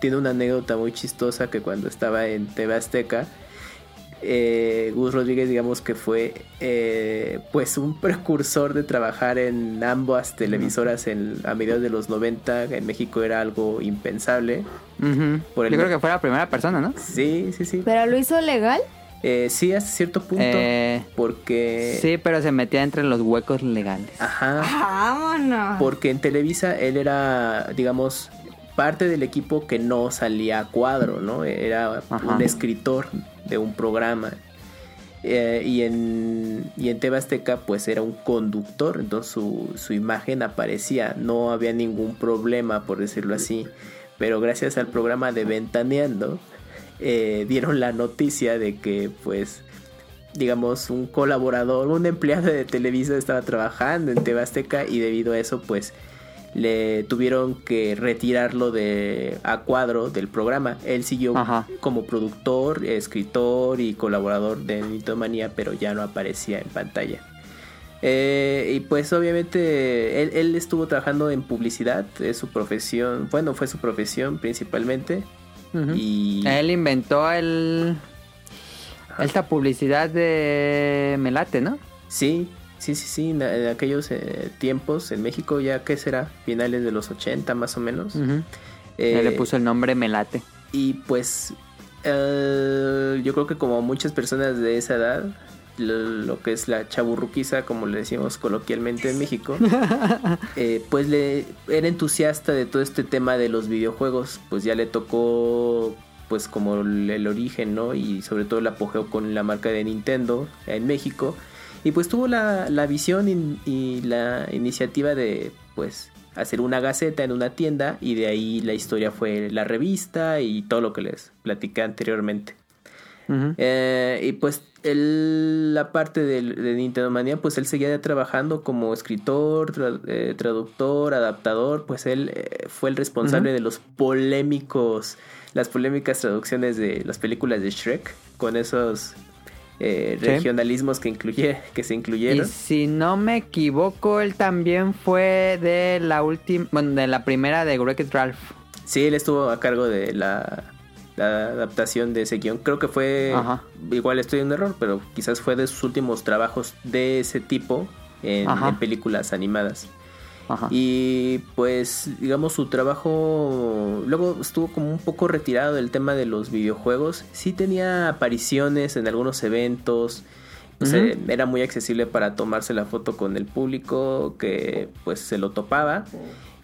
Tiene una anécdota muy chistosa que cuando estaba en TV Azteca, eh, Gus Rodríguez digamos que fue eh, pues un precursor de trabajar en ambas televisoras en, a mediados de los 90 en México era algo impensable. Por el- Yo creo que fue la primera persona, ¿no? sí sí sí ¿Pero lo hizo legal? Eh, sí hasta cierto punto Eh, porque Sí, pero se metía entre los huecos legales. ajá Vámonos. porque en Televisa él era digamos parte del equipo que no salía a cuadro no era Ajá. un escritor de un programa. Eh, y en y en TV Azteca pues era un conductor entonces su, su imagen aparecía. No había ningún problema por decirlo así. Pero gracias al programa de Ventaneando eh, dieron la noticia de que pues digamos un colaborador un empleado de Televisa estaba trabajando en TV Azteca y debido a eso pues le tuvieron que retirarlo de a cuadro del programa. Él siguió Ajá. como productor, escritor y colaborador de Nitomanía, pero ya no aparecía en pantalla. Eh, y pues obviamente él, él estuvo trabajando en publicidad, es su profesión, bueno, fue su profesión principalmente. Y Él inventó el esta publicidad de Melate, ¿no? sí, sí, sí, sí, en, en aquellos eh, tiempos en México ya, ¿qué será? Finales de los 80 más o menos. Ujú. Eh, le puso el nombre Melate. Y pues eh, yo creo que como muchas personas de esa edad, lo, lo que es la chaburruquiza, como le decimos coloquialmente en México, (laughs) eh, pues le era entusiasta de todo este tema de los videojuegos, pues ya le tocó pues como el, el origen, ¿no? Y sobre todo el apogeo con la marca de Nintendo en México. Y pues tuvo la, la visión y, y la iniciativa de pues hacer una gaceta en una tienda y de ahí la historia fue la revista y todo lo que les platicé anteriormente. Eh, y pues él, la parte del- de, Nintendo Manía, pues él seguía trabajando como escritor, tra- eh, traductor, adaptador, pues él eh, fue el responsable de los polémicos, las polémicas traducciones de las películas de Shrek, con esos eh, Sí. regionalismos que, incluye, que se Y incluyeron. si no me equivoco, él también fue de la última, bueno, de la primera de Wreck-It Ralph. Sí, él estuvo a cargo de la, la adaptación de ese guion. Creo que fue, Ajá. igual estoy en un error, pero quizás fue de sus últimos trabajos de ese tipo en películas animadas. Ajá. Y pues, digamos, su trabajo luego estuvo como un poco retirado del tema de los videojuegos. Sí tenía apariciones en algunos eventos. pues, era muy accesible para tomarse la foto con el público que pues se lo topaba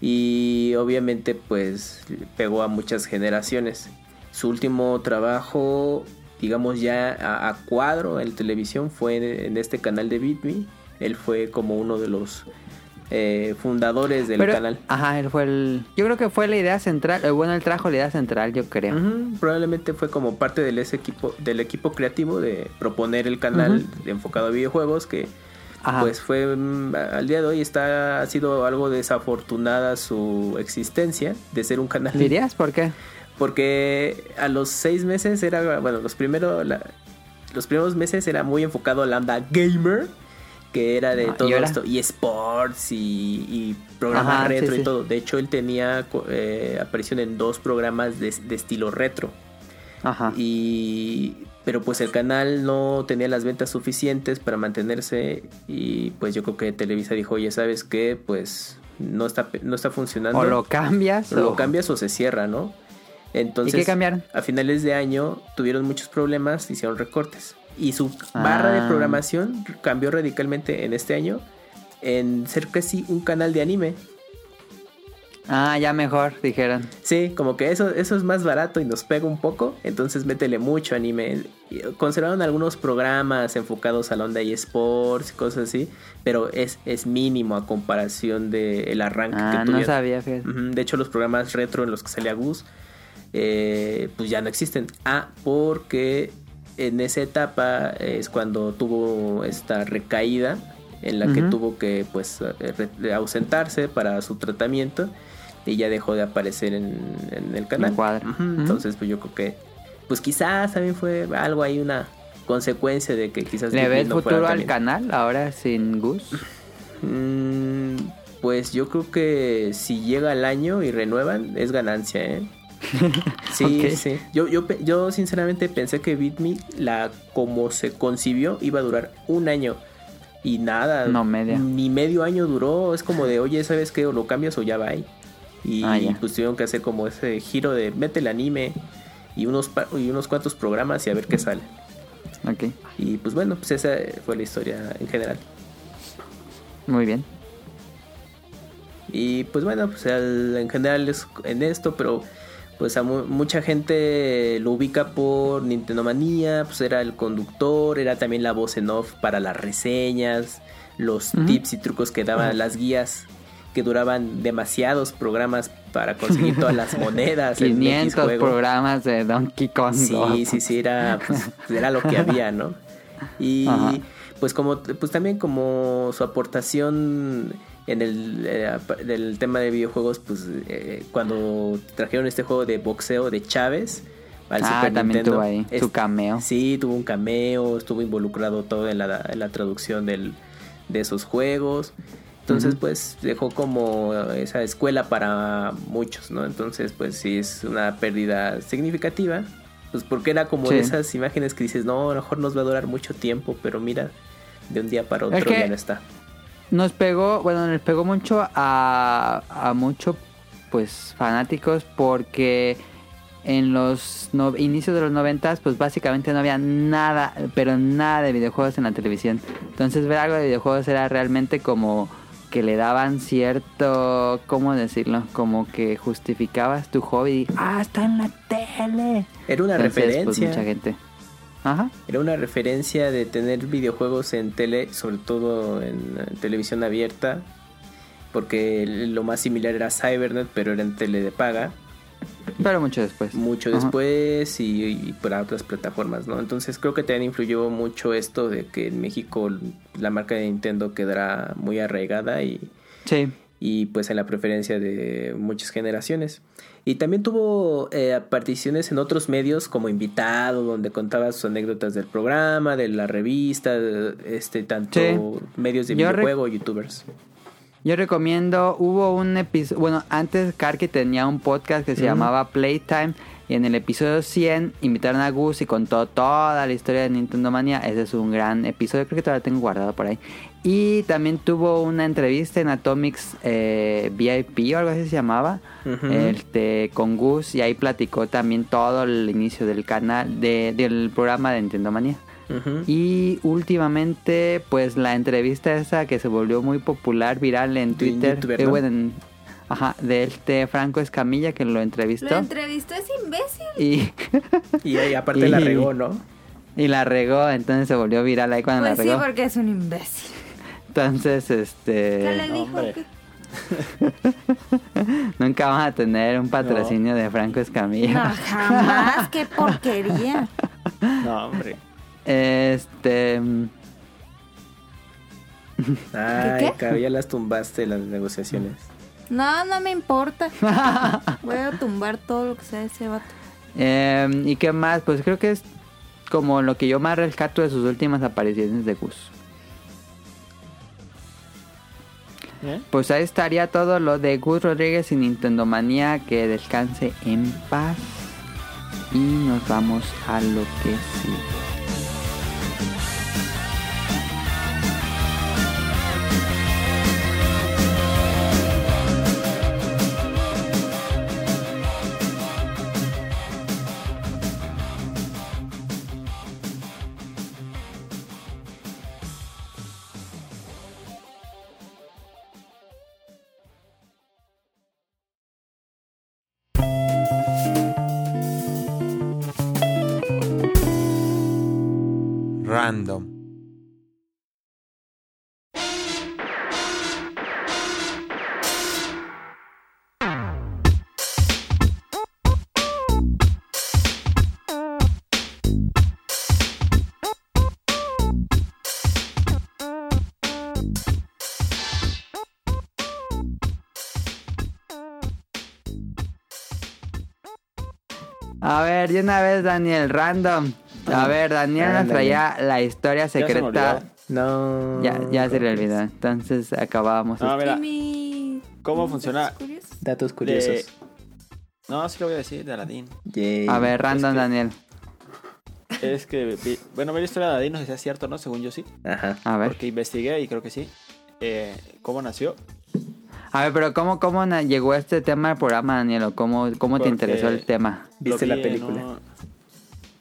y obviamente pues pegó a muchas generaciones. Su último trabajo, digamos ya a, a cuadro en televisión fue en, en este canal de BitMe. Él fue como uno de los eh, fundadores del Pero- canal. Ajá, él fue el. Yo creo que fue la idea central. eh, Bueno, él trajo la idea central, yo creo. Ujú, Probablemente fue como parte del ese equipo, del equipo creativo de proponer el canal enfocado a videojuegos que Ajá. pues fue mm, al día de hoy está ha sido algo desafortunada su existencia de ser un canal ¿Dirías por qué? porque a los seis meses era bueno los primeros los primeros meses era muy enfocado a la onda gamer que era de Ah, ¿y todo esto y sports y, y programas Ajá, sí, retro y todo. De hecho él tenía eh, aparición en dos programas de, de estilo retro. Ajá. y pero pues el canal no tenía las ventas suficientes para mantenerse y pues yo creo que Televisa dijo oye sabes qué pues no está no está funcionando O lo cambias. o lo cambias o se cierra no entonces ¿Y qué cambiaron? a finales de año tuvieron muchos problemas hicieron recortes y su barra de Ah. programación cambió radicalmente en este año en ser casi un canal de anime Ah, ya mejor, dijeron. Sí, como que eso, eso es más barato y nos pega un poco, entonces métele mucho anime. Conservaron algunos programas enfocados a la onda y sports y cosas así, pero es, es mínimo a comparación del arranque que Ah, no tuvieron. sabía, fíjate. Ujú, De hecho, los programas retro en los que salía Gus, eh, pues ya no existen. Ah, porque en esa etapa es cuando tuvo esta recaída en la que tuvo que pues ausentarse para su tratamiento y ya dejó de aparecer en, en el canal. Cuadro. Entonces, pues yo creo que pues quizás también fue algo ahí una consecuencia de que quizás ¿Le ves no futuro al canal ahora sin Gus? Mm, pues yo creo que si llega el año y renuevan, es ganancia, ¿eh? (laughs) Sí, sí. Yo, yo, yo sinceramente pensé que BitMe, la como se concibió, iba a durar un año. Y nada. No, media. Ni medio año duró. Es como de, oye, ¿sabes qué? O lo cambias o ya va ahí. Y Ah, pues tuvieron que hacer como ese giro de mete el anime y unos, y unos cuantos programas y a ver qué sale. Ok, Y pues bueno, pues esa fue la historia en general. muy bien. Y pues bueno, pues en general es en esto, pero pues a mu- mucha gente lo ubica por Nintendo Manía, pues era el conductor, era también la voz en off para las reseñas, los tips y trucos que daban las guías que duraban demasiados programas para conseguir todas las (laughs) monedas. en X 500 juego. programas de Donkey Kong. Sí, sí, sí, era, pues, era lo que había, ¿no? (laughs) Y pues como, pues también como su aportación en el eh, del tema de videojuegos, pues eh, cuando trajeron este juego de boxeo de Chávez al Ah, Super también Nintendo, tuvo ahí es- su cameo. Sí, tuvo un cameo, estuvo involucrado todo en la, en la traducción del, de esos juegos. Entonces, pues dejó como esa escuela para muchos, ¿no? Entonces, pues sí es una pérdida significativa. Pues porque era como Sí. esas imágenes que dices, no, a lo mejor nos va a durar mucho tiempo, pero mira, de un día para otro Es que- ya no está. Nos pegó, bueno, nos pegó mucho a, a muchos pues fanáticos porque en los no- inicios de los noventas pues básicamente no había nada, pero nada de videojuegos en la televisión. Entonces ver algo de videojuegos era realmente como que le daban cierto, ¿cómo decirlo? Como que justificabas tu hobby. Ah, está en la tele. Era una Entonces, pues referencia. mucha gente. Ajá. Era una referencia de tener videojuegos en tele, sobre todo en, televisión abierta, porque lo más similar era Cybernet, pero era en tele de paga, Pero mucho después. mucho Ajá. después y, y para otras plataformas, ¿no? Entonces creo que también influyó mucho esto de que en México la marca de Nintendo quedará muy arraigada y, Sí. y pues en la preferencia de muchas generaciones. Y también tuvo eh, participaciones en otros medios como invitado, donde contaba sus anécdotas del programa, de la revista, este tanto Sí. medios de Yo videojuego, youtubers. Yo recomiendo, hubo un episodio, bueno, antes Karki tenía un podcast que se llamaba Playtime y en el episodio 100 invitaron a Gus y contó toda la historia de Nintendo Manía. Ese es un gran episodio, creo que todavía tengo guardado por ahí. Y también tuvo una entrevista en Atomics eh, VIP o algo así se llamaba, este, con Gus y ahí platicó también todo el inicio del canal, de- del programa de Nintendo Manía. Y últimamente, pues la entrevista esa que se volvió muy popular, viral en De Twitter, youtuber, eh, ¿no? bueno, en- ajá, de este Franco Escamilla que lo entrevistó. Lo entrevistó ese imbécil. y, Y ahí aparte (laughs) la regó, ¿no? y la regó, entonces se volvió viral ahí cuando Pues la sí, regó. porque es un imbécil. Entonces, este... ¿Qué le dijo? (laughs) Nunca vamos a tener un patrocinio de Franco Escamilla. No, jamás. Qué porquería. (laughs) No, hombre. Este... mm, Ay, qué? cabrón, ya las tumbaste las negociaciones. No, no me importa. Voy a tumbar todo lo que sea de ese vato. eh, ¿Y qué más? Pues creo que es como lo que yo más rescato de sus últimas apariciones de Gus. ¿Eh? Pues ahí estaría todo lo de Gus Rodríguez y Nintendo Manía. Que descanse en paz. Y nos vamos a lo que sigue. Random. A ver, de una vez, Daniel, random. A ver, Daniel nos traía la historia se secreta. olvidó. No. Ya, ya se le olvidó. Entonces acabamos. No, mira, ¿Y mi... ¿cómo funciona? Datos curiosos. De- No, sí lo voy a decir, de Aladdin. A ver, random, que- Daniel. Es que, bueno, ver la historia de Aladdin no sé si es cierto, ¿no? Según yo sí. Ajá. A ver. Porque investigué y creo que sí. Eh, ¿Cómo nació? A ver, pero ¿cómo, cómo llegó este tema al programa, Daniel? ¿O cómo, cómo te interesó el tema? ¿Viste la película?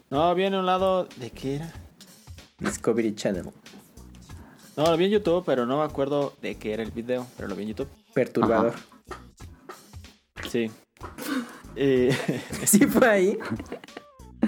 No, vi en un lado... ¿De qué era? Discovery Channel. No, lo vi en YouTube, pero no me acuerdo de qué era el video. Pero lo vi en YouTube. Perturbador. Sí. Y- (laughs) Sí, fue ahí.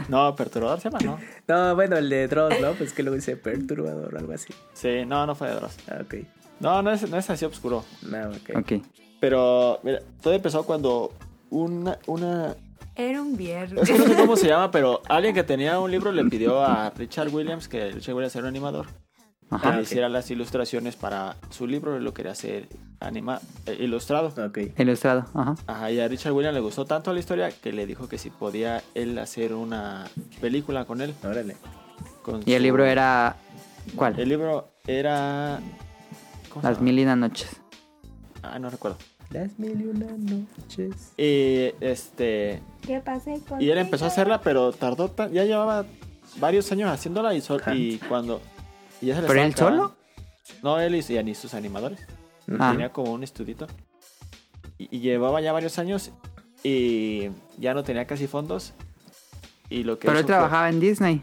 no, perturbador se llama, ¿no? No, bueno, el de Dross, ¿no? Pues que luego dice perturbador o algo así. Sí, no, no fue de Dross. Ah, ok. No, no es, no es así oscuro. No, ok. Ok. Pero, mira, todo empezó cuando una, una... Era un Es viernes. que no sé cómo se llama, pero alguien que tenía un libro le pidió a Richard Williams, que Richard Williams era un animador, que Ajá. le hiciera las ilustraciones para su libro y lo quería hacer anima eh, ilustrado. Ok. Ilustrado. Ajá. Ajá, y a Richard Williams le gustó tanto la historia que le dijo que si podía él hacer una película con él. Órale. con Y el su- libro era... ¿Cuál? El libro era... ¿cómo se Las llama? mil y una noches. Ah, no recuerdo. Las mil y una noches. Y este... ¿Qué pasé con Y él empezó a hacerla, pero tardó... tan- Ya llevaba varios años haciéndola y, sol- y cuando... y ya se le ¿Pero él solo? No, él y, y ni sus animadores. Ah. Tenía como un estudito. Y, y llevaba ya varios años y ya no tenía casi fondos. Y lo que Pero él fue- trabajaba en Disney.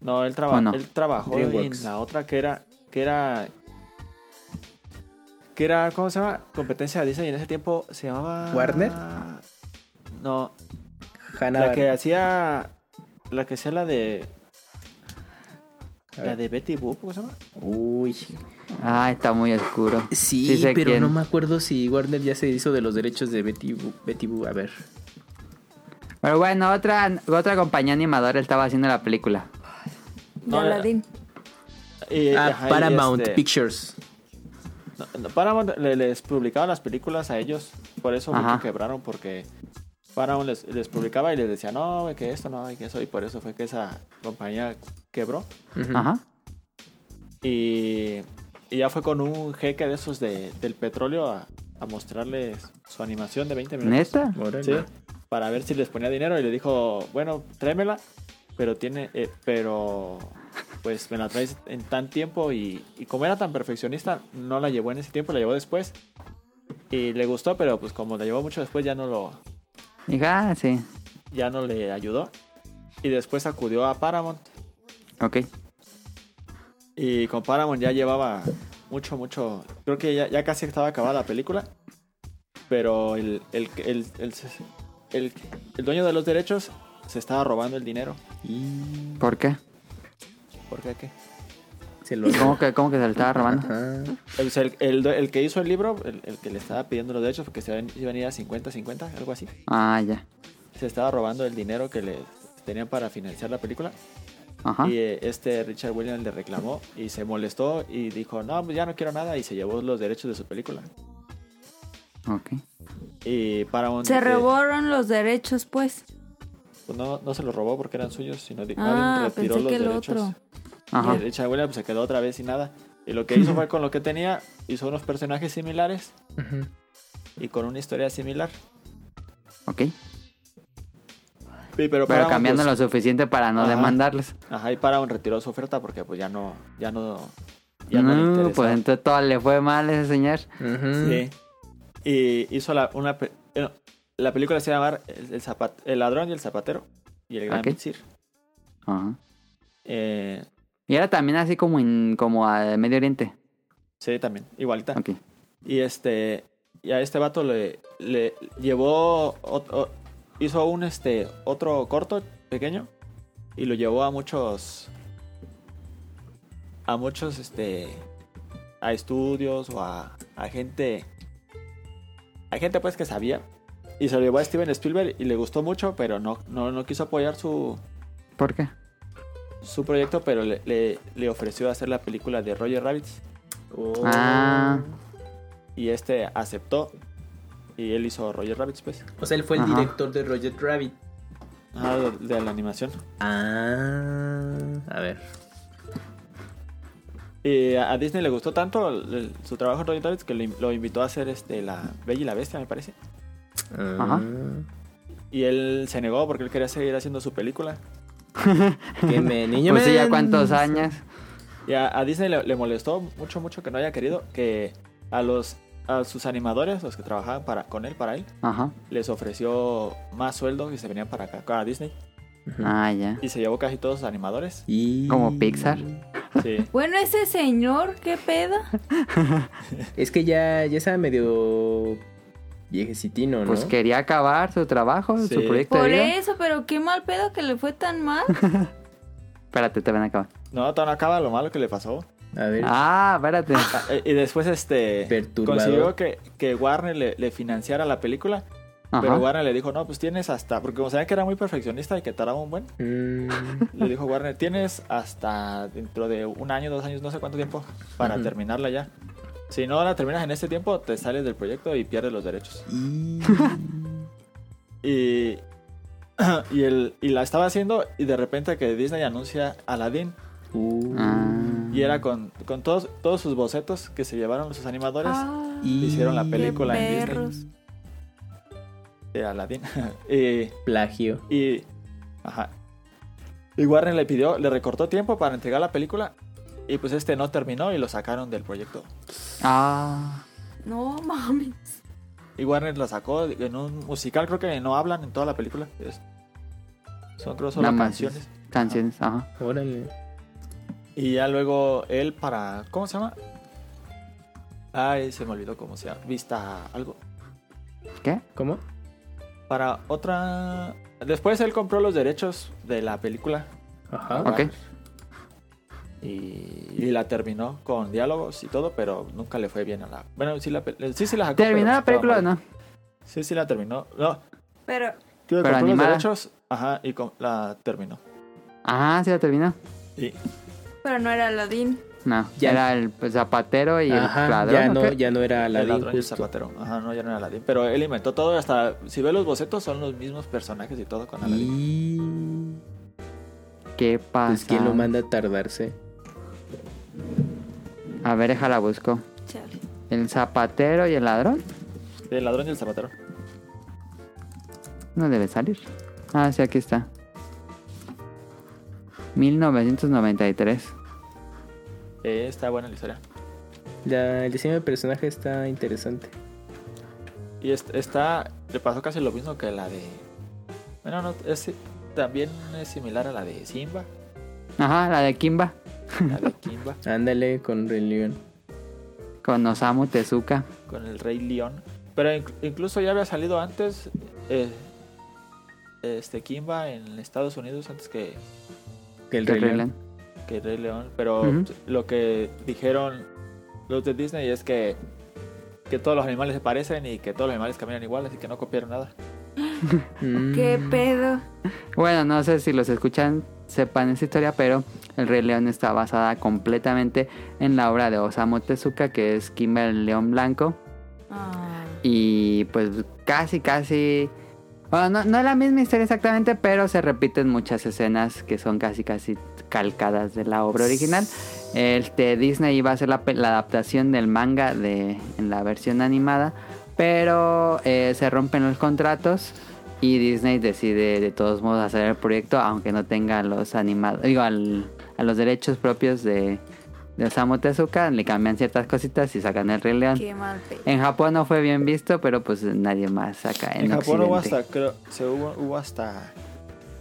No, él, traba- él trabajó DreamWorks. en la otra que era... Que era... Que era, ¿cómo se llama? Competencia de Disney en ese tiempo se llamaba... ¿Warner? No, Hanna la que hacía... La que hacía la de... La de Betty Boop, ¿cómo se llama? Uy. Ah, está muy oscuro. Sí, sé pero quién. no me acuerdo si Warner ya se hizo de los derechos de Betty Boo. Betty Boo. A ver. Pero bueno, otra, otra compañía animadora estaba haciendo la película. De No, Aladdin. Y- Ah, Paramount este- Pictures. No, no, Paramount le- les publicaba las películas a ellos, por eso fue Ajá. que quebraron, porque Paramount les, les publicaba y les decía, no, que esto no, que eso, y por eso fue que esa compañía quebró. Ajá. Y, y ya fue con un jeque de esos de, del petróleo a, a mostrarles su animación de 20 minutos. ¿Neta? Sí, para ver si les ponía dinero y le dijo, bueno, tráemela, pero tiene, eh, pero pues me la traes en tan tiempo y, y como era tan perfeccionista, no la llevó en ese tiempo, la llevó después y le gustó, pero pues como la llevó mucho después ya no lo, ah, sí. ya no le ayudó y después acudió a Paramount Ok. Y con Paramount ya llevaba mucho, mucho. Creo que ya, ya casi estaba acabada la película. Pero el, el, el, el, el- el dueño de los derechos se estaba robando el dinero. ¿Por qué? ¿Por qué? qué? se lo ¿Cómo que, cómo que se le estaba robando? El, el, el- el que hizo el libro, el, el que le estaba pidiendo los derechos, porque se iban- a ir a 50-50, algo así. Ah, ya. Se estaba robando el dinero que le tenían para financiar la película. Ajá. Y eh, este Richard Williams le reclamó y se molestó y dijo, no, pues ya no quiero nada. Y se llevó los derechos de su película. Ok. Y Paramount... Se eh, robaron los derechos, pues. Pues no, no se los robó porque eran suyos, sino más Ah, retiró pensé los que el derechos. otro. Ajá. Y Richard Williams se quedó otra vez sin nada. Y lo que hizo fue con lo que tenía, hizo unos personajes similares y con una historia similar. Ok. Sí, pero cambiando pues, lo suficiente para no Ajá. demandarles. Ajá, y Paramount retiró su oferta porque pues ya no, ya no, ya no, le No, pues entonces todo le fue mal ese señor. Sí. Y hizo la, una, la película se llama el, el, zapat- el ladrón y el zapatero y el gran Ok. Vizir. Ajá. Eh, Y era también así como en, como a Medio Oriente. sí, también, igualita. Ok. Y este, y a este vato le, le llevó, o- hizo un este, otro corto pequeño y lo llevó a muchos, a muchos este, a estudios o a, a gente, a gente pues que sabía. Y se lo llevó a Steven Spielberg y le gustó mucho, pero no, no, no quiso apoyar su, ¿Por qué? su proyecto, pero le, le, le ofreció hacer la película de Roger Rabbit. Oh. Ah. Y este aceptó. Y él hizo Roger Rabbit, pues. O sea, él fue el Ajá. director de Roger Rabbit. Ah, de, de la animación. Ah. A ver. Y a, Disney le gustó tanto el- el- su trabajo en Roger Rabbit que lo, in- lo invitó a hacer este, la Bella y la Bestia, me parece. Ajá. Y él se negó porque él quería seguir haciendo su película. (laughs) Que me niño Pues sí, ya cuántos años. Y a, a Disney le, le molestó mucho, mucho que no haya querido que a los a sus animadores, los que trabajaban para, con él, para él, Ajá. les ofreció más sueldo y se venían para acá, a Disney. Ah, ya. Y se llevó casi todos sus animadores. Y... Como Pixar. Sí. (laughs) Bueno, ese señor, ¿qué pedo? (laughs) Es que ya, ya estaba medio viejecitino, ¿no? Pues quería acabar su trabajo, Sí. su proyecto Por de vida. eso, pero qué mal pedo que le fue tan mal. (laughs) Espérate, te van a acabar. No, todavía no acaba lo malo que le pasó. A ver. Ah, espérate. Ah, eh, Y después este consiguió que, que Warner le, le financiara la película. Pero. Warner le dijo, no, pues tienes hasta... Porque como sabía que era muy perfeccionista y que tardaba un buen... Mm, Le dijo Warner, tienes hasta dentro de un año, dos años, no sé cuánto tiempo para terminarla ya. Si no la terminas en este tiempo, te sales del proyecto y pierdes los derechos. (laughs) y... Y, (clears throat) y, el, y la estaba haciendo y de repente que Disney anuncia Aladdin. Uh, Ah. Y era con, con todos, todos sus bocetos que se llevaron sus animadores. Ah, y... hicieron la película en Disney. de Aladdin. (laughs) y, Plagio. y, ajá. Y Warner le pidió, le recortó tiempo para entregar la película. Y pues este no terminó y lo sacaron del proyecto. Ah. No mames. Y Warner la sacó en un musical, creo que no hablan en toda la película. Es- son creo solo canciones. Canciones, ajá. Órale. Y ya luego él para. ¿Cómo se llama? Ay, se me olvidó cómo se llama. Vista algo. ¿Qué? ¿Cómo? Para otra. Después él compró los derechos de la película. Ajá. Ok. Y, y la terminó con diálogos y todo, pero nunca le fue bien a la. Bueno, sí, la, sí, sí la sacó, ¿Terminó la película o no? Sí, sí la terminó. No, Pero, Pero los animada. derechos. Ajá, y com- la terminó. Ah, sí la terminó. Y pero no era Aladdin. No, Ya. era el zapatero y Ajá, el ladrón. ya ¿o no, ya no era el Aladdin ladrón y el zapatero. Ajá, no, ya no era Aladdin. Pero él inventó todo. Hasta si ves los bocetos, son los mismos personajes y todo con Aladdin. Y... ¿Qué pasa? Pues quién lo manda a tardarse. A ver, déjala busco. Chale. ¿El zapatero y el ladrón? El ladrón y el zapatero. No debe salir. Ah, sí, aquí está. 1993. Eh, está buena la historia. La- el diseño de personaje está interesante. Y est- está. Le pasó casi lo mismo que la de. Bueno, no, es, también es similar a la de Simba. Ajá, la de Kimba. (laughs) Ándale con Rey León. Con Osamu Tezuka. con el Rey León. Pero inc- incluso ya había salido antes eh, este Kimba en Estados Unidos antes que, Que el Rey Rey León. León. que Rey León. Pero lo que dijeron los de Disney es que, que todos los animales se parecen y que todos los animales caminan igual, así que no copiaron nada. (laughs) Mm. ¿Qué pedo? Bueno, no sé si los escuchan sepan esa historia, pero El Rey León está basada completamente en la obra de Osamu Tezuka, que es Kimba el León Blanco. Ah, Y pues casi, casi... Bueno, no, no es la misma historia exactamente, pero se repiten muchas escenas que son casi, casi calcadas de la obra original. Este, Disney iba a hacer la adaptación del manga de, en la versión animada, pero eh, se rompen los contratos y Disney decide de todos modos hacer el proyecto, aunque no tenga los animados, digo, al- a los derechos propios de, de Osamu Tezuka, le cambian ciertas cositas y sacan el Rey León. qué mal pedo. En Japón no fue bien visto, pero pues nadie más acá en, En, Japón hubo hasta, creo, se hubo, hubo hasta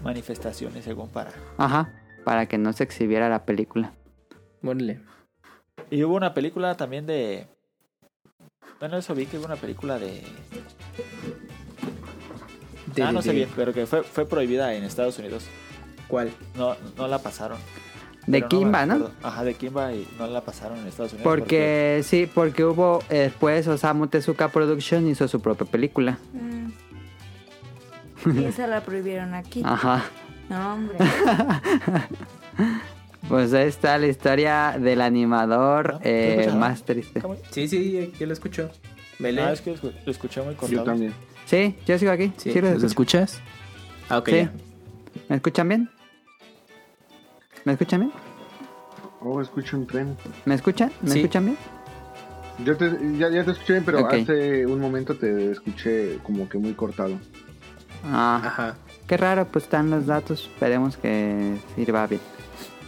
manifestaciones según para... Ajá, para que no se exhibiera la película. Órale. Y hubo una película también de... Bueno, eso vi que hubo una película de... De- ah, no de- sé de- bien, pero que fue, fue prohibida en Estados Unidos. ¿Cuál? No, no la pasaron. De Pero Kimba, ¿no? Ajá, de Kimba y no la pasaron en Estados Unidos. Porque sí, porque hubo eh, después Osamu Tezuka Production hizo su propia película. Mm. Y esa la prohibieron aquí. Ajá. No, hombre. (laughs) Pues ahí está la historia del animador ¿No? eh, más triste. ¿Cómo? Sí, sí, yo lo escucho. ¿Me Ah, es que lo lo escuché muy cortado. Yo también. Sí, yo sigo aquí. Sí, Sí, los ¿los escucho. escuchas? Ah, ok, Sí. ya. ¿Me escuchan bien? ¿Me escuchan bien? Oh, escucho un tren. ¿Me escuchan? ¿Me Sí. escuchan bien? Yo te, ya, ya te escuché bien, pero hace un momento te escuché como que muy cortado. Ah, Ajá. qué raro, pues están los datos. Esperemos que sirva bien.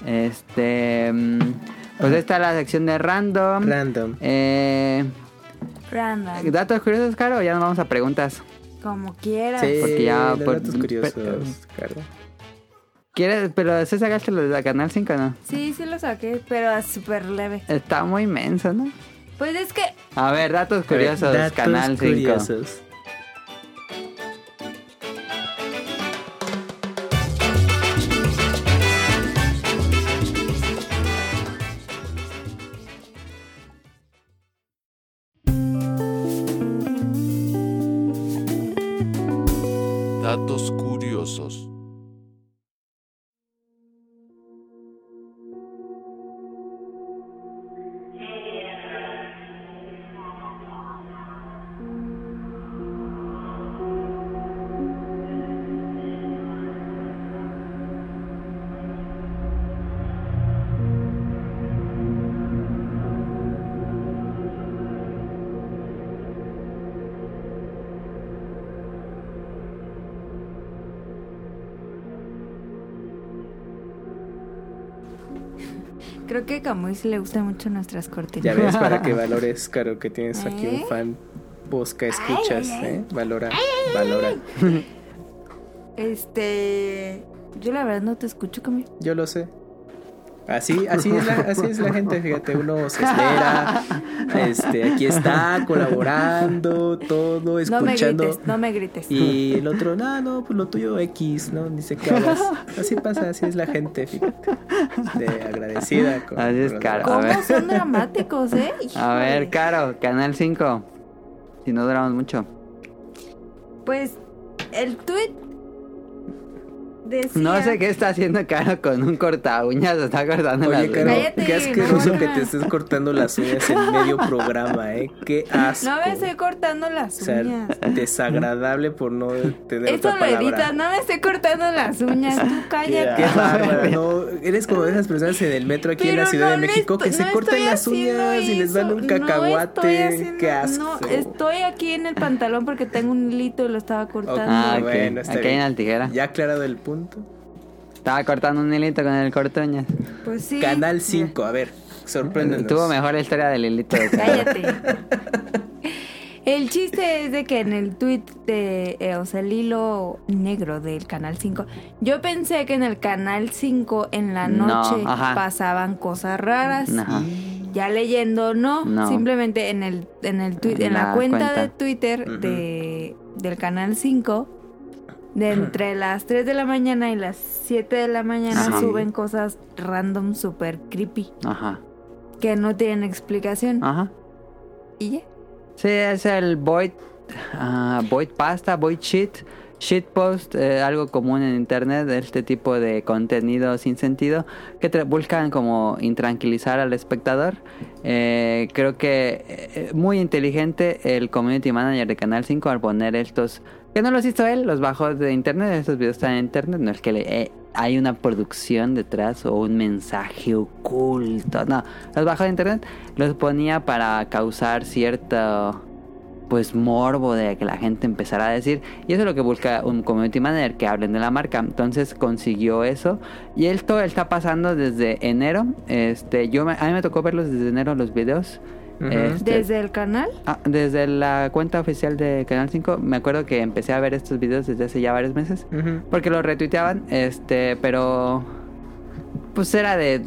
Este. mm, Pues esta es la sección de random. Random. Eh, Random. datos curiosos, Caro, o ya nos vamos a preguntas. Como quieras. Sí, porque ya los por- datos curiosos, pero- Caro. ¿Quieres? Pero ¿se sacaste los de Canal 5 no? Sí, sí lo saqué, pero es súper leve. Está muy inmenso, ¿no? Pues es que A ver, datos curiosos, Datos Canal 5. Datos curiosos. Que a le gustan mucho nuestras cortinas. Ya ves, para que (laughs) valores, Caro, que tienes aquí ¿Eh? un fan Posca escuchas, Ay, ay, ay. ¿eh? Valora, valora. (laughs) Este. Yo la verdad no te escucho, Camuy. Yo lo sé. Así, así es la, así es la gente, fíjate, uno se espera, este, aquí está colaborando, todo, No me escuchando. grites, no me grites. Y el otro, no, no, pues lo tuyo X, ¿no? Dice que. Así pasa, así es la gente, fíjate. De agradecida con Así es, con los Caro. ver. ¿Cómo son dramáticos, eh? A ver. Caro, Canal 5. Si no duramos mucho. Pues el tweet decía. No sé qué está haciendo Caro con un corta uñas. Está cortando Oye, las Caro, uñas. Cállate, qué asqueroso no, que te estés cortando las uñas en medio programa, ¿eh? Qué asco. No me estoy cortando las O sea, uñas. desagradable por no tener Esto otra lo palabra. no me estoy cortando las uñas. Tú Qué cállate. bárbara, (laughs) no, eres como de esas personas en el metro aquí en la Ciudad no de México que se cortan las uñas y les dan eso. un cacahuate. haciendo- Qué asco. No, estoy aquí en el pantalón porque tengo un hilito y lo estaba cortando. Ah. Bueno, está Aquí hay bien. una tijera. Ya aclarado el punto. Estaba cortando un hilito con el corta uñas. Pues sí. Canal 5, a ver, sorpréndenos. Tuvo mejor la historia del hilito de. Cállate. El chiste es de que en el tweet de, eh, o sea, el hilo negro del canal 5, yo pensé que en el canal 5 en la No, noche pasaban cosas raras. Ajá. Ya leyendo, no, No. simplemente en el, en el tweet, En en la, la cuenta, cuenta. de Twitter de, del canal 5, de entre las 3 de la mañana y las 7 de la mañana Ajá. suben cosas random super creepy Ajá. que no tienen explicación. Ajá. Y ya. Sí, es el Void, ah, Void Pasta, Void Shit, Shitpost, eh, algo común en internet, este tipo de contenido sin sentido que buscan como intranquilizar al espectador. Eh, creo que eh, muy inteligente el community manager de Canal 5 al poner estos, que no los hizo él, los bajó de internet, estos videos están en internet, no es que le, eh, hay una producción detrás o un mensaje oculto, no, los bajó de internet, los ponía para causar cierto pues morbo de que la gente empezara a decir y eso es lo que busca un community manager que hablen de la marca. Entonces consiguió eso y esto está pasando desde enero este yo me- a mí me tocó verlos desde enero los videos Este, Desde el canal. ah, desde la cuenta oficial de Canal 5 me acuerdo que empecé a ver estos videos desde hace ya varios meses porque los retuiteaban este pero pues era de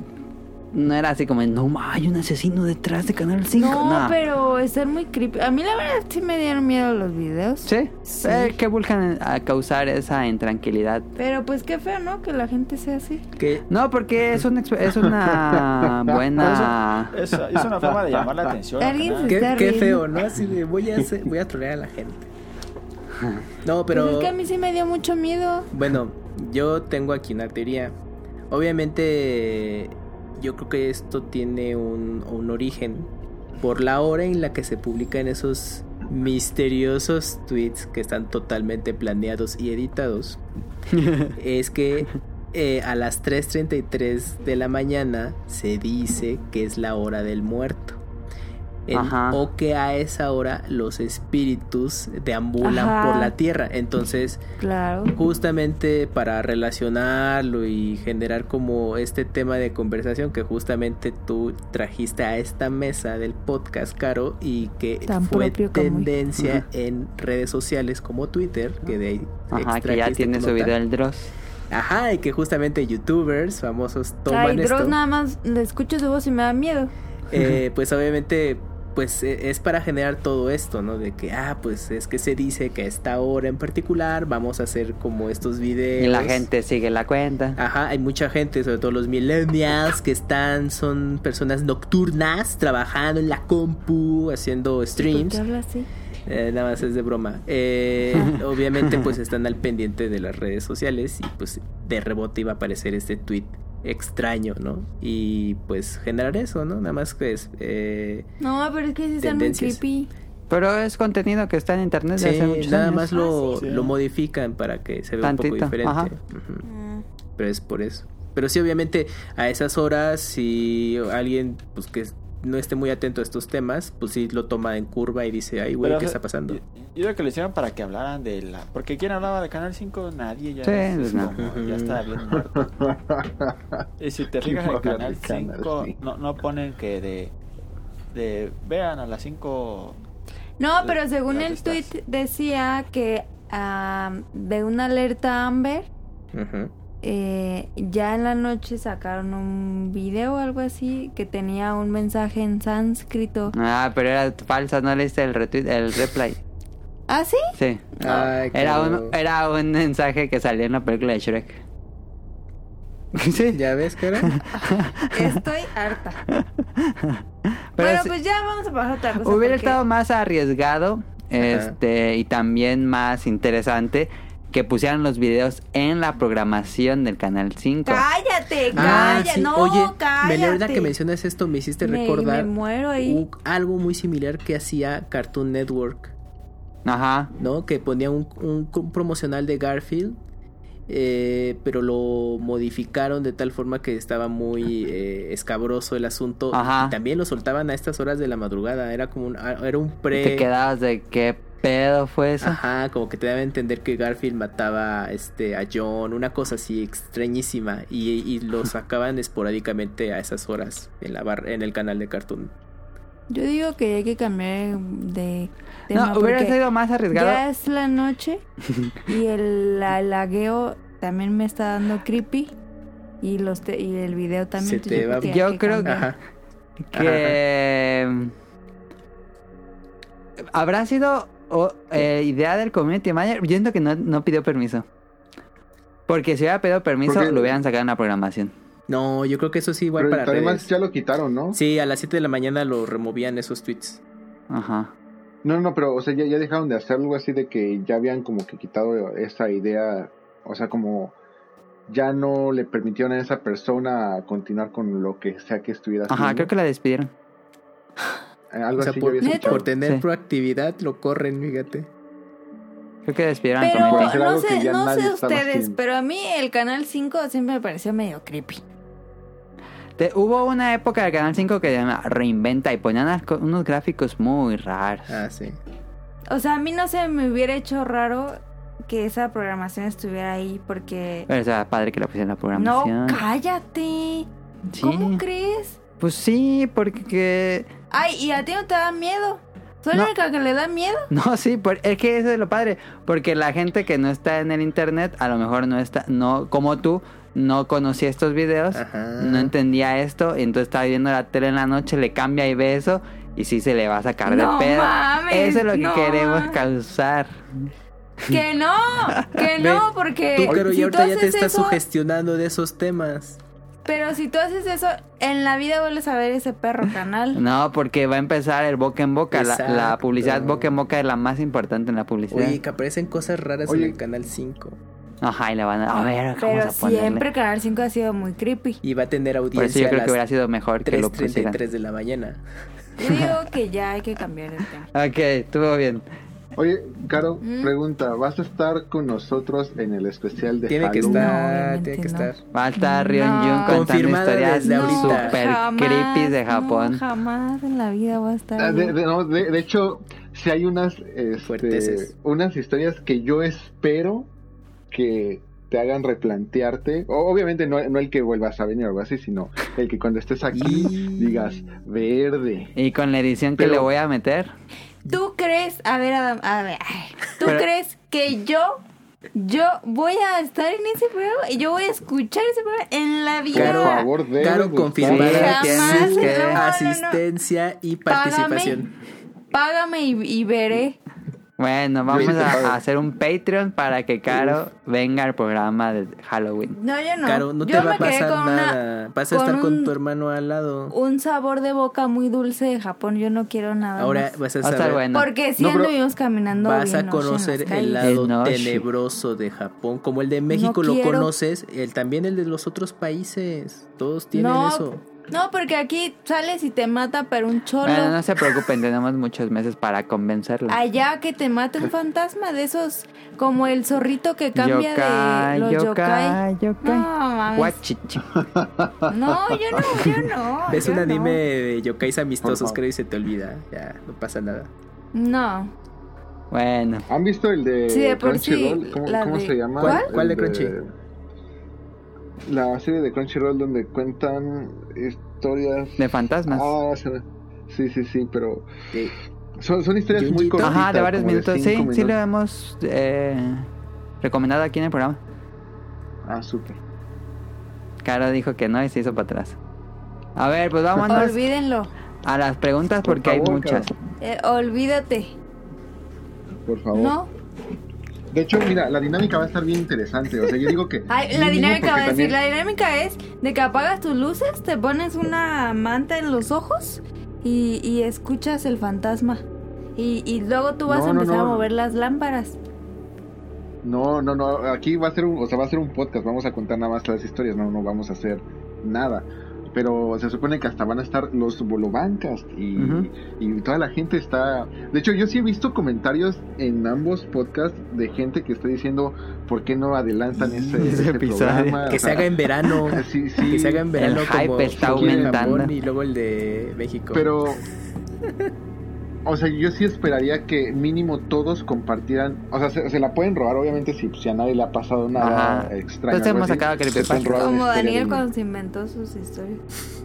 no era así como no ma, hay un asesino detrás de Canal 5 No, pero están muy creepy. A mí la verdad sí me dieron miedo los videos. Sí, Sí. Eh, que buscan a causar esa intranquilidad. Pero pues qué feo, ¿no? Que la gente sea así. Que No, porque es, un es una (laughs) buena... Es, es una forma de llamar la atención. Qué, Está qué feo, ¿no? Así de voy a hacer- voy a trolear a la gente. No, Pero pero es que a mí sí me dio mucho miedo. bueno, yo tengo aquí una teoría. Obviamente, yo creo que esto tiene un, un origen por la hora en la que se publican esos misteriosos tweets que están totalmente planeados y editados. (laughs) es que eh, a las 3.33 de la mañana se dice que es la hora del muerto. En- o que a esa hora los espíritus deambulan Ajá. por la tierra. Entonces, Claro. justamente para relacionarlo y generar como este tema de conversación que justamente tú trajiste a esta mesa del podcast, Caro, y que Tan fue tendencia en redes sociales como Twitter, que de ahí Ajá, que ya tiene su video el Dross. Ajá, y que justamente youtubers famosos toman Ay, esto. Dross nada más le escucho su voz y me da miedo. Eh, pues obviamente pues e- es para generar todo esto, ¿no? De que, ah, pues es que se dice que a esta hora en particular vamos a hacer como estos videos. Y la gente sigue la cuenta. Ajá, hay mucha gente, sobre todo los millennials, que están, son personas nocturnas, trabajando en la compu, haciendo ¿Por streams. qué habla así? Eh, nada más es de broma. Eh, (laughs) obviamente, pues están al pendiente de las redes sociales y pues de rebote iba a aparecer este tweet extraño, ¿no? Y pues generar eso, ¿no? Nada más que es... Eh, No, pero es que sí están muy creepy. Pero es contenido que está en internet sí, de hace muchos nada años. más lo, Ah, sí. lo modifican para que se vea un poco diferente. ajá. Pero es por eso. Pero sí, obviamente, a esas horas, si alguien pues que no esté muy atento a estos temas, pues sí lo toma en curva y dice, ay, güey, Pero, ¿qué está pasando? Yo, yo creo que lo hicieron para que hablaran de la. Porque ¿quién hablaba de Canal 5? Nadie ya. Sí, es no. como- ya está bien muerto. Y si te (laughs) fijas en Canal Canal 5, 5. no, no ponen que de. de vean a las 5. No, pero según el tweet decía que ah, de una alerta Amber, Ujú. Eh, ya en la noche sacaron un video o algo así que tenía un mensaje en sánscrito. Ah, pero era falsa, no leíste el retweet, el reply. ¿Ah, sí? Sí. Ay, Era un, era un mensaje que salió en la película de Shrek. (laughs) Sí. ¿Ya ves, cara? (laughs) Estoy harta. (laughs) Pero bueno, pues ya vamos a pasar a otra cosa. Hubiera porque- estado más arriesgado este y también más interesante que pusieran los videos en la programación del canal 5. Cállate, Ah, cállate. sí. No, Oye, cállate. me ahorita que mencionas esto me hiciste recordar me muero ahí. un- algo muy similar que hacía Cartoon Network, Ajá. ¿no? Que ponía un, un- un promocional de Garfield, eh, pero lo modificaron de tal forma que estaba muy eh, escabroso el asunto. Ajá. Y también lo soltaban a estas horas de la madrugada. Era como un, ah, era un pre. Te quedabas de qué pedo fue eso. Ajá, como que te daba a entender que Garfield mataba este, a John, una cosa así extrañísima. Y, y lo sacaban esporádicamente a esas horas en, la bar- en el canal de Cartoon. Yo digo que hay que cambiar de tema. No, hubiera sido más arriesgado. Ya es la noche y el la- lagueo también me está dando creepy. Y los te- y el video también. Se te va- que Yo que creo cambiar. Ajá. que habrá sido o, eh, idea del community manager. Yo siento que no, no pidió permiso. Porque si hubiera pedido permiso, lo hubieran sacado en la programación. No, yo creo que eso sí igual Pero para además redes. ya lo quitaron, ¿no? Sí, a las 7 de la mañana lo removían esos tweets. Ajá. No, no, pero, o sea, ya, ya dejaron de hacer algo así de que ya habían como que quitado esa idea, o sea, como ya no le permitieron a esa persona continuar con lo que sea que estuviera haciendo. Ajá, creo que la despidieron. (laughs) Algo O sea, así por, yo había ¿Neta? escuchado. por tener Sí. proactividad lo corren, fíjate. Creo que despidieron Pero hacer no sé, no sé ustedes, pero a mí el canal 5 siempre me pareció medio creepy. Te- hubo una época del Canal 5 que se llama Reinventa y ponían unos gráficos muy raros. Ah, sí. O sea, a mí no se me hubiera hecho raro que esa programación estuviera ahí porque... Pero o sea, padre que la pusieron en la No, programación. cállate. Sí. ¿Cómo crees? Pues sí, porque... Ay, ¿y a ti no te da miedo? ¿Soy No. la única que le da miedo? (laughs) No, sí, por- es que eso es lo padre. Porque la gente que no está en el internet, a lo mejor no está, no, como tú, no conocía estos videos, Ajá. no entendía esto, y entonces estaba viendo la tele en la noche, le cambia y ve eso, y sí se le va a sacar No de pedo. mames, eso es lo que no. queremos causar. Que no, que no, porque Tú, pero si y ahorita ya te estás eso- sugestionando de esos temas. Pero si tú haces eso, en la vida vuelves a ver ese perro canal. (laughs) No, porque va a empezar el boca en boca. La, la publicidad boca en boca es la más importante en la publicidad. Oye, que aparecen cosas raras Oye. en el canal 5. Ajá, y le van a... A ver, vamos Pero a ponerle. siempre Canal 5 ha sido muy creepy. Y va a tener Por eso audiencia yo a creo las que hubiera sido mejor que lo pusieran. 3.33 de la mañana. Yo digo (laughs) que ya hay que cambiar el tema. Ok, estuvo bien. Oye, Caro, ¿Mm? pregunta, ¿vas a estar con nosotros en el especial de Tiene que estar, obviamente tiene que no. estar. Va a estar Rion No. Jun contando historias super creepy de Japón. No, jamás en la vida voy a estar. Ah, de, ahí. de- no, de- de hecho, si hay unas, este, unas historias que yo espero que te hagan replantearte. O- obviamente no, no el que vuelvas a venir o algo así, sino el que cuando estés aquí Y- digas verde. Y con la edición que le voy a meter. ¿Tú crees, a ver, Adam, a ver, ¿tú Pero- crees que yo, yo voy a estar en ese programa y yo voy a escuchar ese programa en la vida? Por favor, debes Claro, de confirmada tienes que- No, no, no. asistencia y participación. Págame y, y veré. Bueno, vamos a, a hacer un Patreon para que Caro venga al programa de Halloween. No, yo no. Claro, no te va a pasar con una- nada. Vas a con estar con un- tu hermano al lado. un sabor de boca muy dulce de Japón. Yo no quiero nada Ahora más. vas a Va a estar saber. bueno. Porque si No, anduvimos caminando Vas bien a conocer el lado tenebroso de Japón, como el de México No lo quiero. conoces, el también el de los otros países, todos tienen no, eso. No, porque aquí sales y te mata, pero un cholo. Bueno, no se preocupen, tenemos muchos meses para convencerlo. Allá que te mate un fantasma de esos, como el zorrito que cambia Yokai, de los yokai. yokai, yokai. No, mames. Guachichi. No, yo no, yo no. Ves yo un no. anime de yokais amistosos, creo, y se te olvida. Ya, no pasa nada. No. Bueno, ¿Han visto el de Sí, de por sí, Crunchyroll? ¿Cómo, la cómo de- se llama? ¿Cuál? El ¿Cuál de Crunchy? La serie de Crunchyroll donde cuentan historias... de fantasmas. Ah, sí, sí, sí, pero Sí. son, son historias muy cortitas. Ajá, de varios minutos. Sí, sí lo hemos eh, recomendado aquí en el programa. Ah, súper. Caro dijo que no y se hizo para atrás. A ver, pues vámonos Olvídenlo. a las preguntas Por porque hay muchas. Eh, olvídate. Por favor. ¿No? De hecho, mira, la dinámica va a estar bien interesante. O sea, yo digo que. (laughs) Ay, la dinámica va a decir, también- la dinámica es de que apagas tus luces, te pones una manta en los ojos y, y escuchas el fantasma. Y, y luego tú vas No, a no, empezar a mover las lámparas. No, no, no. Aquí va a ser un, o sea, va a ser un podcast. Vamos a contar nada más las historias. No, no vamos a hacer nada. Pero se supone que hasta van a estar los bolobancas y, y toda la gente está. De hecho, yo sí he visto comentarios en ambos podcasts de gente que está diciendo por qué no adelantan ese, (laughs) Ese ese episodio. programa. Que O se haga en verano. (laughs) Sí, sí. Que se haga en verano El como hype está aumentando. Y luego el de México. Pero, (laughs) o sea, yo sí esperaría que mínimo todos compartieran. O sea, se, se la pueden robar, obviamente, si, si a nadie le ha pasado nada Ajá. extraño. Entonces algo hemos sacado Como Daniel cuando se inventó sus historias.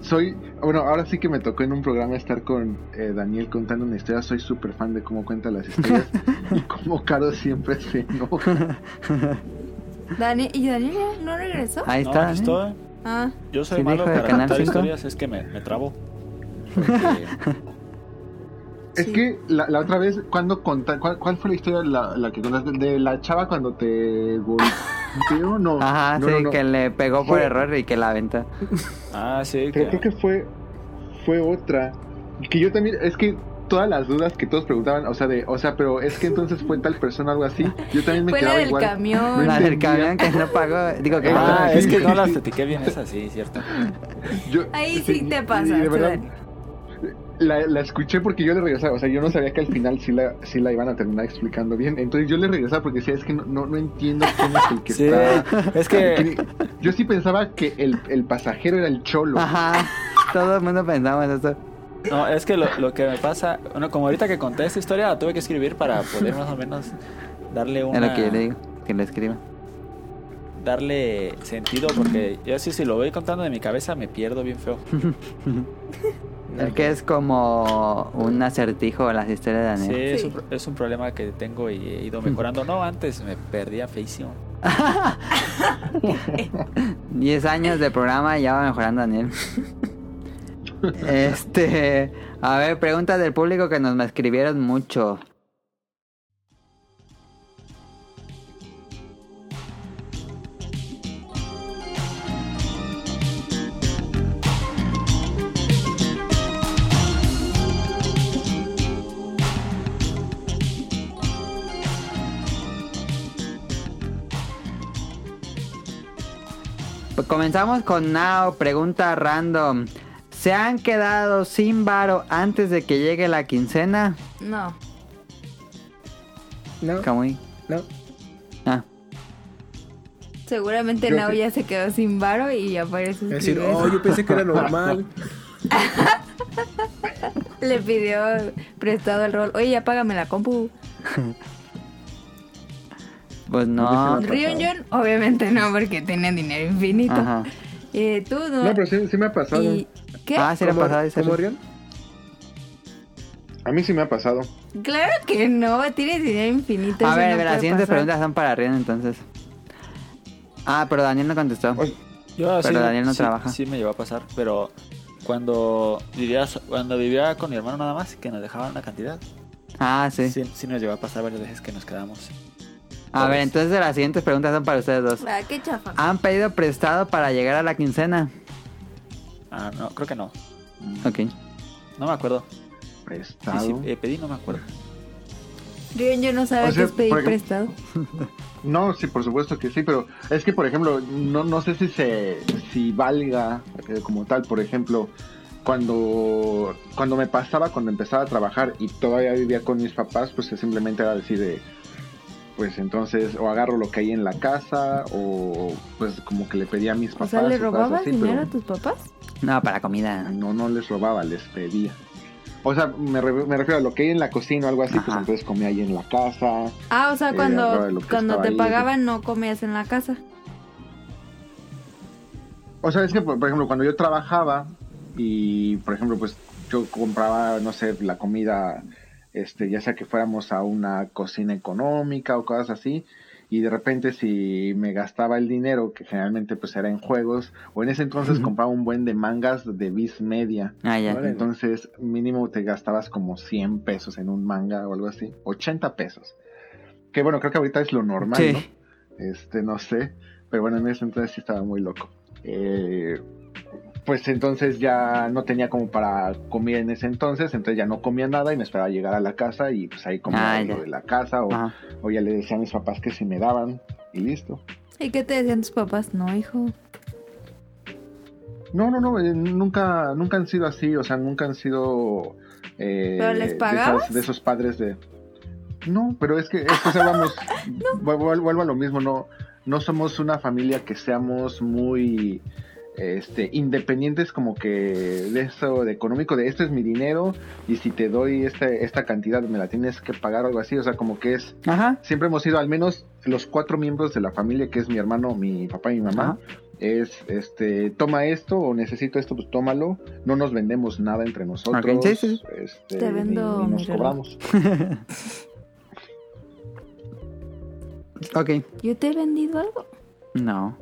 soy, bueno, ahora sí que me tocó en un programa estar con eh, Daniel contando una historia. Soy súper fan de cómo cuenta las historias (laughs) y cómo Caro siempre se enoja. (laughs) Dani, ¿Y Daniel no regresó? Ahí está. ¿eh? Ah, Yo soy Sí, malo para Canal contar 5. historias, es que me, me trabo. Porque- Es que la, la otra vez, cuando conta, ¿cuál, cuál fue la historia la, la que contaste? ¿De la chava cuando te golpeó? (laughs) No. Ajá, no, sí, no, no. que le pegó por Fue- error y que la aventó. ah, sí. Pero creo que fue, fue otra. Que yo también, es que todas las dudas que todos preguntaban, o sea, de, o sea, pero es que entonces fue tal persona algo así. Yo también me fue la quedaba del igual. camión. La del camión que no pagó. Digo que Ah, sí, es que sí, no sí. las platiqué bien esa, sí, cierto. Yo- Ahí sí te pasa, la, la escuché porque yo le regresaba, o sea, yo no sabía que al final sí la, sí la iban a terminar explicando bien. Entonces yo le regresaba porque decía, es que no, no, no entiendo quién es el que Sí, está. es que que- Yo sí pensaba que el, el pasajero era el cholo. Ajá. Todo el mundo pensaba en eso. No, es que lo, lo que me pasa, bueno, como ahorita que conté esta historia, la tuve que escribir para poder más o menos darle Es una, lo que le digo. Que lo escriba. Darle sentido, porque yo sí, si lo voy contando de mi cabeza me pierdo bien feo. (laughs) Es que es como un acertijo las historias de Sí, Daniel. es un, pro- es un problema que tengo y he ido (laughs) mejorando. No, antes me perdía feísimo. (laughs) 10 años de programa y ya va mejorando Daniel. Este, a ver, preguntas del público que nos escribieron mucho. Comenzamos con Nao, pregunta random. ¿Se han quedado sin varo antes de que llegue la quincena? No. No, Kamui. no. Ah, Seguramente Yo Nao ya se quedó sin varo y ya aparece Es decir, oh, yo pensé que era normal. (laughs) Le pidió prestado el rol. Oye, ya págame la compu. (laughs) pues no. John, obviamente no, porque tiene dinero infinito. Ajá. Eh, tú no. No, pero sí, sí me ha pasado. ¿Y qué? Ah, sí le ¿Cómo, pasaba ese. ¿Cómo, Rion? A mí sí me ha pasado. Claro que no, tienes dinero infinito. A ver, no las siguientes pasar. preguntas son para Rion entonces. Ah, pero Daniel no contestó. Oye, Yo Pero Daniel no sí, trabaja. Sí me llegó a pasar, pero cuando vivía, cuando vivía con mi hermano nada más, que nos dejaban una cantidad, Ah, sí. sí, sí nos llegó a pasar varias veces que nos quedamos. A ver, Todos. entonces las siguientes preguntas son para ustedes dos. Ah, qué chafa. ¿Han pedido prestado para llegar a la quincena? Ah, no, creo que no. Ok. No me acuerdo. Prestado. si eh, pedí, no me acuerdo. Rion John no sabe O sea, qué es pedir ejemplo- prestado. (laughs) No, sí, por supuesto que sí, pero es que, por ejemplo, no, no sé si se si valga eh, como tal, por ejemplo, cuando cuando me pasaba, cuando empezaba a trabajar y todavía vivía con mis papás, pues simplemente era decir de, pues entonces o agarro lo que hay en la casa o pues como que le pedía a mis O papás. sea, ¿le robabas así, dinero pero a tus papás? No, para comida. No, no les robaba, les pedía. O sea, me, re- me refiero a lo que hay en la cocina o algo así, pues entonces comía ahí en la casa. Ah, o sea, Eh, cuando, cuando te ahí. pagaban no comías en la casa. O sea, es que, por, por ejemplo, cuando yo trabajaba y, por ejemplo, pues yo compraba, no sé, la comida, este, ya sea que fuéramos a una cocina económica o cosas así, y de repente si me gastaba el dinero, que generalmente pues era en juegos, o en ese entonces compraba un buen de mangas de bis media. Ah, ya. Entonces, mínimo te gastabas como 100 pesos en un manga o algo así, 80 pesos. Que bueno, creo que ahorita es lo normal, Sí. ¿no? Este, no sé, pero bueno, en ese entonces sí estaba muy loco. Eh, pues entonces ya no tenía como para comer en ese entonces, entonces ya no comía nada y me esperaba llegar a la casa y pues ahí comía Ah, lo ya. de la casa o, Ajá. o ya le decía a mis papás que si me daban y listo. ¿Y qué te decían tus papás? No, hijo. No, no, no, eh, nunca, nunca han sido así, o sea, nunca han sido... eh, ¿Pero les de esas- pagabas? De, esos padres de... No, pero es que, es que o sea, vamos, vuelvo, vuelvo a lo mismo, no, no somos una familia que seamos muy este, independientes como que de eso, de económico, de esto es mi dinero y si te doy esta, esta cantidad me la tienes que pagar o algo así, o sea, como que es, Ajá. siempre hemos sido al menos los cuatro miembros de la familia, que es mi hermano, mi papá y mi mamá, es, este, toma esto o necesito esto, pues tómalo. No nos vendemos nada entre nosotros. Ok, sí, sí. este, Te vendo ni- ni mi nos reloj. cobramos. (laughs) Ok. ¿Yo te he vendido algo? No.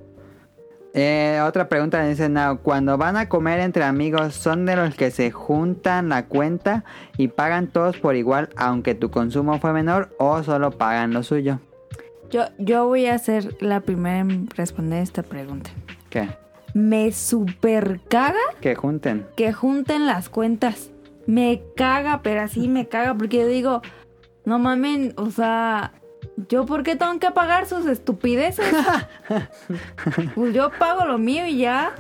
Eh, otra pregunta dice Now, cuando van a comer entre amigos, ¿son de los que se juntan la cuenta y pagan todos por igual aunque tu consumo fue menor o solo pagan lo suyo? Yo, yo voy a ser la primera en responder esta pregunta. ¿Qué? Me super caga Que junten. que junten las cuentas. Me caga, pero así me caga porque yo digo, no mamen, o sea, ¿yo por qué tengo que pagar sus estupideces? (laughs) pues yo pago lo mío y ya.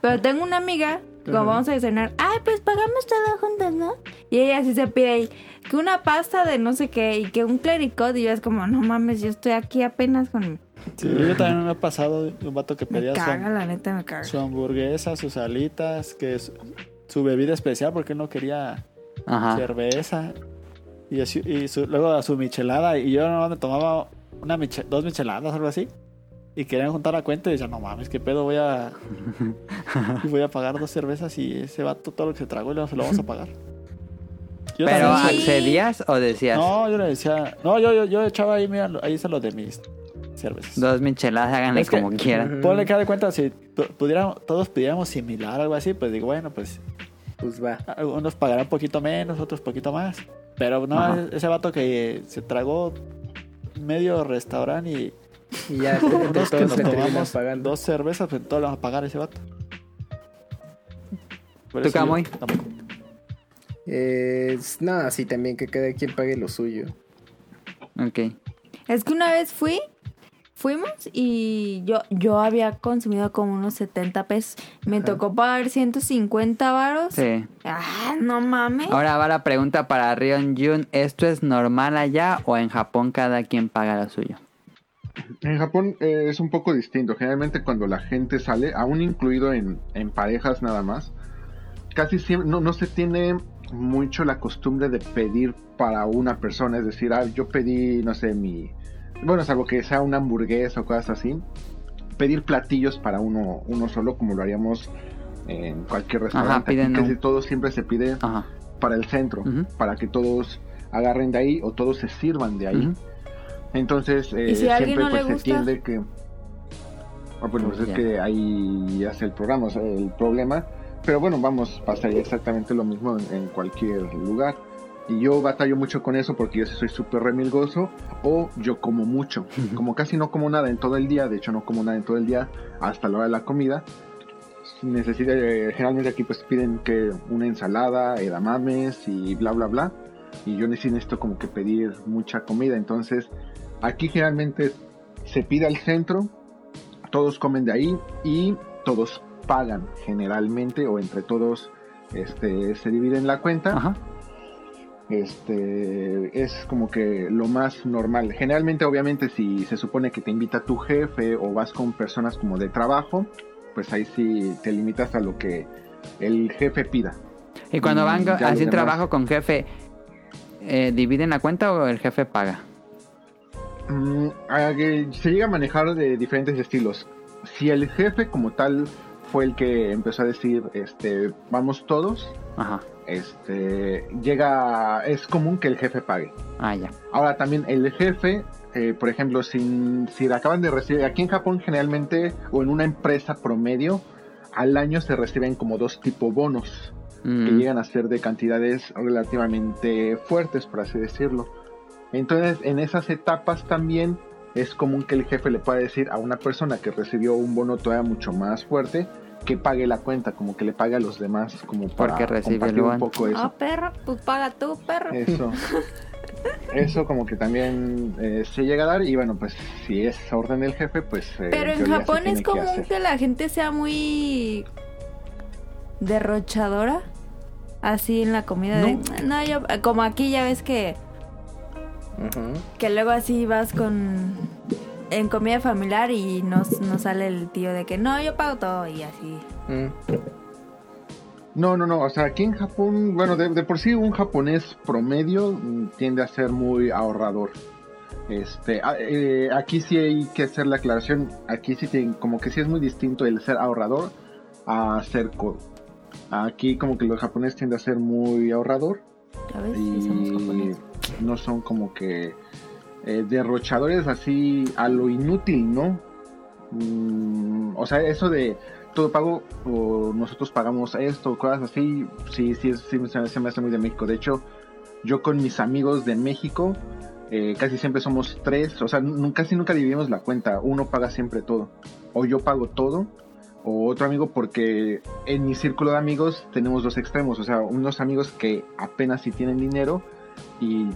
Pero tengo una amiga, como vamos a cenar, ay, pues pagamos todo juntas, ¿no? Y ella sí se pide ahí, que una pasta de no sé qué y que un clericot y yo es como, no mames, yo estoy aquí apenas con... Sí, yo también me ha pasado un vato que Me pedía su, caga, la neta me caga. su hamburguesa, sus alitas, que es su bebida especial porque él no quería Ajá. cerveza. Y, así- y su- luego a su michelada. Y yo no me tomaba una miche- dos micheladas, algo así. Y querían juntar la cuenta y decían, no mames, qué pedo, voy a (laughs) voy a pagar dos cervezas y ese vato todo lo que se tragó y luego se lo vamos a pagar. Yo ¿Pero también- accedías o decías No, yo le decía, no, yo, yo, yo echaba ahí, mira, ahí está lo de mis cervezas. dos micheladas, háganle Es que- como quieran? Ponle que de cuenta, si pu- pudiéramos, todos pidiéramos similar, algo así, pues digo, bueno, pues Pues va. unos pagarán un poquito menos, otros poquito más. Pero no, Ajá. ese vato que se tragó medio restaurante y Y ya (laughs) unos que todos nos tomamos pagando. dos cervezas, pues todos le vamos a pagar a ese vato. Por ¿Tú, tampoco. Eh, no, sí, también que cada quien pague lo suyo. Ok. Es que una vez fui, fuimos y yo, yo había consumido como unos 70 pesos. Me tocó pagar 150 varos. Sí. Ah, no mames. Ahora va la pregunta para Rion Jun. ¿Esto es normal allá o en Japón cada quien paga lo suyo? En Japón eh, es un poco distinto. Generalmente cuando la gente sale, aún incluido en, en parejas nada más, casi siempre no, no se tiene mucho la costumbre de pedir para una persona. Es decir, ah, yo pedí, no sé, mi... Bueno, salvo que sea una hamburguesa o cosas así. Pedir platillos para uno, uno solo como lo haríamos en cualquier restaurante. piden Aquí casi todo siempre se pide Ajá. para el centro, para que todos agarren de ahí o todos se sirvan de ahí. Entonces, eh, ¿Y si a alguien siempre no pues se gusta? tiende que... Ah, bueno, pues Ya. es que ahí hace el programa, o sea, el problema. Pero bueno, vamos, pasaría exactamente lo mismo en, en cualquier lugar. Y yo batallo mucho con eso porque yo soy súper remilgoso o yo como mucho. Como casi no como nada en todo el día, de hecho no como nada en todo el día hasta la hora de la comida. Necesita, eh, generalmente aquí pues piden que una ensalada, edamames y bla bla bla. Y yo necesito como que pedir mucha comida. Entonces aquí generalmente se pide al centro, todos comen de ahí y todos pagan generalmente o entre todos este, se dividen la cuenta. Ajá. Este es como que lo más normal. Generalmente, obviamente, si se supone que te invita tu jefe o vas con personas como de trabajo, pues ahí sí te limitas a lo que el jefe pida. Y cuando van así demás. trabajo con jefe, eh, ¿dividen la cuenta o el jefe paga? Mm, que se llega a manejar de diferentes estilos. Si el jefe como tal fue el que empezó a decir, este, vamos todos, Ajá. Este, llega, es común que el jefe pague. Ah, ya. Ahora también el jefe, eh, por ejemplo, si, si acaban de recibir, aquí en Japón generalmente, o en una empresa promedio, al año se reciben como dos tipo bonos, que Mm. llegan a ser de cantidades relativamente fuertes, por así decirlo. Entonces, en esas etapas también es común que el jefe le pueda decir a una persona que recibió un bono todavía mucho más fuerte, que pague la cuenta, como que le pague a los demás, como para Porque recibe el compartir un poco eso. Ah, perro, pues paga tú, perro. Eso. (laughs) Eso como que también eh, se llega a dar y bueno, pues si es orden del jefe, pues... eh, Pero en Japón es común que la gente sea muy derrochadora. Así en la comida de... No, yo... Como aquí ya ves que... Que luego así vas con... En comida familiar y nos, nos sale el tío de que no, yo pago todo y así. Mm. No, no, no, o sea, aquí en Japón, bueno, de, de por sí un japonés promedio mm, tiende a ser muy ahorrador. Este, a- eh, aquí sí hay que hacer la aclaración. Aquí sí tienen- como que sí es muy distinto el ser ahorrador a ser codo. Aquí como que los japoneses tienden a ser muy ahorrador A ver somos y japoneses. no son como que eh, derrochadores así a lo inútil, ¿no? Mm, o sea, eso de todo pago o nosotros pagamos esto, cosas así, sí, sí, sí, se, me hace muy de México. De hecho, yo con mis amigos de México, eh, casi siempre somos tres, o sea, casi nunca dividimos la cuenta, uno paga siempre todo, o yo pago todo, o otro amigo, porque en mi círculo de amigos tenemos dos extremos, o sea, unos amigos que apenas si tienen dinero y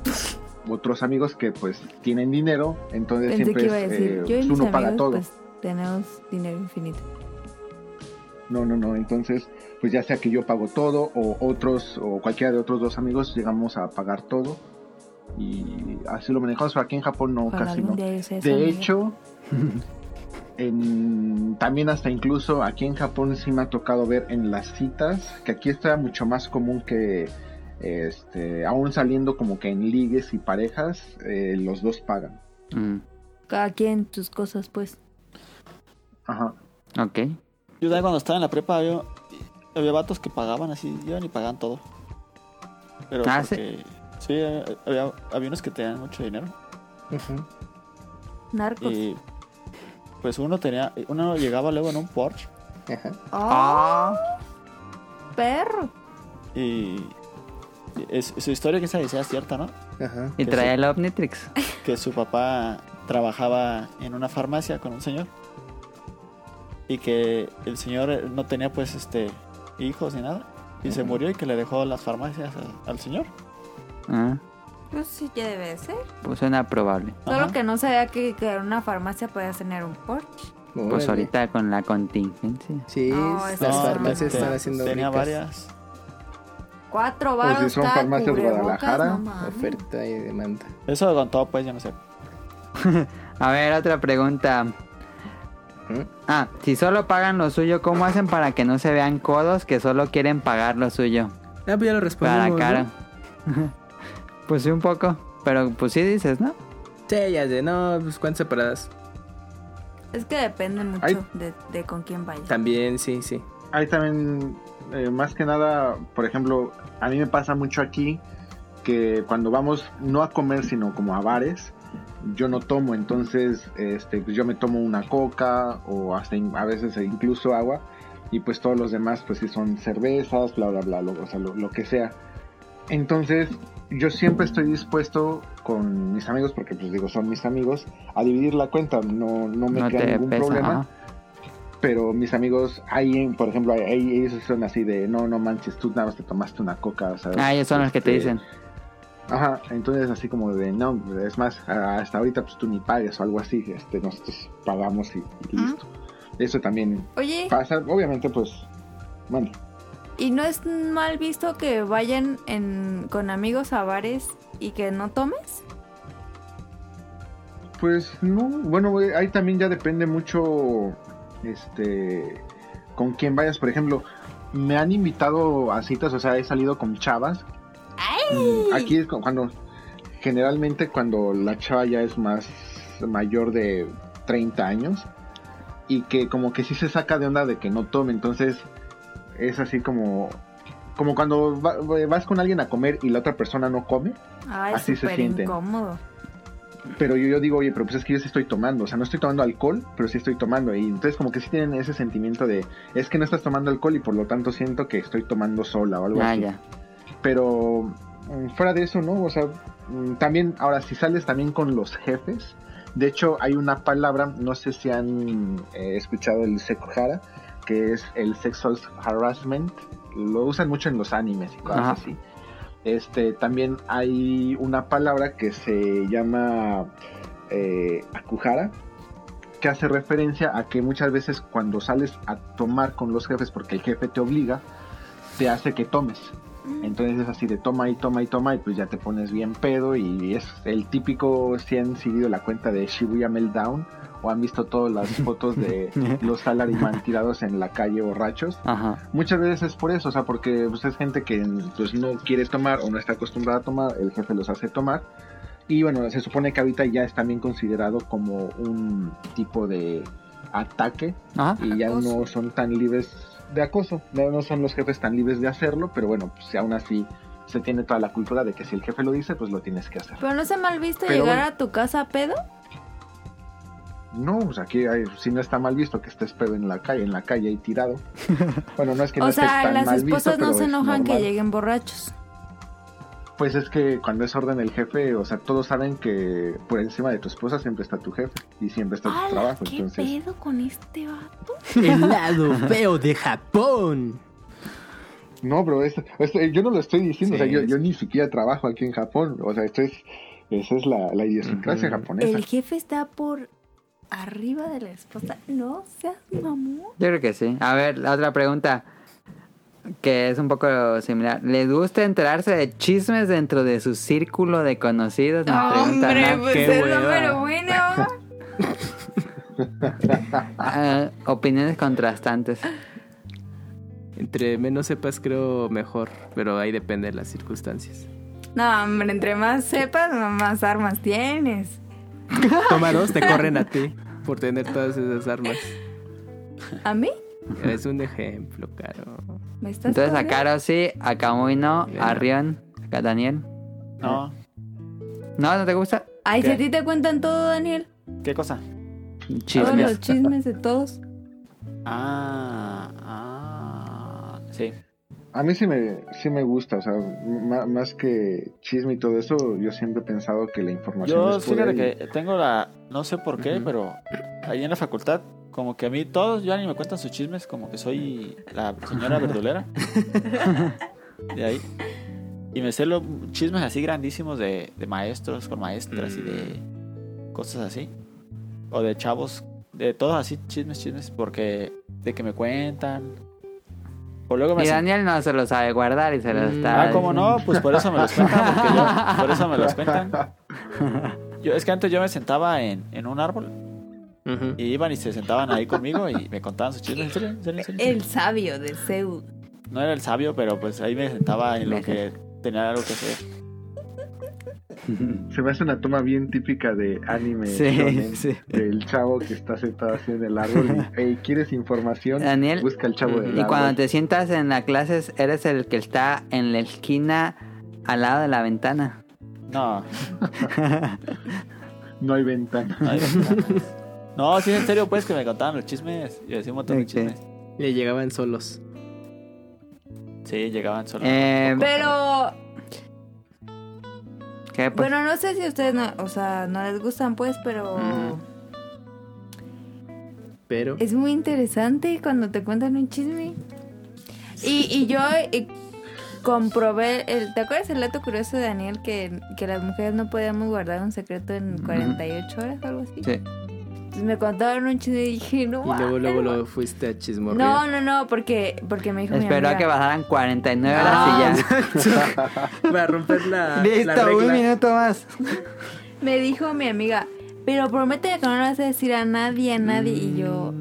otros amigos que pues tienen dinero, entonces Pensé siempre que iba a es, decir, eh, yo y mis uno paga amigos todo. pues tenemos dinero infinito. No, no, no. Entonces, pues ya sea que yo pago todo o otros o cualquiera de otros dos amigos llegamos a pagar todo y así lo manejamos. Pero aquí en Japón no, casi no. De amiga. hecho, (laughs) en- también hasta incluso aquí en Japón sí me ha tocado ver en las citas que aquí está mucho más común que este aún saliendo como que en ligues y parejas eh, los dos pagan. Mm, Cada quien sus cosas, pues. Ajá. ok. Yo también cuando estaba en la prepa había, había vatos que pagaban así, iban y pagaban todo. Pero Ah, porque, sí, había, había unos que tenían mucho dinero. Ujú. Narcos. Y pues uno tenía, uno llegaba luego en un Porsche Ajá. ¡Ah! Perro. y es, su historia que esa decía cierta, ¿no? Ajá. Y Que trae el Omnitrix. que su papá trabajaba en una farmacia con un señor y que el señor eh, no tenía pues este hijos ni nada y se murió y que le dejó las farmacias a- al señor. Ah, Pues sí, ya debe de ser. pues suena probable. Solo Ajá. que no sabía que, que en una farmacia podías tener un Porsche. Pues ahorita con la contingencia. Sí, las farmacias están haciendo tenía ricas. varias. Cuatro Pues si baros son farmacias Guadalajara, no. Oferta y demanda. Eso con todo pues ya no sé. (laughs) A ver, otra pregunta. Ujú. Ah, si solo pagan lo suyo, ¿cómo hacen para que no se vean codos que solo quieren pagar lo suyo? Ah, pues ya lo Para respondimos. cara. ¿no? (laughs) pues sí, un poco. Pero pues sí dices, ¿no? Sí, ya sé, no, pues cuántas separadas. Es que depende mucho de, de con quién vayas. También, sí, sí. Hay también, eh, más que nada, por ejemplo, a mí me pasa mucho aquí que cuando vamos no a comer, sino como a bares, yo no tomo, entonces este, pues yo me tomo una coca o hasta a veces incluso agua y pues todos los demás pues sí son cervezas, bla, bla, bla, lo, o sea, lo, lo que sea. Entonces yo siempre estoy dispuesto con mis amigos, porque pues digo, son mis amigos, a dividir la cuenta, no, no me No te ningún pesa. problema ajá. Pero mis amigos, ahí, por ejemplo, ahí ellos son así de, no, no manches, tú nada más te tomaste una coca, o sea, Ah, ellos son los que te este, dicen. Ajá, entonces así como de, no, es más, hasta ahorita pues tú ni pagues o algo así, este, nosotros pagamos y, y listo. Eso también Oye, pasa, obviamente pues, bueno, ¿y no es mal visto que vayan en, con amigos a bares y que no tomes? pues no, bueno, ahí también ya depende mucho, este, con quién vayas, por ejemplo, me han invitado a citas, o sea, he salido con chavas. Mm, Aquí es cu- cuando, generalmente cuando la chava ya es más mayor de 30 años y que como que sí se saca de onda de que no tome, entonces es así como, como cuando va- vas con alguien a comer y la otra persona no come, Ay, Así se súper sienten. incómodo. Pero yo, yo digo, oye, pero pues es que yo sí estoy tomando, o sea, no estoy tomando alcohol, pero sí estoy tomando, y entonces como que sí tienen ese sentimiento de, es que no estás tomando alcohol y por lo tanto siento que estoy tomando sola o algo Ah, así. ya. Pero mm, fuera de eso, ¿no? O sea, mm, también, ahora, si sales también con los jefes, de hecho hay una palabra, no sé si han eh, escuchado el sekuhara, que es el sexual harassment, lo usan mucho en los animes y cosas Ajá. así. Este, también hay una palabra que se llama eh, akuhara, que hace referencia a que muchas veces cuando sales a tomar con los jefes, porque el jefe te obliga, te hace que tomes. Entonces es así de toma y toma y toma y pues ya te pones bien pedo y es el típico, si han seguido la cuenta de Shibuya Meltdown o han visto todas las (laughs) fotos de los salaryman tirados en la calle borrachos. Ajá. Muchas veces es por eso, o sea, porque pues, es gente que pues, no quiere tomar o no está acostumbrada a tomar, el jefe los hace tomar Y bueno, se supone que ahorita ya es también considerado como un tipo de ataque Ajá. y ya Acoso. no son tan libres de acoso, no, no son los jefes tan libres de hacerlo, pero bueno, pues si aún así se tiene toda la cultura de que si el jefe lo dice, pues lo tienes que hacer. Pero no se mal visto Pero llegar bueno. a tu casa a pedo. No, pues aquí hay- si no está mal visto que estés pedo en la calle, en la calle y tirado. (laughs) Bueno, no es que no o esté sea, tan las mal visto, esposas no pero se es enojan que lleguen borrachos. Pues es que cuando es orden el jefe, o sea, todos saben que por encima de tu esposa siempre está tu jefe y siempre está tu trabajo, ¿Qué entonces pedo con este vato? (laughs) El lado feo de Japón. No, bro, es- es- yo no lo estoy diciendo, o sea, yo, ni siquiera trabajo aquí en Japón, o sea, esto es, esa es la, la idiosincrasia japonesa. El jefe está por arriba de la esposa. No seas mamón. Yo creo que sí. A ver, la otra pregunta. Que es un poco similar. ¿Les gusta enterarse de chismes dentro de su círculo de conocidos? Nos pregunta Hombre, pues qué es número bueno. (laughs) Ah, opiniones contrastantes. Entre menos sepas, creo mejor. Pero ahí depende de las circunstancias. No, hombre, entre más sepas, más armas tienes. Toma dos, te corren a ti (laughs) por tener todas esas armas. ¿A mí? Es un ejemplo, caro. ¿Me estás Entonces a? Caro sí, a Kamui no, Bien. a Rion, a Daniel. No. ¿No? ¿No te gusta? Ay, si ¿Qué? a ti te cuentan todo, Daniel. ¿Qué cosa? Todos Chismes. los chismes de todos. Ah, ah, sí. A mí sí me, sí me gusta, o sea, ma- más que chisme y todo eso, yo siempre he pensado que la información Yo, es poder fíjate y- que tengo la, no sé por qué, pero ahí en la facultad, como que a mí todos ya ni me cuentan sus chismes, como que soy la señora verdulera. de ahí. Y me sé los chismes así grandísimos de, de maestros con maestras y de cosas así. O de chavos, de todos así, chismes, chismes, porque de que me cuentan. O luego me Y Daniel no se lo sabe guardar y se lo Mm. está... Ah, ¿cómo no? Pues por eso me los cuentan, porque yo, por eso me los cuentan. (laughs) Yo, es que antes yo me sentaba en, en un árbol y iban y se sentaban ahí conmigo y me contaban sus chismes. ¿En serio? ¿En serio? ¿En serio? El sabio de Zeus. No era el sabio, pero pues ahí me sentaba en lo que tenía algo que hacer. Se me hace una toma bien típica de anime Sí, shonen, sí. del chavo que está sentado así en el árbol y, "Hey, ¿quieres información? Daniel, Busca al chavo del Y árbol. cuando te sientas en la clase, eres el que está en la esquina al lado de la ventana. No, No hay ventana. no, hay ventanas. no, sí, en serio, pues que me contaban los chismes. Yo decía un montón de chismes. Le llegaban solos. Sí, llegaban solo. Eh, Pero, ¿Qué? Pues, bueno, no sé si a ustedes no, o sea, no les gustan, pues, pero. Pero. es muy interesante cuando te cuentan un chisme. Y, y yo eh, comprobé, el, ¿te acuerdas el dato curioso de Daniel que, que las mujeres no podíamos guardar un secreto en 48 horas o algo así? sí. Pues me contaron un chisme y dije, no, Y luego, luego no. lo fuiste a chismorrear. No, no, no, porque, porque me dijo mi Esperó a amiga. que bajaran 49 horas Ah. y ya. Para romper la, la Listo, un regla. minuto más. Me dijo mi amiga, pero promete que no le vas a decir a nadie, a nadie. Y yo,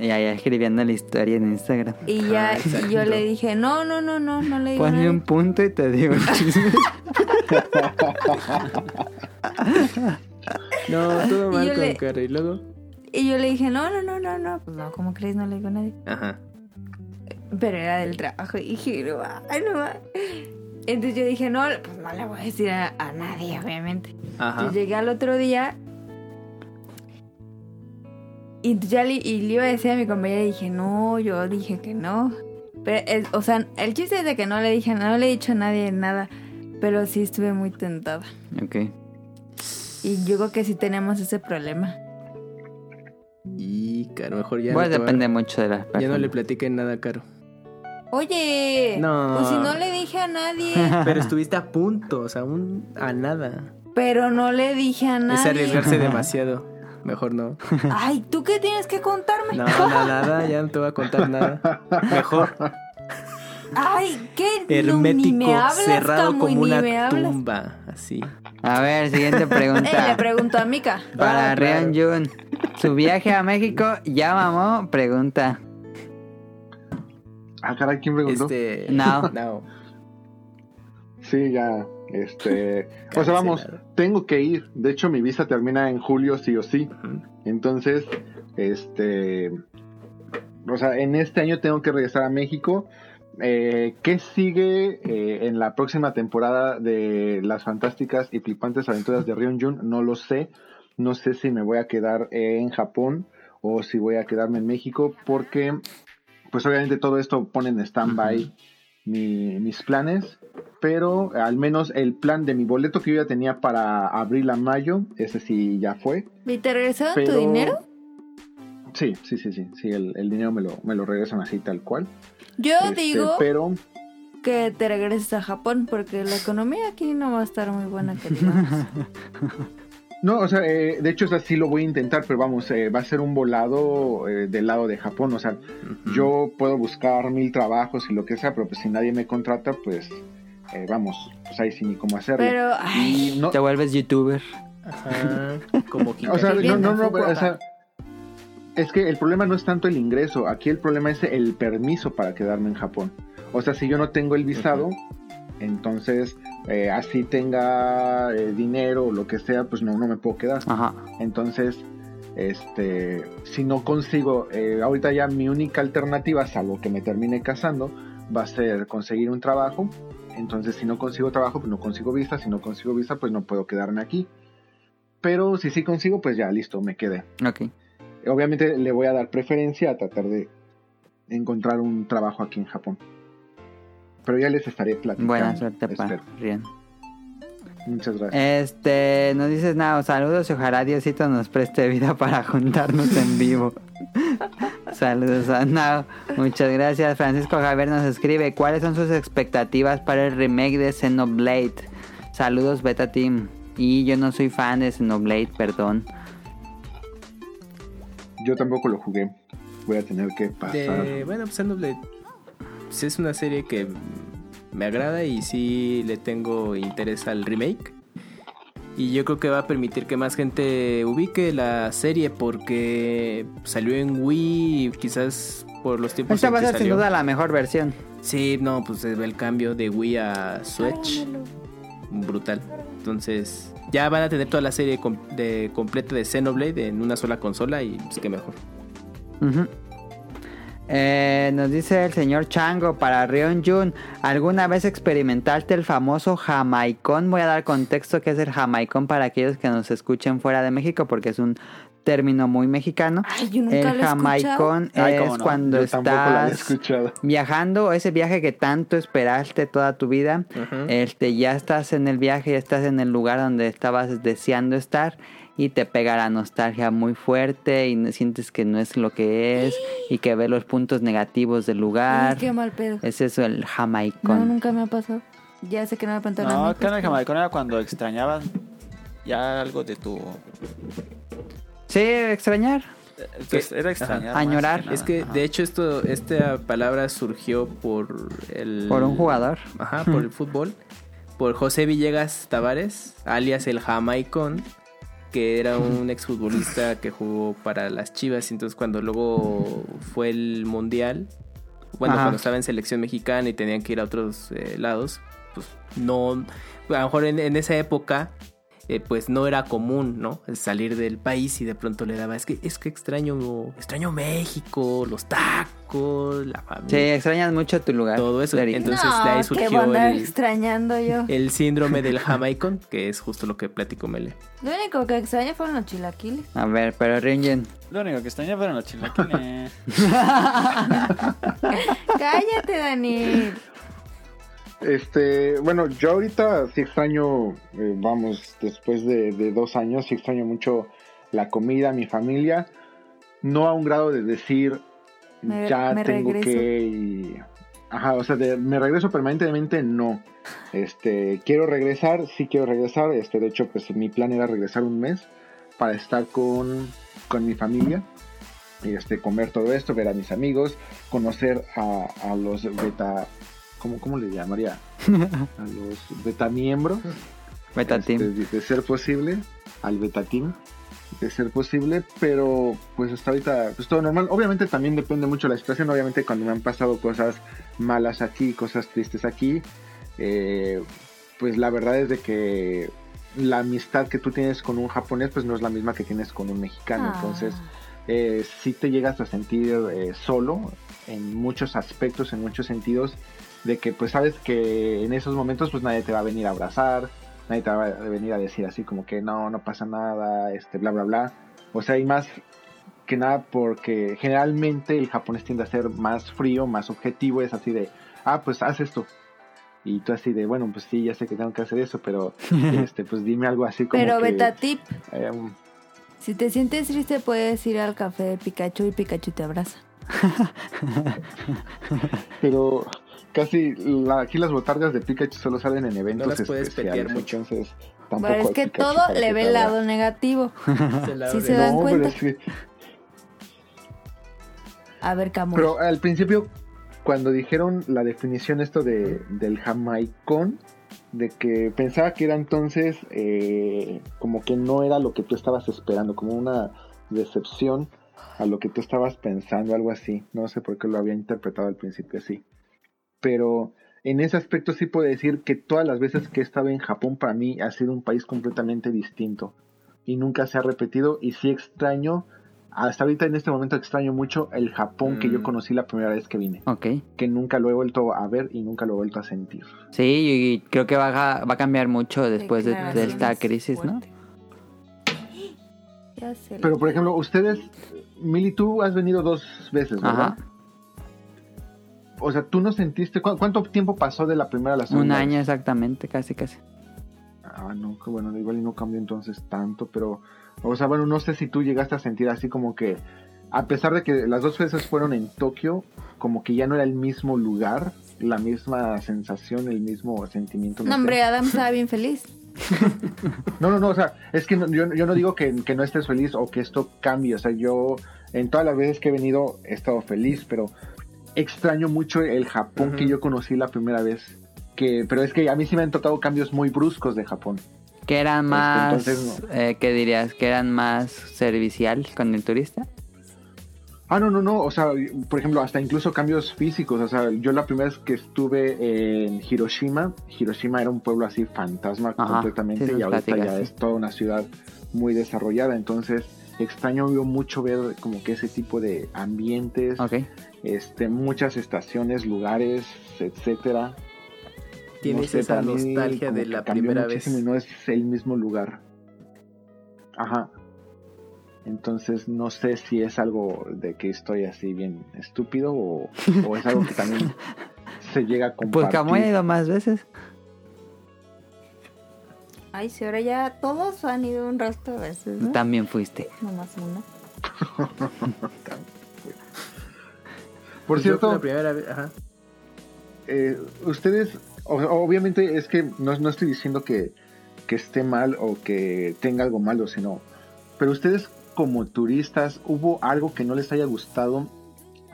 Y ahí escribiendo la historia en Instagram. y ya, Ah, y yo le dije, no, no, no, no, no le digo a Ponme nadie". un punto y te digo el chisme. (laughs) (laughs) No, todo mal con le- Caro. Y luego. Y yo le dije, no, no, no, no, no. Pues no, ¿cómo crees? No le digo a nadie. Ajá. Pero era del trabajo. Y dije, no, ay, no. va". Entonces yo dije, no, pues no le voy a decir a, a nadie, obviamente. Ajá. Entonces llegué al otro día. Y ya le, y le iba a decir a mi compañera y dije, no, yo dije que no. Pero, es- o sea, el chiste es de que no le dije, no le he dicho a nadie nada. Pero sí estuve muy tentada. Ok. Y yo creo que sí tenemos ese problema. Y Caro, mejor ya. Pues no depende mucho de las personas. Ya no le platiquen nada a Caro. Oye, No. pues si no le dije a nadie. (laughs) Pero estuviste a punto, o sea, un, a nada. Pero no le dije a Es nadie. arriesgarse (laughs) demasiado. Mejor no. Ay, ¿tú qué tienes que contarme? No, no, nada, ya no te voy a contar nada. (laughs) Mejor. Ay, ¿qué? Hermético, me hablas, cerrado Camuy, como una tumba. Así. A ver, siguiente (laughs) Eh, le pregunta. pregunto a Mika. Para Ah, claro. Rion Jun. ¿Su viaje a México ya mamó? Pregunta. Ah, caray, ¿quién preguntó? Este. No. (laughs) No. Sí, ya, Este, (laughs) o sea, vamos, tengo que ir. De hecho, mi visa termina en julio sí o sí. Entonces, este, o sea, en este año tengo que regresar a México. Eh, ¿Qué sigue eh, en la próxima temporada de las fantásticas y flipantes aventuras de Rion Jun? No lo sé. No sé si me voy a quedar en Japón o si voy a quedarme en México porque, pues obviamente todo esto pone en stand-by mi- mis planes. Pero al menos el plan de mi boleto que yo ya tenía para abril a mayo, ese sí ya fue. ¿Y te regresaron Pero- tu dinero? Sí, sí, sí, sí, sí, el, el dinero me lo, me lo regresan así tal cual. Yo Este, digo Pero, que te regreses a Japón porque la economía aquí no va a estar muy buena, (laughs) que digamos. no, o sea, eh, de hecho, o sea, sí lo voy a intentar, pero vamos, eh, va a ser un volado eh, del lado de Japón, o sea, yo puedo buscar mil trabajos y lo que sea, pero pues si nadie me contrata, pues eh, vamos, pues ahí sí ni cómo hacerlo. Pero, ay, Y no, Te vuelves youtuber. Ajá, como (laughs) o sea, no, no, no, pero, o sea, es que el problema no es tanto el ingreso, aquí el problema es el permiso para quedarme en Japón. O sea, si yo no tengo el visado, entonces eh, así tenga eh, dinero o lo que sea, pues no, no me puedo quedar. Ajá. Entonces, este, si no consigo, eh, ahorita ya mi única alternativa, salvo que me termine casando, va a ser conseguir un trabajo. Entonces, si no consigo trabajo, pues no consigo visa. Si no consigo visa, pues no puedo quedarme aquí. Pero si sí consigo, pues ya listo, me quedé. Ok. Obviamente le voy a dar preferencia a tratar de encontrar un trabajo aquí en Japón. Pero ya les estaré platicando. Buena suerte, pa. Rien. Muchas gracias. Este, nos dices nada, saludos y ojalá Diosito nos preste vida para juntarnos en vivo. (laughs) saludos a Nao. Muchas gracias. Francisco Javier nos escribe, ¿cuáles son sus expectativas para el remake de Xenoblade? Saludos Beta Team. Y yo no soy fan de Xenoblade, perdón. Yo tampoco lo jugué. Voy a tener que pasar. De- bueno, pues Xenoblade pues, es una serie que me agrada y sí le tengo interés al remake. Y yo creo que va a permitir que más gente ubique la serie porque salió en Wii y quizás por los tiempos Esta va a que ser sin duda la mejor versión. Sí, no, pues se ve el cambio de Wii a Switch. Brutal. Entonces, ya van a tener toda la serie de, completa de Xenoblade en una sola consola y pues qué mejor. Eh, nos dice el señor Chango para Rion Jun. ¿Alguna vez experimentaste el famoso jamaicón? Voy a dar contexto que es el jamaicón para aquellos que nos escuchen fuera de México porque es un término muy mexicano. Ay, yo nunca el lo he escuchado. jamaicón Ay, es no. cuando Yo estás viajando, ese viaje que tanto esperaste toda tu vida, este ya estás en el viaje, ya estás en el lugar donde estabas deseando estar y te pega la nostalgia muy fuerte y no- sientes que no es lo que es y que ves los puntos negativos del lugar. qué mal pedo. Es eso el No, jamaicón. nunca me ha pasado. Ya sé que no me apuntaron No, acá en el jamaicón era cuando extrañabas ya algo de tu... Sí, extrañar. Pues, era extrañar. Añorar. Es que Ajá. de hecho esto esta palabra surgió por el Por un jugador. Ajá, por el fútbol. Por José Villegas Tavares, alias el Jamaicón, que era un exfutbolista que jugó para las Chivas. Entonces, cuando luego fue el Mundial, bueno, Ajá. cuando estaba en selección mexicana y tenían que ir a otros eh, lados, pues no. A lo mejor en, en esa época, eh, pues no era común, ¿no? El salir del país y de pronto le daba, es que, es que extraño, extraño México, los tacos, la Sí, familia. extrañas mucho tu lugar. Todo eso. Entonces, no, de ahí qué surgió andar el- extrañando yo. el síndrome del jamaicón, que es justo lo que platico Mele. Lo único que extraño fueron los chilaquiles. A ver, pero Ringen. Lo único que extrañaba fueron los chilaquiles. (laughs) Cállate, Dani. Este, bueno, yo ahorita sí extraño, eh, vamos, después de, de dos años, sí extraño mucho la comida, mi familia. No a un grado de decir, Me- ya me tengo regreso. que. y- Ajá, o sea, de- me regreso permanentemente, no. Este, quiero regresar, sí quiero regresar. Este, de hecho, pues mi plan era regresar un mes para estar con, con mi familia. Y este, comer todo esto, ver a mis amigos, conocer a, a los beta. ¿Cómo, ¿Cómo le llamaría? (laughs) A los beta miembros. Beta este, Team. de, de ser posible, al beta team. De ser posible, pero pues hasta ahorita, pues todo normal. Obviamente también depende mucho de la situación. Obviamente, cuando me han pasado cosas malas aquí, cosas tristes aquí, eh, pues la verdad es de que la amistad que tú tienes con un japonés pues no es la misma que tienes con un mexicano. Ah. Entonces, eh, sí te llegas a sentir eh, solo en muchos aspectos, en muchos sentidos, de que pues sabes que en esos momentos pues nadie te va a venir a abrazar, nadie te va a venir a decir así como que no, no pasa nada, este, bla, bla, bla. O sea, hay más que nada porque generalmente el japonés tiende a ser más frío, más objetivo, es así de, ah, pues haz esto. Y tú así de, bueno, pues sí, ya sé que tengo que hacer eso, pero (laughs) este, pues dime algo así como Pero que, beta tip, eh, um, si te sientes triste puedes ir al café de Pikachu y Pikachu te abraza. pero casi la- aquí las botargas de Pikachu solo salen en eventos las puedes especiales, mucho. entonces tampoco Pero es que Pikachu todo le ve el lado negativo. (laughs) Se la Sí abre. se dan No, cuenta. pero es que- A ver, Camus. Pero al principio, cuando dijeron la definición esto de, del jamaicón, de que pensaba que era entonces eh, como que no era lo que tú estabas esperando, como una decepción a lo que tú estabas pensando, algo así. No sé por qué lo había interpretado al principio así. Pero en ese aspecto sí puedo decir que todas las veces que he estado en Japón para mí ha sido un país completamente distinto y nunca se ha repetido y sí extraño, hasta ahorita en este momento extraño mucho el Japón que yo Mm. conocí la primera vez que vine, Ok. que nunca lo he vuelto a ver y nunca lo he vuelto a sentir. Sí, y creo que va a, va a cambiar mucho después de, de esta crisis, ¿no? (gasps) Ya sé. Pero por ejemplo, ustedes, Mili, tú has venido dos veces, ¿verdad? Ajá. O sea, ¿tú no sentiste cu- cuánto tiempo pasó de la primera a la segunda? Un vez? año exactamente, casi, casi. Ah, no, que bueno, igual y no cambió entonces tanto, pero, o sea, bueno, no sé si tú llegaste a sentir así como que, a pesar de que las dos veces fueron en Tokio, como que ya no era el mismo lugar, la misma sensación, el mismo sentimiento. No, hombre, Adam estaba bien feliz. (laughs) No, no, no, o sea, es que no- yo, yo no digo que, que no estés feliz o que esto cambie, o sea, yo en todas las veces que he venido he estado feliz, pero extraño mucho el Japón que yo conocí la primera vez. Que, pero es que a mí sí me han tocado cambios muy bruscos de Japón. Que eran más, entonces eh, ¿qué dirías? Que eran más servicial con el turista. Ah, no, no, no, o sea, por ejemplo, hasta incluso cambios físicos, o sea, yo la primera vez que estuve en Hiroshima, Hiroshima era un pueblo así fantasma Ajá, completamente sí, y ahorita platicas, ya sí. es toda una ciudad muy desarrollada, entonces extraño yo mucho ver como que ese tipo de ambientes, este, muchas estaciones, lugares, etcétera. Tienes No sé, esa nostalgia como de la primera vez. y no es el mismo lugar. Ajá. Entonces no sé si es algo de que estoy así bien estúpido o, o es algo que también (laughs) se llega a Pues compartir. Camuy ha ido más veces. Ay, si ahora ya todos han ido un resto de veces, ¿no? También fuiste. Nomás una. (laughs) Por cierto, la primera vez, ajá. eh, ustedes, o- obviamente es que no, no estoy diciendo que, que esté mal o que tenga algo malo, sino, pero ustedes como turistas, ¿hubo algo que no les haya gustado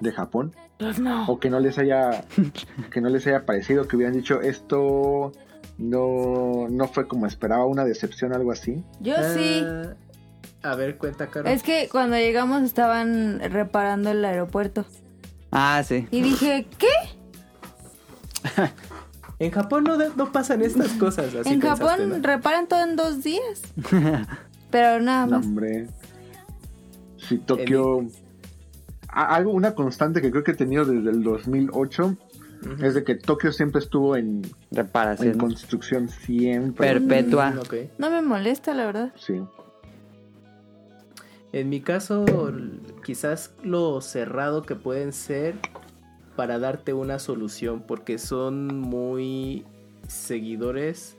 de Japón? Pues no. o que no les haya que no les haya parecido que hubieran dicho esto no no fue como esperaba una decepción algo así Yo sí. Ah, A ver, cuenta, Caro. Es que cuando llegamos estaban reparando el aeropuerto. Ah, sí. Y dije, ¿qué? (laughs) En Japón no, no pasan estas cosas. Así en pensaste, Japón ¿no? reparan todo en dos días. (laughs) Pero nada no, más. hombre si Tokio algo una constante que creo que he tenido desde el 2008 Ujú. es de que Tokio siempre estuvo en, en Reparación. construcción siempre Perpetua. Mm. No me molesta, la verdad. sí En mi caso, quizás lo cerrado que pueden ser para darte una solución, porque son muy seguidores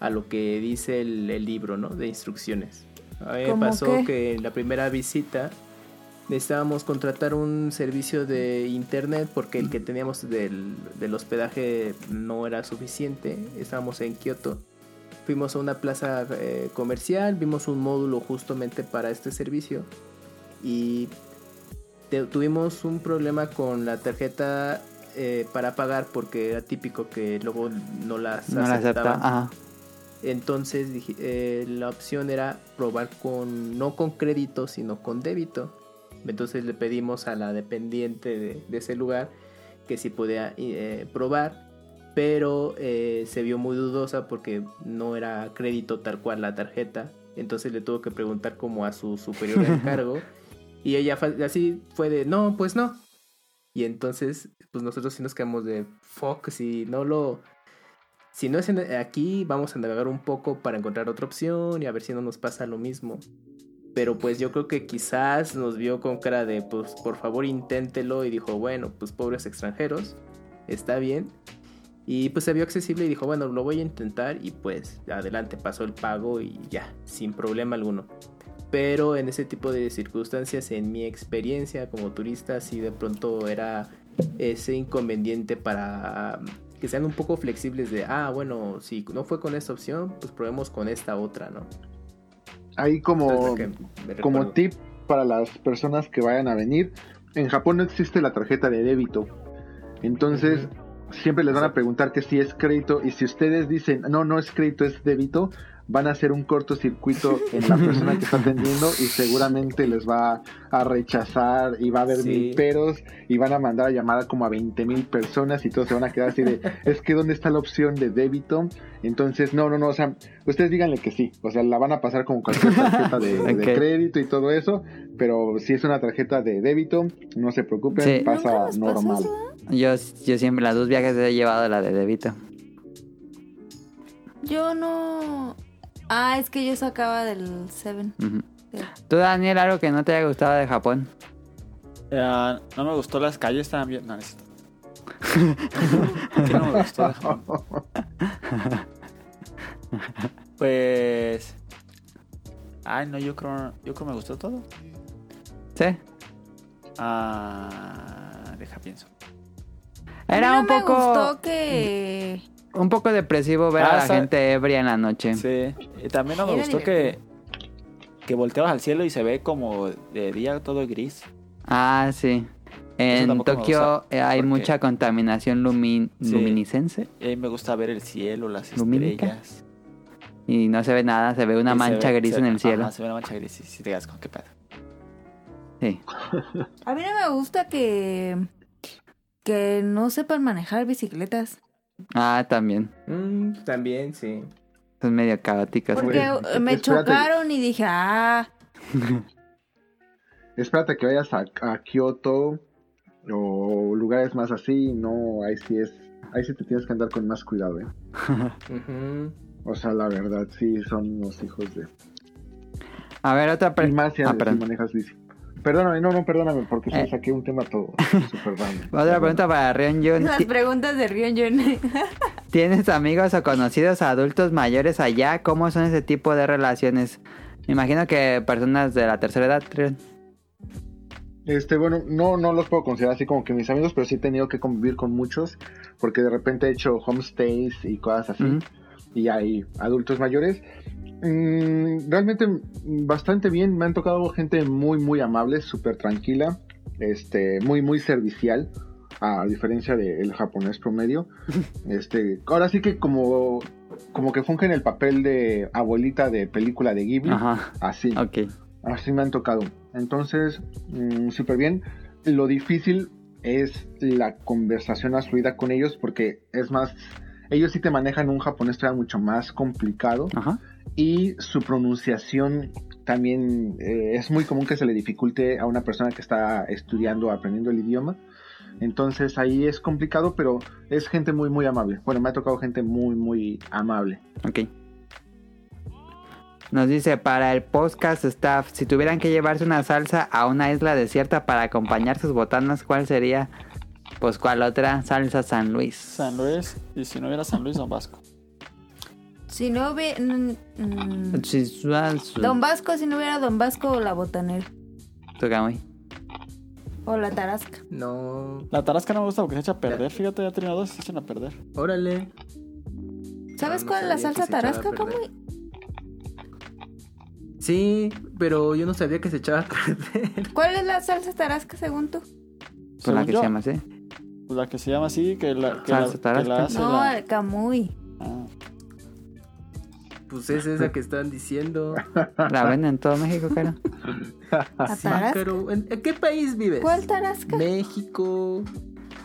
a lo que dice el, el libro, ¿no? De instrucciones. A mí me ¿Cómo pasó qué? que en la primera visita necesitábamos contratar un servicio de internet porque el que teníamos del, del hospedaje no era suficiente. Estábamos en Kioto. Fuimos a una plaza eh, comercial, vimos un módulo justamente para este servicio y te- tuvimos un problema con la tarjeta eh, para pagar porque era típico que luego no las No la acepta. aceptaban. Ajá. Entonces dije, eh, la opción era probar con, no con crédito, sino con débito. Entonces le pedimos a la dependiente de, de ese lugar que si podía eh, probar pero eh, se vio muy dudosa porque no era crédito tal cual la tarjeta. Entonces le tuvo que preguntar como a su superior en (laughs) cargo. y ella así fue de, no, pues no. Y entonces, pues nosotros sí nos quedamos de, fuck, si no lo... Si no es aquí, vamos a navegar un poco para encontrar otra opción y a ver si no nos pasa lo mismo. Pero pues yo creo que quizás nos vio con cara de, pues por favor inténtelo y dijo, bueno, pues pobres extranjeros, está bien. Y pues se vio accesible y dijo, bueno, lo voy a intentar y pues adelante, pasó el pago y ya, sin problema alguno. Pero en ese tipo de circunstancias, en mi experiencia como turista, sí de pronto era ese inconveniente para que sean un poco flexibles de, ah, bueno, si no fue con esta opción, pues probemos con esta otra, ¿no? Ahí como, como tip para las personas que vayan a venir, en Japón no existe la tarjeta de débito. Entonces, siempre les van a preguntar que si es crédito y si ustedes dicen, no, no es crédito, es débito, van a hacer un cortocircuito en la persona que está (laughs) atendiendo y seguramente les va a rechazar y va a haber Sí. mil peros y van a mandar a llamar a como a 20 mil personas y todos se van a quedar así de, es que ¿dónde está la opción de débito? Entonces, no, no, no, o sea, ustedes díganle que sí, o sea, la van a pasar como cualquier tarjeta de, (laughs) crédito y todo eso, pero si es una tarjeta de débito, no se preocupen, Sí. ¿Nunca pasa normal. Yo, yo siempre, las dos viajes he llevado la de débito. Yo no... Ah, es que yo sacaba del 7. Ujú. Tú, Daniel, algo que no te haya gustado de Japón. Eh, no me gustó las calles también. No, necesito. (laughs) ¿Qué no me gustó de Japón? Pues. Ay, no, yo creo, yo creo que me gustó todo. ¿Sí? Ah, deja pienso. Era no un me poco gustó que... un poco depresivo ver Ah, a la gente ebria en la noche. Sí. Y también no me Era gustó que que volteabas al cielo y se ve como de día todo gris. Ah, sí. En Tokio gusta, eh, hay porque- mucha contaminación lumin Sí. luminiscence Y me gusta ver el cielo, las ¿Lumínica? estrellas. y no se ve nada, se ve una Y mancha ve- gris se- en el cielo. Ajá, se ve una mancha gris y si te das con qué pedo. Sí. A mí no me gusta que... Que no sepan manejar bicicletas. Ah, también. Mm, también, sí. Son medio caóticas. Porque eh, me espérate. chocaron y dije, ah... (laughs) Espérate que vayas a, a Kioto o lugares más así, no, ahí sí es, ahí sí te tienes que andar con más cuidado, ¿eh? (laughs) O sea, la verdad, sí, son unos hijos de... A ver, otra Y pregunta. más si, Ah, si perdón. manejas bici. Perdóname, no, no, perdóname, porque Eh. saqué un tema todo (laughs) súper random. Otra pregunta para Ryonjun. Las Ti- preguntas de Ryonjun. (laughs) ¿Tienes amigos o conocidos adultos mayores allá? ¿Cómo son ese tipo de relaciones? Me imagino que personas de la tercera edad, Rion. Este, bueno, no, no los puedo considerar así como que mis amigos, pero sí he tenido que convivir con muchos, porque de repente he hecho homestays y cosas así, y hay adultos mayores. Mm, realmente mm, bastante bien, me han tocado gente muy, muy amable, súper tranquila, este, muy, muy servicial, a diferencia del japonés promedio. (laughs) Este, ahora sí que como, como que fungen el papel de abuelita de película de Ghibli, Ajá. así. Así me han tocado. Entonces, mm, súper bien. Lo difícil es la conversación más fluida con ellos porque es más, ellos sí te manejan un japonés todavía mucho más complicado Ajá. Y su pronunciación también eh, es muy común que se le dificulte a una persona que está estudiando o aprendiendo el idioma. Entonces ahí es complicado, pero es gente muy, muy amable. Bueno, me ha tocado gente muy, muy amable. Ok. Nos dice, para el podcast staff, si tuvieran que llevarse una salsa a una isla desierta para acompañar sus botanas, ¿cuál sería? Pues, ¿cuál otra? Salsa San Luis. San Luis, y si no hubiera San Luis, Don Vasco. Si no hubiera... mm, mm, su- Don Vasco, si no hubiera Don Vasco o la botanera. Tocamoy. O la tarasca. No. La tarasca no me gusta porque se echa a perder. Fíjate, ya tenía dos y se echan a perder. Órale. ¿Sabes no cuál es la salsa tarasca? ¿Cómo? Sí, pero yo no sabía que se echaba a perder. (laughs) ¿Cuál es la salsa tarasca según tú? Con la Según que yo, se llama así. pues la que se llama así, que la, que la, Salsa que tarasca. la hace No, la- el camuy. Ah. Pues es esa que están diciendo. (laughs) La venden en todo México. ¿La (laughs) Sí, ¿en, qué país vives? ¿Cuál tarasca? México.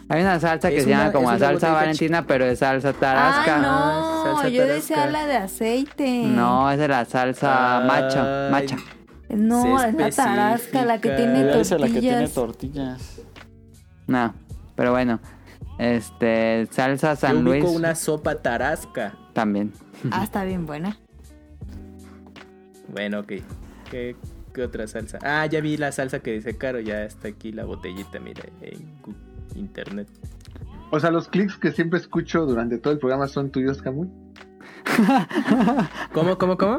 Hay una salsa que Es se llama una- como es una salsa valentina, pero es salsa tarasca. Ah, Ah, no, salsa yo tarasca. decía la de aceite. No, es de la salsa Ay. macha, macha. No, es la tarasca, la que tiene Esa es la que tiene tortillas. No, pero bueno. Este, salsa San Yo Luis una sopa tarasca. también. Ah, está bien buena. Bueno, ok. ¿Qué, qué otra salsa? Ah, ya vi la salsa que dice Caro. Ya está aquí la botellita, mira, en internet. O sea, los clics que siempre escucho durante todo el programa son tuyos, Camuy. (laughs) ¿Cómo, cómo, cómo?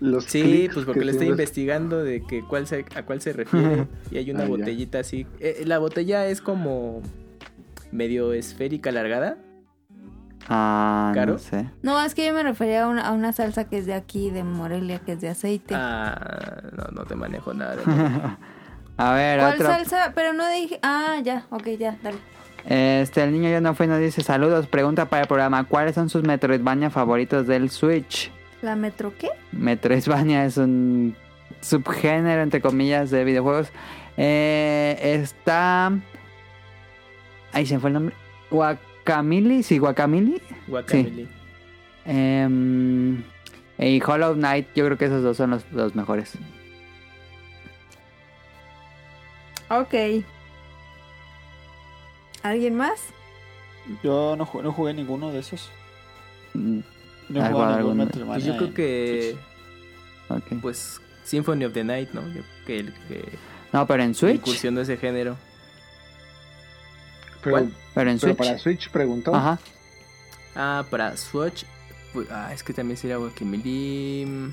Los Sí, pues porque que le estoy investigando de que cuál se, a cuál se refiere. (laughs) y hay una Ah, ya. botellita así. Eh, la botella es como medio esférica, alargada. Ah, ¿Caro? no sé. No, es que yo me refería a una, a una salsa que es de aquí, de Morelia, que es de aceite. Ah, no, no te manejo nada. de- (laughs) A ver, ¿Cuál otro. salsa? Pero no dije. Ah, ya, ok, ya, dale. Este, el niño ya no fue, nos dice saludos, pregunta para el programa, ¿cuáles son sus Metroidvania favoritos del Switch? ¿La Metro qué? Metroidvania es un subgénero, entre comillas, de videojuegos. Eh, está... Ahí se me fue el nombre. Guacamili, sí, Guacamili. Guacamole. Em, y Hollow Knight, yo creo que esos dos son los, los mejores. Ok. ¿Alguien más? Yo no jugué, no jugué ninguno de esos. Mm, No he ¿Has jugado jugado ningún alguno? Metroidvania Pues yo creo que, pues, Symphony of the Night, ¿no? Yo creo que el que No, pero en Switch. incursionó ese género. Pero, ¿Cuál? Pero en pero Switch. para Switch preguntó. Ajá. Ah, para Switch. pues, ah, es que también sería Guacamole.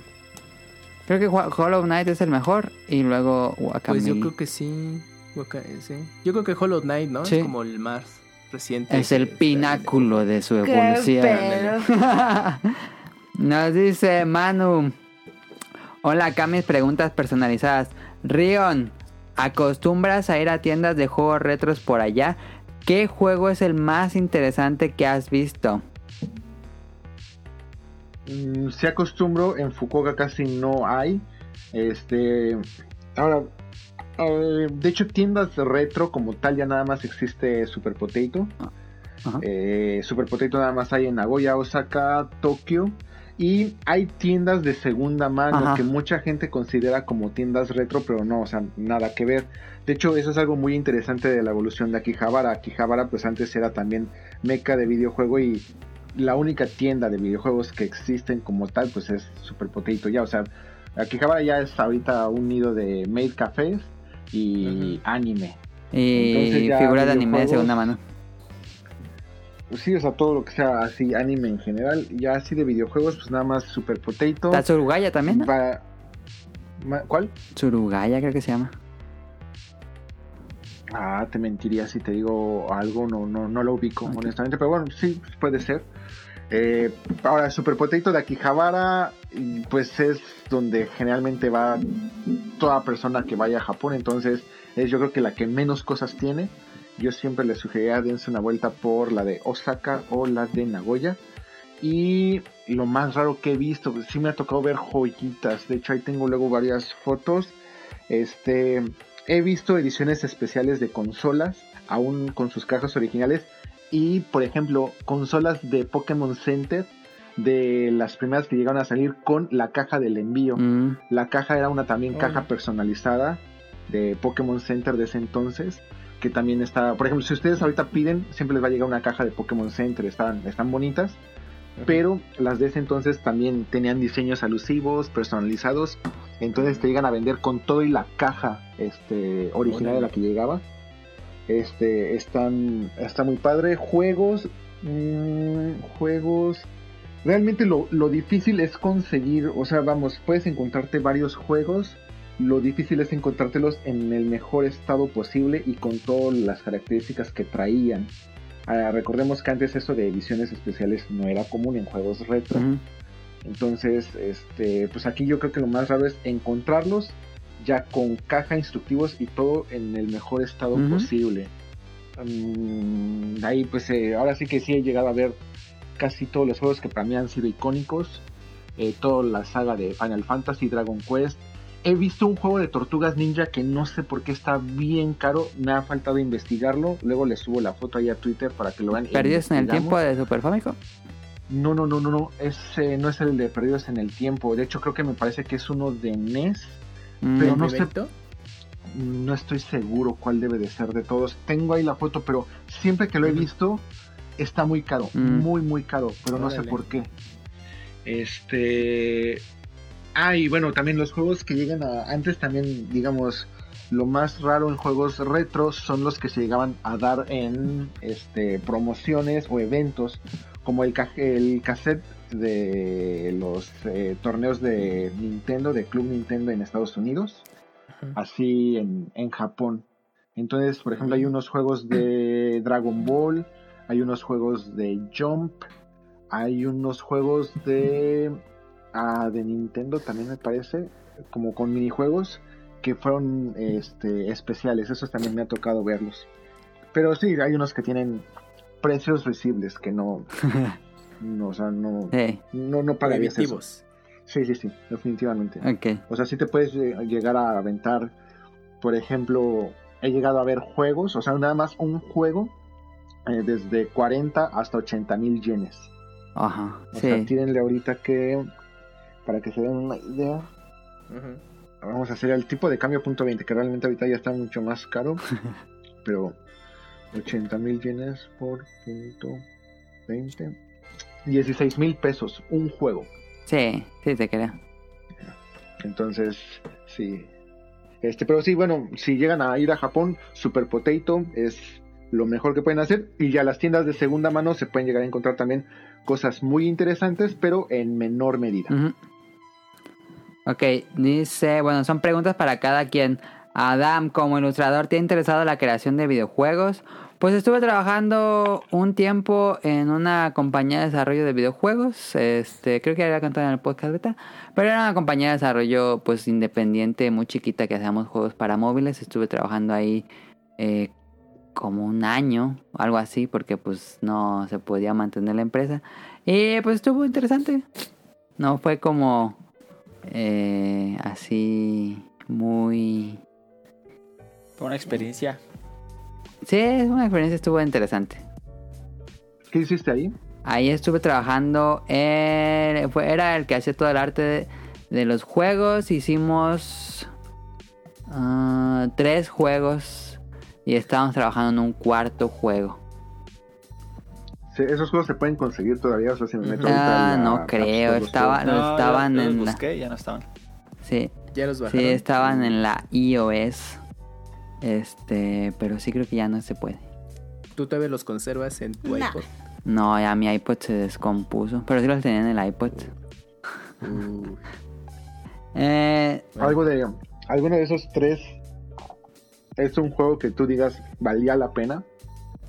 Creo que Ho- Hollow Knight es el mejor. Y luego Pues Guacamole. yo creo que sí. Guaca- sí. Yo creo que Hollow Knight, ¿no? Sí. Es como el más reciente. Es el pináculo de su Qué evolución. (laughs) Nos dice Manu. Hola, acá mis preguntas personalizadas. Rion, ¿acostumbras a ir a tiendas de juegos retros por allá? ¿Qué juego es el más interesante que has visto? Mm, se acostumbro, en Fukuoka casi no hay. Este. Ahora. eh, de hecho, tiendas de retro como tal ya nada más existe Super Potato. Ajá. Eh, Super Potato nada más hay en Nagoya, Osaka, Tokio. Y hay tiendas de segunda mano Ajá. que mucha gente considera como tiendas retro, pero no, o sea, nada que ver. De hecho, eso es algo muy interesante de la evolución de Akihabara. Akihabara, pues antes era también meca de videojuego y la única tienda de videojuegos que existen como tal, pues es Super Potato ya. O sea, Akihabara ya es ahorita un nido de made cafés y anime. Y Entonces ya figura de anime de segunda mano. Pues sí, o sea, todo lo que sea así, anime en general. Ya así de videojuegos, pues nada más Super Potato. ¿Está Tsurugaya también? no? Ma- ¿Cuál? Tsurugaya creo que se llama. Ah, te mentiría si te digo algo, no, no, no lo ubico, honestamente, pero bueno, sí, puede ser. Eh, ahora, Super Potato de Akihabara, y, pues es donde generalmente va toda persona que vaya a Japón, entonces es yo creo que la que menos cosas tiene. Yo siempre les sugeriría dense una vuelta por la de Osaka o la de Nagoya. Y lo más raro que he visto, pues sí me ha tocado ver joyitas. De hecho, ahí tengo luego varias fotos. Este, he visto ediciones especiales de consolas, aún con sus cajas originales. Y, por ejemplo, consolas de Pokémon Center, de las primeras que llegaron a salir con la caja del envío. Mm, La caja era una también Oh. caja personalizada de Pokémon Center de ese entonces. Que también está, por ejemplo, si ustedes ahorita piden, siempre les va a llegar una caja de Pokémon Center, están, están bonitas. Pero las de ese entonces también tenían diseños alusivos, personalizados. Entonces te llegan a vender con todo y la caja este, original de la que llegaba. Este, están, está muy padre. Juegos, mm, juegos. Realmente lo, lo difícil es conseguir, o sea, vamos, puedes encontrarte varios juegos. Lo difícil es encontrártelos en el mejor estado posible y con todas las características que traían. Ah, recordemos que antes eso de ediciones especiales no era común en juegos retro. Entonces, este, pues aquí yo creo que lo más raro es encontrarlos ya con caja, instructivos y todo en el mejor estado posible. Mm, ahí pues eh, ahora sí que sí he llegado a ver casi todos los juegos que para mí han sido icónicos. Eh, toda la saga de Final Fantasy, Dragon Quest. He visto un juego de tortugas ninja que no sé por qué está bien caro. Me ha faltado investigarlo. Luego le subo la foto ahí a Twitter para que lo vean. ¿Perdidos en el tiempo de Super Famicom? No, no, no, no, no. Ese no es el de Perdidos en el Tiempo. De hecho, creo que me parece que es uno de NES. Mm, Pero ¿El no sé-? No estoy seguro cuál debe de ser de todos. Tengo ahí la foto, pero siempre que lo he visto está muy caro, Mm. muy muy caro, pero no sé por qué. Este, ah y bueno también los juegos que llegan a antes también digamos lo más raro en juegos retro son los que se llegaban a dar en este promociones o eventos como el, ca- el cassette de los eh, torneos de Nintendo de Club Nintendo en Estados Unidos así en, en Japón. Entonces, por ejemplo, hay unos juegos de Dragon Ball, hay unos juegos de Jump, hay unos juegos de, ah, de Nintendo también me parece, como con minijuegos que fueron este, especiales. Esos también me ha tocado verlos. Pero sí, hay unos que tienen precios risibles que no, (laughs) no o sea, no, Sí, no, no pagarías eso. Sí, sí, sí, definitivamente. ok. O sea, sí te puedes eh, llegar a aventar, por ejemplo, he llegado a ver juegos, o sea, nada más un juego eh, desde 40 hasta 80 mil yenes. Ajá, O sea, tírenle ahorita que, para que se den una idea, vamos a hacer el tipo de cambio punto 20, que realmente ahorita ya está mucho más caro, (laughs) pero 80 mil yenes por punto 20, 16 mil pesos, un juego. Sí, sí te creo. Entonces, sí. Este, pero sí, bueno, si llegan a ir a Japón, Super Potato es lo mejor que pueden hacer. Y ya las tiendas de segunda mano se pueden llegar a encontrar también cosas muy interesantes, pero en menor medida. Ujú. Ok, dice, bueno, son preguntas para cada quien. Adam, como ilustrador, ¿te ha interesado la creación de videojuegos? Pues estuve trabajando un tiempo en una compañía de desarrollo de videojuegos. Este, creo que había contado en el podcast beta. Pero era una compañía de desarrollo pues independiente, muy chiquita, que hacíamos juegos para móviles. Estuve trabajando ahí eh, como un año, algo así, porque pues no se podía mantener la empresa. Y pues estuvo interesante. No fue como eh, así muy... Fue una experiencia. Sí, es una experiencia, estuvo interesante. ¿Qué hiciste ahí? Ahí estuve trabajando, en- fue, era el que hacía todo el arte de, de los juegos. Hicimos ah, tres juegos y estábamos trabajando en un cuarto juego. Sí, esos juegos se pueden conseguir todavía, o sea, si me meto Ah, no creo, estaba-. No, estaban en los la- busqué ya no estaban. Sí, Ya los sí, bajaron. estaban en la iOS. Este, pero sí creo que ya no se puede. ¿Tú todavía los conservas en tu iPod? No, ya mi iPod se descompuso. Pero sí los tenía en el iPod. (laughs) Eh, Algo de, alguno de esos tres es un juego que tú digas valía la pena.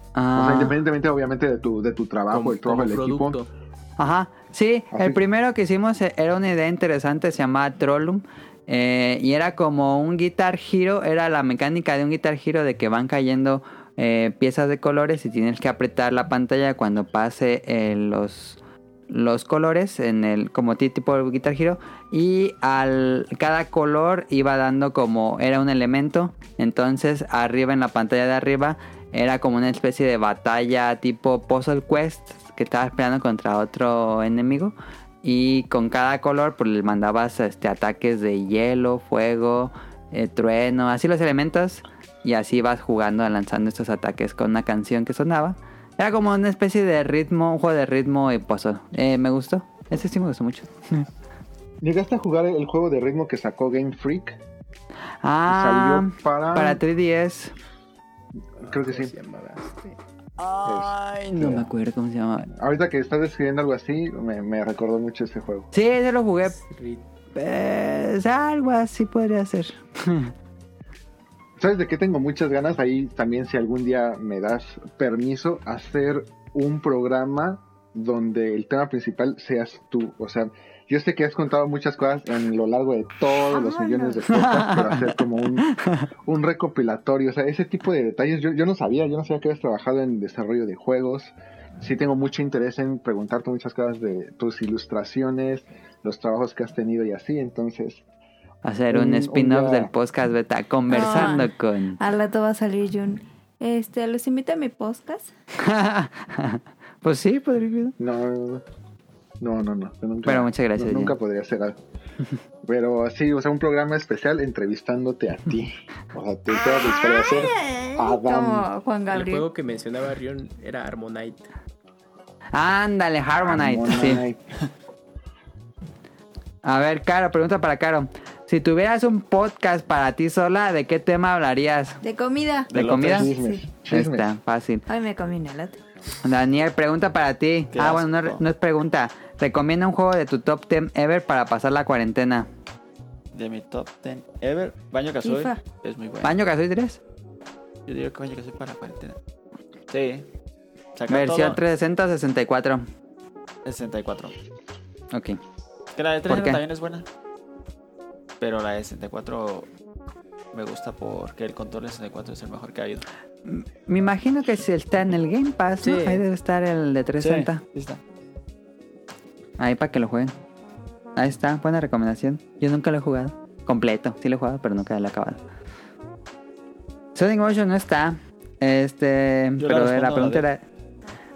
O ah, sea, independientemente obviamente de tu, de tu trabajo, Como- el trabajo como del equipo. producto. Ajá, sí, Así- el primero que hicimos eh, era una idea interesante, se llamaba Trollum. eh, y era como un Guitar Hero, era la mecánica de un Guitar Hero de que van cayendo eh, piezas de colores y tienes que apretar la pantalla cuando pase eh, los, los colores en el como ti- tipo de Guitar Hero y al cada color iba dando como era un elemento entonces arriba en la pantalla de arriba era como una especie de batalla tipo Puzzle Quest que estabas peleando contra otro enemigo y con cada color pues le mandabas este ataques de hielo, fuego, eh, trueno, así los elementos y así vas jugando lanzando estos ataques con una canción que sonaba. Era como una especie de ritmo, un juego de ritmo y puzzle. Eh, me gustó. Ese sí me gustó mucho. (laughs) ¿Llegaste a jugar el juego de ritmo que sacó Game Freak? Ah, salió para, para 3DS. Creo que sí. Se llamaba este. Ay, no me acuerdo cómo se llama. Ahorita que estás describiendo algo así, me, me recordó mucho ese juego. Sí, ese lo jugué. Pues, algo así podría ser. (laughs) ¿Sabes de qué tengo muchas ganas? Ahí también si algún día me das permiso, hacer un programa donde el tema principal seas tú. O sea, yo sé que has contado muchas cosas en lo largo de todos los millones de podcasts, pero hacer como un, un recopilatorio. O sea, ese tipo de detalles yo, yo no sabía, yo no sabía que habías trabajado en desarrollo de juegos. Sí tengo mucho interés en preguntarte muchas cosas de tus ilustraciones, los trabajos que has tenido y así. Entonces, hacer un, spin-off del podcast beta conversando Ah. con... Al rato va a salir Jun. Este, los invito a mi podcast. (laughs) pues sí, podría No, no, no, no. yo nunca- Pero muchas gracias, no- nunca podría hacer algo. (laughs) Pero sí, o sea, un programa especial entrevistándote a ti. (laughs) O sea, te te vas a a Adam. Como Juan El Gabriel. juego que mencionaba Rion era Harmonite. Ándale, Harmonite. sí. Harmonite. A ver, Caro, pregunta para Caro. Si tuvieras un podcast para ti sola, ¿de qué tema hablarías? De comida. ¿De Del comida? Chismes, Sí. chismes. Está fácil. Ay, me comí un elote. Daniel, pregunta para ti. Qué Ah, bueno, no, asco. no es pregunta. Recomienda un juego de tu top 10 ever para pasar la cuarentena. De mi top 10 ever, Baño Kazooie es muy bueno. ¿Baño Kazooie 3? Yo digo que Baño Kazooie para la cuarentena. Sí. Sacar Versión todo 360 o 64. 64. Ok. Que la de ¿Por 360 qué? también es buena. Pero la de 64 me gusta porque el control de 64 es el mejor que ha habido. Me imagino que si está en el Game Pass, ¿no? Sí. Ahí debe estar el de 360. Sí, sí está. Ahí para que lo jueguen. Ahí está, buena recomendación. Yo nunca lo he jugado. Completo. Sí lo he jugado, pero nunca lo he acabado. Sonic Motion no está. Este. Yo la pero la, respondo pregunta a era.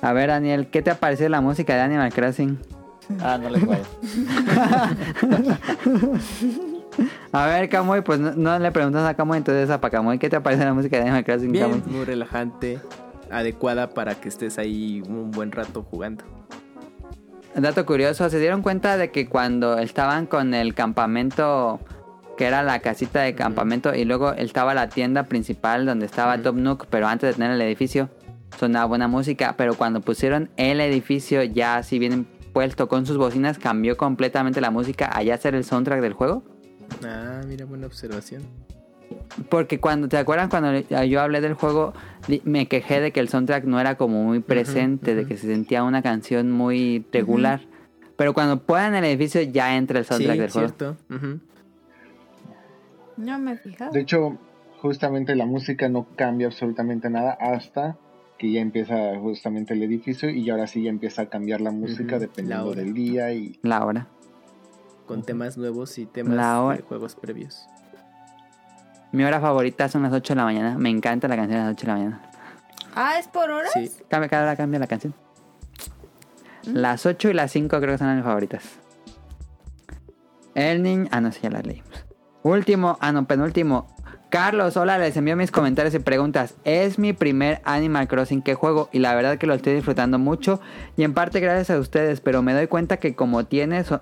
A ver, Daniel, ¿qué te ha parecido la música de Animal Crossing? Ah, no le puedo. (laughs) A ver, Camuy, pues no, no le preguntas a Camuy, entonces a Pacamuy, ¿qué te parece la música de Animal Crossing, Bien, Camuy? muy relajante, adecuada para que estés ahí un buen rato jugando. Dato curioso, ¿se dieron cuenta de que cuando estaban con el campamento, que era la casita de campamento, y luego estaba la tienda principal donde estaba Top Nook, pero antes de tener el edificio, sonaba buena música, pero cuando pusieron el edificio ya así bien puesto con sus bocinas, cambió completamente la música allá hacer el soundtrack del juego? Ah, mira, buena observación. Porque cuando, ¿te acuerdan cuando yo hablé del juego? Me quejé de que el soundtrack no era como muy presente, de que se sentía una canción muy regular. Pero cuando puedan el edificio ya entra el soundtrack Sí, del juego. cierto. No me. De hecho, justamente la música no cambia absolutamente nada hasta que ya empieza justamente el edificio y ahora sí ya empieza a cambiar la música dependiendo la del día y La hora. Con temas nuevos y temas La hora- de juegos previos. Mi hora favorita son las 8 de la mañana. Me encanta la canción de las 8 de la mañana. Ah, ¿es por horas? Sí. Cambia, cada hora cambia la canción. Mm. Las 8 y las 5 creo que son mis favoritas. El niño... Ah, no, sí, ya las leímos. Último, ah, no, penúltimo. Carlos, hola, les envío mis comentarios y preguntas. Es mi primer Animal Crossing que juego y la verdad que lo estoy disfrutando mucho y en parte gracias a ustedes, pero me doy cuenta que como tiene so-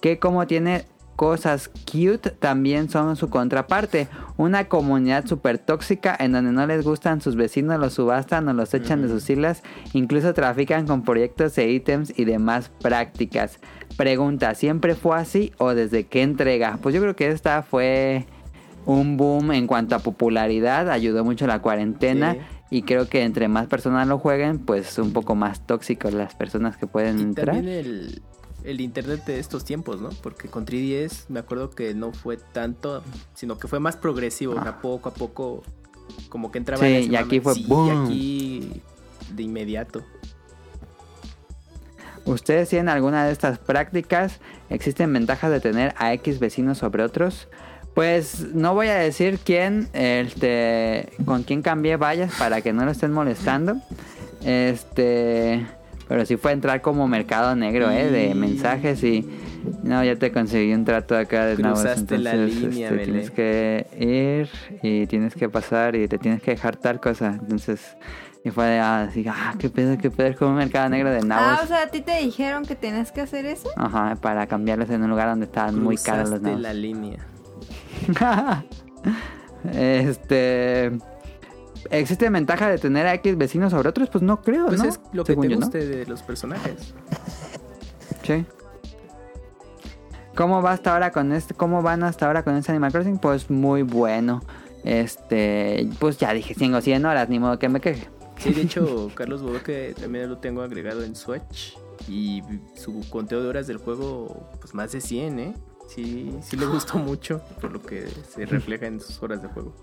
que como tiene cosas cute también son su contraparte. Una comunidad súper tóxica en donde no les gustan sus vecinos, los subastan o los echan de sus islas, incluso trafican con proyectos e ítems y demás prácticas. Pregunta, ¿siempre fue así o desde qué entrega? Pues yo creo que esta fue un boom en cuanto a popularidad, ayudó mucho la cuarentena. Sí. Y creo que entre más personas lo jueguen, pues un poco más tóxicos las personas que pueden Y entrar. también el, el internet de estos tiempos, ¿no? Porque con 3DS me acuerdo que no fue tanto, sino que fue más progresivo, o sea, poco a poco, como que entraba Ah. Sí, en ese y aquí fue Sí, boom. y aquí de inmediato. ¿Ustedes tienen alguna de estas prácticas? ¿Existen ventajas de tener a X vecinos sobre otros? Pues no voy a decir quién, este, con quién cambié vallas para que no lo estén molestando. Este, pero sí fue entrar como mercado negro, ¿eh? De mensajes y... No, ya te conseguí un trato acá de Cruzaste la entonces, línea, este, Belén. tienes que ir y tienes que pasar y te tienes que dejar tal cosa. Entonces, y fue de, ah, así, ah, qué pedo, qué pedo, es como un mercado negro de nabos. Ah, o sea, ¿a ti te dijeron que tenías que hacer eso? Ajá, para cambiarlos en un lugar donde estaban muy caros los nabos. la línea. (laughs) este. ¿Existe ventaja de tener a X vecinos sobre otros? Pues no creo, Pues ¿no? es lo que Según te yo, ¿no? guste de los personajes. Sí. ¿Cómo va hasta ahora con este? ¿Cómo van hasta ahora con este Animal Crossing? Pues muy bueno. Este, pues ya dije, tengo 100 horas, ni modo que me queje. Sí, de hecho, (laughs) Carlos Bodoque también lo tengo agregado en Switch. Y su conteo de horas del juego, pues más de 100, ¿eh? Sí, sí le gustó (gasps) mucho, por lo que se refleja en sus horas de juego.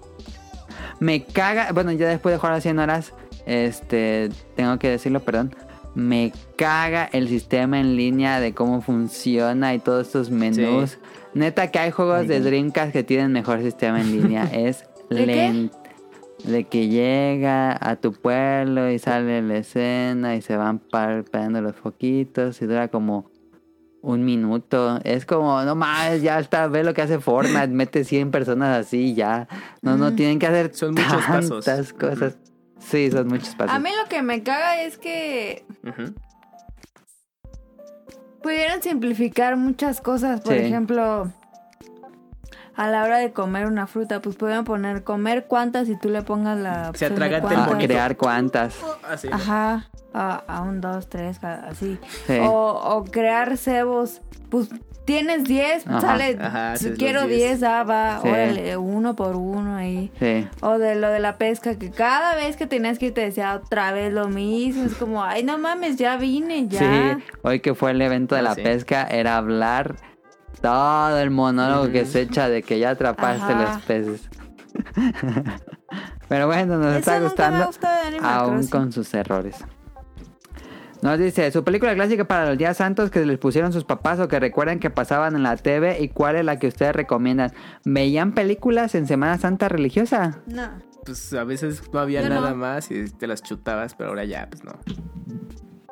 Me caga, bueno, ya después de jugar las 100 horas, este, tengo que decirlo, perdón. Me caga el sistema en línea de cómo funciona y todos estos menús. Sí. Neta que hay juegos de Dreamcast que tienen mejor sistema en línea. (laughs) Es lento. De que llega a tu pueblo y sale la escena y se van parpadeando los foquitos y dura como un minuto. Es como, no más, ya está, ve lo que hace Fortnite, (laughs) mete 100 personas así y ya. No, no tienen que hacer Son muchos pasos. tantas cosas. Sí, son muchos pasos. A mí lo que me caga es que Ujú. pudieran simplificar muchas cosas. Por Sí. ejemplo, a la hora de comer una fruta, pues pueden poner comer cuántas y tú le pongas la opción de atragante el Ah, cuántas. crear cuantas. Ah. Ajá, a, a un, dos, tres, cada- así. Sí. O, o crear cebos, pues tienes 10, Ajá. sale, Ajá, si quiero 10. 10, ah, va, Sí. órale, uno por uno ahí. Sí. O de lo de la pesca, que cada vez que tenías que ir te decía otra vez lo mismo. Es como, ay, no mames, ya vine, ya. Sí, hoy que fue el evento de Ah, la sí. pesca, era hablar todo el monólogo que se echa de que ya atrapaste Ajá. los peces. (laughs) Pero bueno, nos Eso está gustando, aún con sus errores. Nos dice, su película clásica para los días santos que les pusieron sus papás o que recuerdan que pasaban en la TV y cuál es la que ustedes recomiendan. ¿Veían películas en Semana Santa religiosa? No. Pues a veces no había Yo no. nada más y te las chutabas, pero ahora ya, pues no.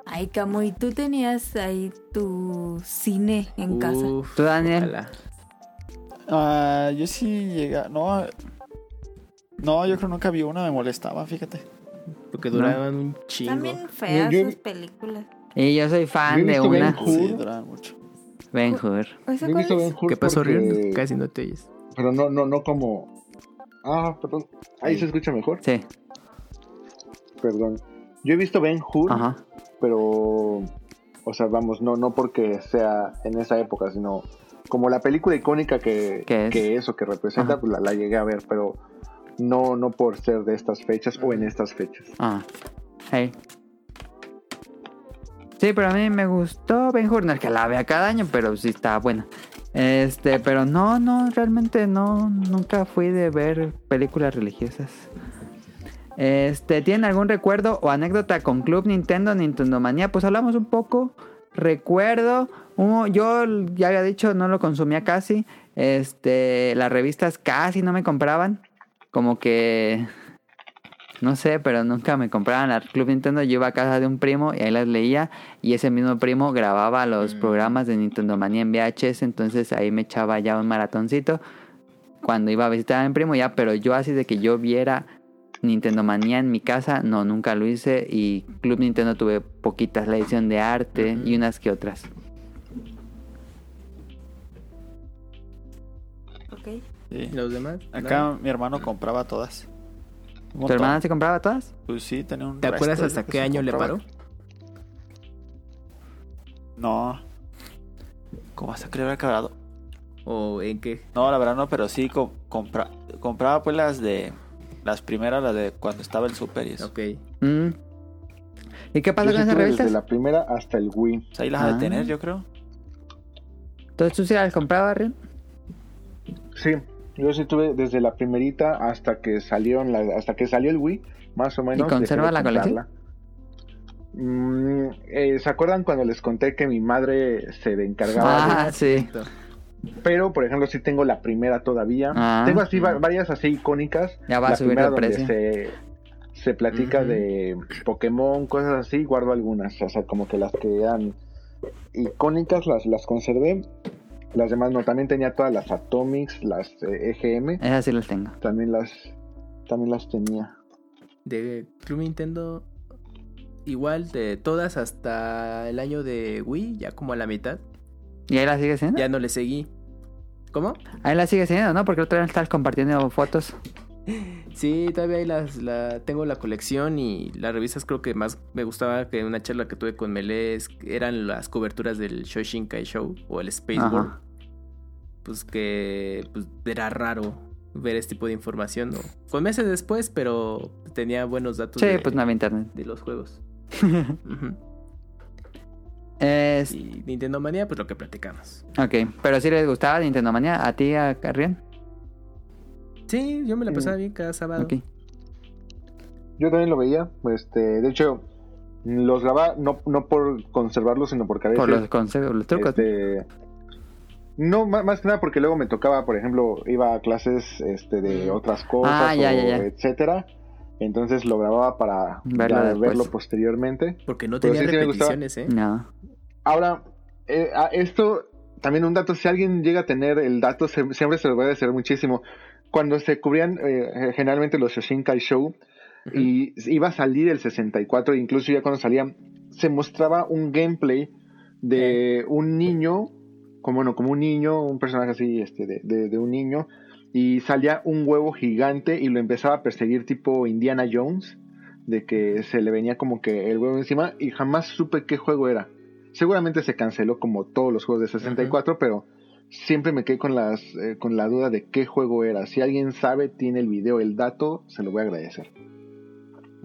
Ay, Camuy, tú tenías ahí tu cine en casa. Uf, ¿Tú, Daniel? ojalá. Ah, yo sí llega. No, no, yo creo que nunca vi una, me molestaba, fíjate. Porque duraban un chingo. También feas Yo- yo- sus películas. Y yo soy fan de una. Sí, duraban mucho. Ben Hur. ¿Esa Yo he cuál visto es? Ben Hur ¿Qué pasó, porque- Rion? Casi no te oyes. Pero no, no, no como. Ah, perdón. Ahí se escucha mejor. Sí, Perdón. Yo he visto Ben Hur, ajá. pero. O sea, vamos, no, no porque sea en esa época, sino como la película icónica que, ¿Qué es? que es o que representa, Ajá. pues la, la llegué a ver, pero no, no por ser de estas fechas o en estas fechas. Ah, hey. Sí, pero a mí me gustó Ben Hur, no es que la vea cada año, pero sí está buena. Este, pero no, no, realmente no, nunca fui de ver películas religiosas. Este, ¿tienen algún recuerdo o anécdota con Club Nintendo, Nintendo Manía? Pues hablamos un poco. Recuerdo, yo ya había dicho, no lo consumía casi. Este, las revistas casi no me compraban. Como que no sé, pero nunca me compraban la Club Nintendo. Yo iba a casa de un primo y ahí las leía. Y ese mismo primo grababa los Mm. programas de Nintendo Manía en VHS. Entonces ahí me echaba ya un maratoncito. Cuando iba a visitar a mi primo ya. Pero yo así de que yo viera Nintendo Manía en mi casa, no, nunca lo hice. Y Club Nintendo tuve poquitas. La edición de arte y unas que otras. Sí. ¿Y los demás? Acá ¿No? mi hermano compraba todas. ¿Tu hermana se compraba todas? Pues sí, tenía un ¿Te acuerdas hasta qué año le paró? No. ¿Cómo hasta que le habrá acabado? ¿O en qué? No, la verdad no, pero sí co- compra- compraba pues las de... Las primeras, las de cuando estaba el super y eso. Ok. Mm. ¿Y qué pasa Yo con sí esas revistas? desde la primera hasta el Wii. Pues ahí las ha Ah. de tener, yo creo. Entonces tú sí las comprabas, Rion? Sí, yo sí tuve desde la primerita hasta que salieron la- hasta que salió el Wii, más o menos. conserva dejé de la colección? Mm, eh, ¿Se acuerdan cuando les conté que mi madre se encargaba Ah, sí. Pero, por ejemplo, sí tengo la primera todavía. Ah. tengo así va- varias así icónicas. Ya va a la subir primera de donde se, se platica de Pokémon, cosas así, guardo algunas. O sea, como que las que eran icónicas las, las conservé. Las demás no, también tenía todas las Atomics, las eh, EGM, Esas sí las tengo. también las también las tenía. De Club Nintendo, igual de todas hasta el año de Wii, ya como a la mitad. ¿Y ahí la sigue siendo? Ya no le seguí. ¿Cómo? Ahí la sigue siendo, ¿no? Porque otra vez estás compartiendo fotos. (laughs) Sí, todavía ahí las, la, tengo la colección y las revistas creo que más me gustaba que una charla que tuve con Melés eran las coberturas del Shoshinkai Show o el Space Ajá. World. Pues que pues, era raro ver este tipo de información. ¿no? Fue meses después, pero tenía buenos datos Sí, de, pues no había internet. de los juegos. (laughs) Es- Y Nintendo Manía, pues lo que platicamos. Ok, pero si les gustaba Nintendo Manía, ¿a ti, a Carrión? Sí, yo me la Sí. pasaba bien cada sábado. Ok. Yo también lo veía, este, de hecho, Los grababa no, no por conservarlos, sino porque a veces... Por los consejos, los trucos. este, no, má- más que nada porque luego me tocaba, por ejemplo, iba a clases este, de otras cosas, Ah, ya, o ya, ya. etcétera. Entonces lo grababa para Verlo ya después. verlo posteriormente. Porque no tenía sí, repeticiones, ¿eh? No. Ahora, eh, a esto también un dato, si alguien llega a tener el dato, se- siempre se lo voy a decir muchísimo. Cuando se cubrían eh, generalmente los Shoshinkai Show y iba a salir el 64, incluso ya cuando salía, se mostraba un gameplay de un niño, como bueno, como un niño, un personaje así, este, de, de- de un niño, y salía un huevo gigante y lo empezaba a perseguir tipo Indiana Jones, de que se le venía como que el huevo encima y jamás supe qué juego era. Seguramente se canceló como todos los juegos de 64, pero siempre me quedé con las eh, con la duda de qué juego era. Si alguien sabe, tiene el video, el dato, se lo voy a agradecer.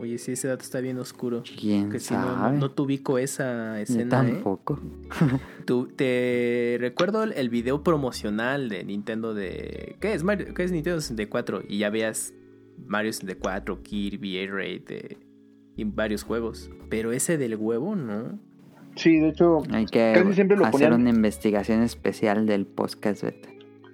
Oye, sí, ese dato está bien oscuro. ¿Quién Que si no, sabe? no, no te ubico esa Yo escena, ¿eh? tampoco. (laughs) Tú- te recuerdo el, video promocional de Nintendo de... ¿Qué es, Mario? ¿Qué es Nintendo 64? Y ya veas Mario 64, Kirby, Air Raid eh, y varios juegos. Pero ese del huevo, ¿no? Sí, de hecho, Hay que Casi siempre lo hacer ponían- una investigación especial del podcast beta.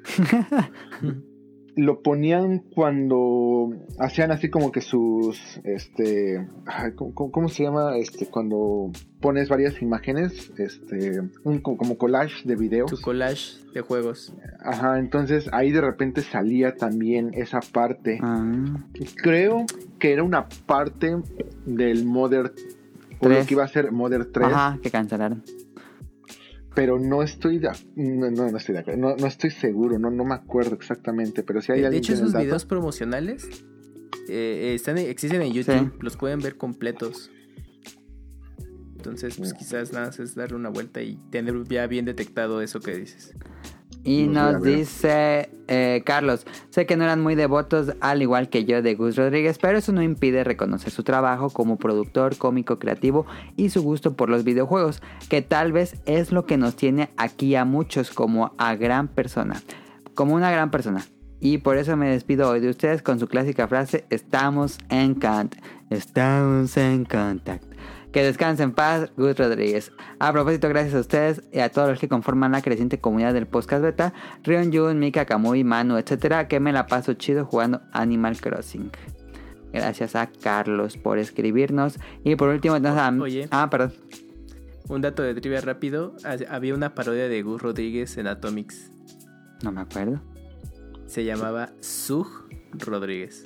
(laughs) lo ponían cuando hacían así como que sus este ay, ¿cómo, se llama? este cuando pones varias imágenes este un co- como collage de videos Tu collage de juegos. ajá entonces ahí de repente salía también esa parte Ah, creo que era una parte del Modern o lo que iba a ser Modern 3 Ajá, que cancelaron. Pero no estoy de, no, no, no estoy de acuerdo, no, no estoy seguro no, no me acuerdo exactamente pero si hay de alguien hecho, tiene el esos dato- videos promocionales eh, están, existen en YouTube. Sí. Los pueden ver completos. Entonces, pues quizás nada más es darle una vuelta y tener ya bien detectado eso que dices. Y nos dice eh, Carlos, sé que no eran muy devotos al igual que yo de Gus Rodríguez, pero eso no impide reconocer su trabajo como productor, cómico, creativo y su gusto por los videojuegos, que tal vez es lo que nos tiene aquí a muchos como a gran persona, como una gran persona. Y por eso me despido hoy de ustedes con su clásica frase, estamos en contact, estamos en contact. Que descansen en paz, Gus Rodríguez. A propósito, gracias a ustedes y a todos los que conforman la creciente comunidad del podcast beta, Rion Jun, Mika, Kamui, Manu, etcétera, que me la paso chido jugando Animal Crossing. Gracias a Carlos por escribirnos. Y por último, nos a- Oye. Ah, perdón. Un dato de trivia rápido: ha- había una parodia de Gus Rodríguez en Atomics. No me acuerdo. Se llamaba Sug Rodríguez.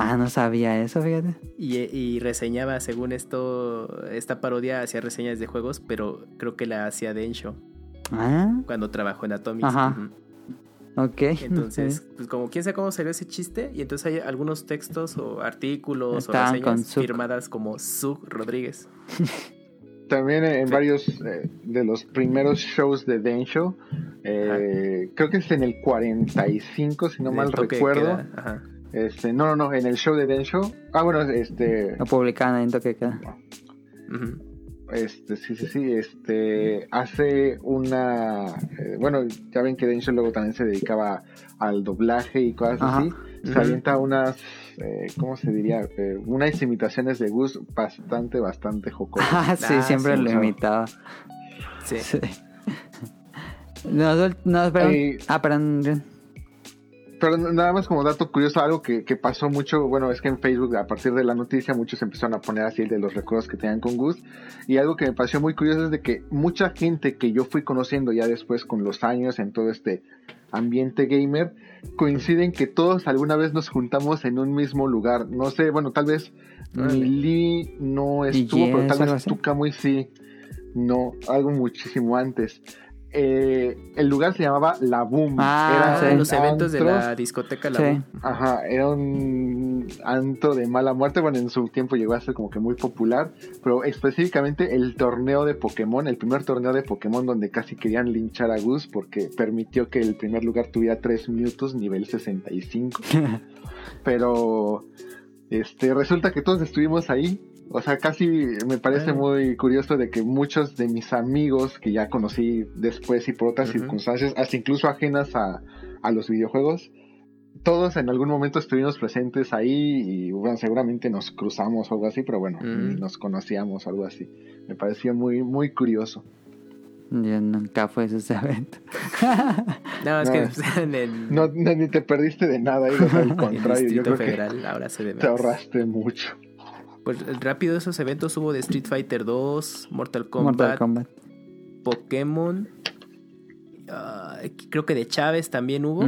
Ah, no sabía eso, fíjate. Y, y reseñaba, según esto, esta parodia hacía reseñas de juegos, pero creo que la hacía Densho Ah, cuando trabajó en Atomics. Ajá. Ok. Entonces, pues como quién sabe cómo salió ese chiste, y entonces hay algunos textos o artículos Estaban o reseñas firmadas como Sug Rodríguez. (laughs) También en Sí. varios eh, de los primeros shows de Densho, eh, creo que es en el 45, si no mal recuerdo. queda. Ajá. Este, no, no, no, en el show de Densho. Ah, bueno, este, ahí en toque queda. Ujú. este, sí, sí, sí, este, hace una, eh, bueno, ya ven que Densho luego también se dedicaba al doblaje y cosas Ajá. así. Se avienta unas, eh, ¿cómo se diría? Eh, unas imitaciones de Gus bastante, bastante jocosas. Ah, sí, Ah, siempre sí, lo claro. imitaba. Sí. Sí. (laughs) Nos, nos, perdón. Eh, Ah, perdón. Pero nada más como dato curioso, algo que, que pasó mucho, bueno, es que en Facebook a partir de la noticia muchos empezaron a poner así el de los recuerdos que tenían con Gus. Y algo que me pareció muy curioso es de que mucha gente que yo fui conociendo ya después con los años en todo este ambiente gamer, coinciden que todos alguna vez nos juntamos en un mismo lugar. No sé, bueno, tal vez. Mili no ¿Y estuvo, pero tal vez Kamui, sí. No, algo muchísimo antes. Eh, el lugar se llamaba La Boom. Ah, sí. los eventos de la discoteca La Sí. U. Ajá, era un antro de mala muerte. Bueno, en su tiempo llegó a ser como que muy popular. Pero específicamente el torneo de Pokémon, el primer torneo de Pokémon donde casi querían linchar a Gus porque permitió que el primer lugar tuviera 3 minutos, nivel 65. (laughs) Pero este resulta que todos estuvimos ahí. O sea, casi me parece muy curioso de que muchos de mis amigos que ya conocí después y por otras circunstancias, hasta incluso ajenas a, a los videojuegos, todos en algún momento estuvimos presentes ahí y bueno, seguramente nos cruzamos o algo así, pero bueno, Mm. nos conocíamos o algo así. Me pareció muy, muy curioso. Yo nunca fui a esos eventos. (laughs) No, es No, que es- (laughs) en el, No, no, ni te perdiste de nada, ibas (laughs) al el contrario. Yo creo que ahora se debe. te ahorraste mucho. Pues rápido esos eventos hubo de Street Fighter 2, Mortal Kombat, Mortal Kombat. Pokémon. ah, creo que de Chávez también hubo.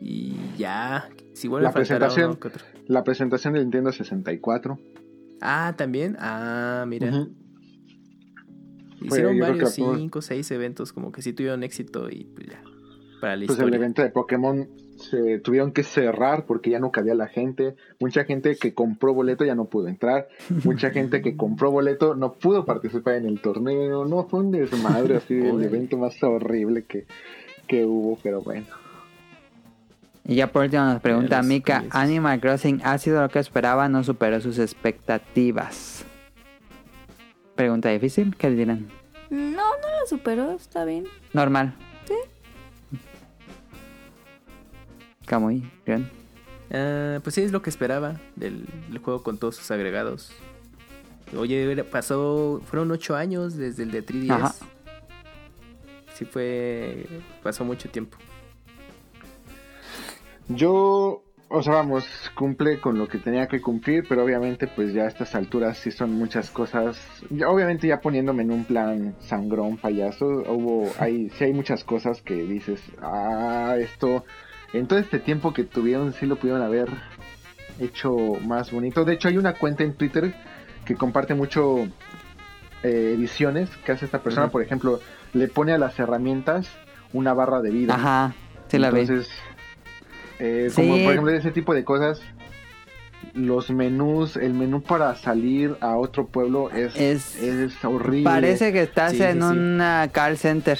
Y ya. Si vuelve La a faltar presentación. uno que otro. La presentación del Nintendo 64. Ah, también. Ah, mira. Hicieron varios, la primera- cinco, seis eventos como que sí tuvieron éxito y pues ya. Para la Pues el historia. evento de Pokémon se tuvieron que cerrar porque ya no cabía la gente. Mucha gente que compró boleto ya no pudo entrar. Mucha (laughs) gente que compró boleto no pudo participar en el torneo. No, fue un desmadre así, el evento más horrible que, que hubo, pero bueno. Y ya por último nos pregunta Mika. Animal Crossing ha sido lo que esperaba, no superó sus expectativas. Pregunta difícil, ¿qué le dirán? No, no lo superó, está bien. Normal. Camuy, bien. Ah, pues sí, es lo que esperaba del, del juego con todos sus agregados. Oye, pasó, fueron ocho años desde el de 3DS. Ajá. Sí fue, pasó mucho tiempo. Yo, o sea, vamos, cumple con lo que tenía que cumplir, pero obviamente pues ya a estas alturas sí son muchas cosas. obviamente ya poniéndome en un plan sangrón, payaso, hubo, hay, sí hay muchas cosas que dices, ah, esto, en todo este tiempo que tuvieron sí lo pudieron haber hecho más bonito. De hecho hay una cuenta en Twitter que comparte mucho eh, ediciones que hace esta persona, por ejemplo, le pone a las herramientas una barra de vida. Ajá, sí la. Entonces, eh, Sí. como por ejemplo ese tipo de cosas, los menús, el menú para salir a otro pueblo es, Es- es, horrible. Parece que estás Sí, en sí. una call center.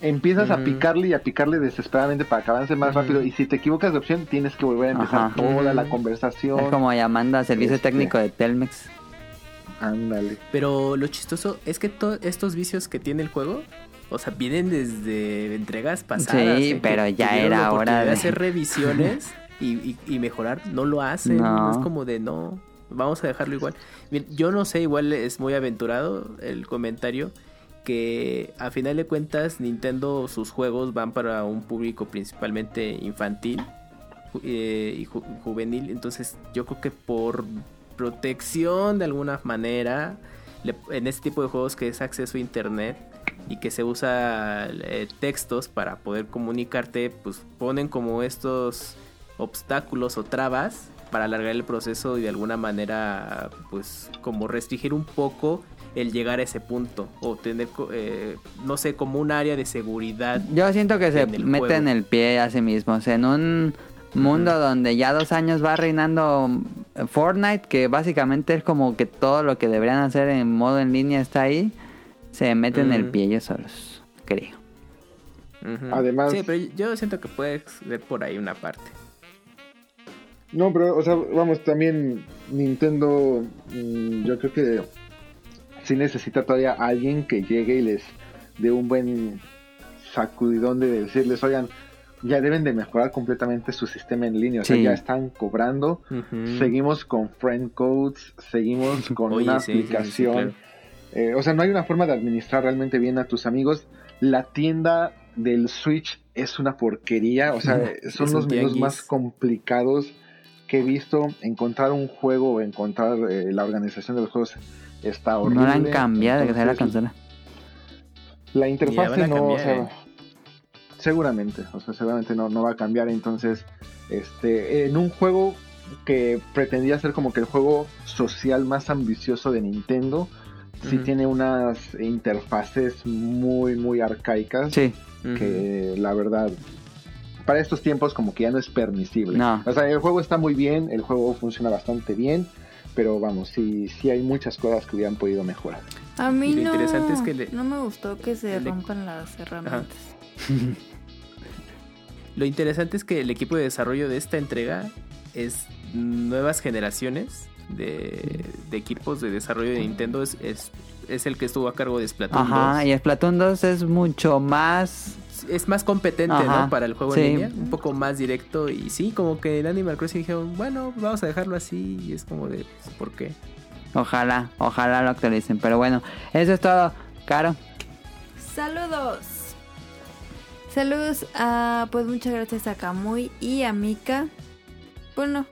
Empiezas a picarle y a picarle desesperadamente para que avance más rápido y si te equivocas de opción tienes que volver a empezar Ajá. toda la conversación. Es como llamando a servicio Este. técnico de Telmex. Ándale. Pero lo chistoso es que todos estos vicios que tiene el juego, o sea, vienen desde entregas pasadas. Sí, pero ya era hora de- hacer revisiones (laughs) y, y- y mejorar. No lo hacen. No. Es como de no, vamos a dejarlo igual. Yo no sé, igual es muy aventurado el comentario. Que a final de cuentas Nintendo sus juegos van para un público principalmente infantil eh, y ju- juvenil. Entonces yo creo que por protección de alguna manera en este tipo de juegos que es acceso a internet y que se usa eh, textos para poder comunicarte, pues ponen como estos obstáculos o trabas para alargar el proceso y de alguna manera pues como restringir un poco el llegar a ese punto o tener eh, no sé como un área de seguridad Yo siento que se En el meten el pie a sí mismos. En un mundo donde ya dos años va reinando Fortnite, que básicamente es como que todo lo que deberían hacer en modo en línea está ahí, se meten el Ujú. pie ellos solos, creo. Además- sí pero yo siento que puede ser por ahí una parte No, pero, o sea, vamos, también Nintendo, mm, yo creo que sí necesita todavía alguien que llegue y les dé un buen sacudidón de decirles, oigan, ya deben de mejorar completamente su sistema en línea, o sea, Sí. ya están cobrando, seguimos con friend codes, seguimos (laughs) con Oye, una sí, sí, aplicación, claro. Eh, o sea, no hay una forma de administrar realmente bien a tus amigos. La tienda del Switch es una porquería, o sea, (laughs) son Es los menús más complicados que he visto. Encontrar un juego o encontrar eh, la organización de los juegos está horrible. No la han cambiado de que sea la Entonces, consola. La interfaz no, o cambiar, sea, eh. seguramente, o sea, seguramente no, no va a cambiar. Entonces, este, en un juego que pretendía ser como que el juego social más ambicioso de Nintendo, sí tiene unas interfaces muy, muy arcaicas Sí, que la verdad para estos tiempos como que ya no es permisible. No. O sea, el juego está muy bien, el juego funciona bastante bien, pero vamos, sí, sí hay muchas cosas que hubieran podido mejorar. A mí lo no, interesante es que le- no me gustó que se le- rompan las herramientas. (laughs) Lo interesante es que el equipo de desarrollo de esta entrega es nuevas generaciones de, de equipos de desarrollo de Nintendo. Es, es, es el que estuvo a cargo de Splatoon ajá, 2. y Splatoon 2 es mucho más es más competente, Ajá, ¿no? Para el juego sí. en línea, un poco más directo y sí, como que en Animal Crossing dijeron, bueno, vamos a dejarlo así y es como de, pues, ¿por qué? Ojalá, ojalá lo actualicen. Pero bueno, eso es todo. Caro. Saludos. Saludos a, pues muchas gracias a Kamui y a Mika. Bueno,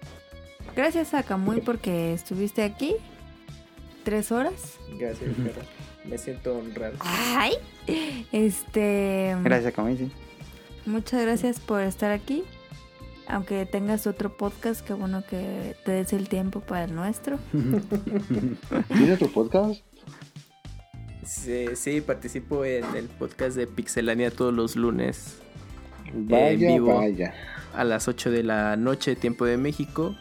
gracias a Kamui porque estuviste aquí tres horas. Gracias, Me siento honrado. Ay, este, Gracias, dice. muchas gracias por estar aquí. Aunque tengas otro podcast, qué bueno que te des el tiempo para el nuestro. (laughs) ¿Tiene otro podcast? Sí, sí, participo en el podcast de Pixelania todos los lunes Vaya, vivo. vaya. a las 8 de la noche, tiempo de México.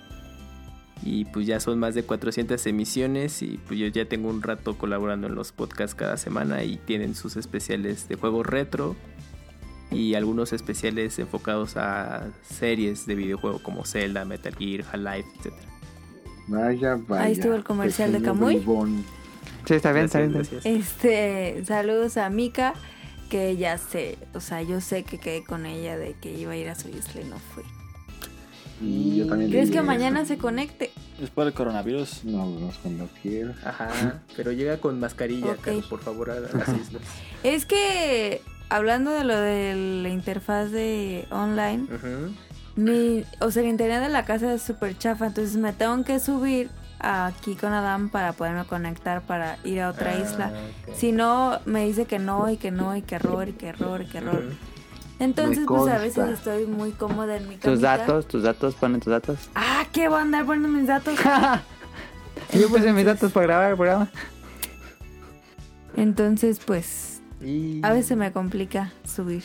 Y pues ya son más de 400 emisiones y pues yo ya tengo un rato colaborando en los podcasts cada semana y tienen sus especiales de juegos retro y algunos especiales enfocados a series de videojuego como Zelda, Metal Gear, Half-Life, etc. Vaya, vaya. Ahí estuvo el comercial de bribón. Sí, está bien, está bien. Gracias, está bien. gracias. Este, saludos a Mika, que ya sé, o sea, yo sé que quedé con ella de que iba a ir a su isla y no fui. Y yo también ¿Crees que mañana se conecte? Después del coronavirus. No, no es cuando quieras. Ajá, (laughs) pero llega con mascarilla, Ok. Caro, por favor, a a las islas. (laughs) Es que, hablando de lo de la interfaz de online, mi, o sea, el internet de la casa es súper chafa, entonces me tengo que subir aquí con Adam para poderme conectar para ir a otra Ah, isla. Si no, me dice que no, y que no, y que error, y que error, y que error. Entonces, pues a veces estoy muy cómoda en mi Tus camita. datos, tus datos, ponen tus datos. Ah, ¿qué voy a andar poniendo mis datos? (laughs) Yo puse mis datos para grabar el programa. Entonces, pues, Y... a veces me complica subir.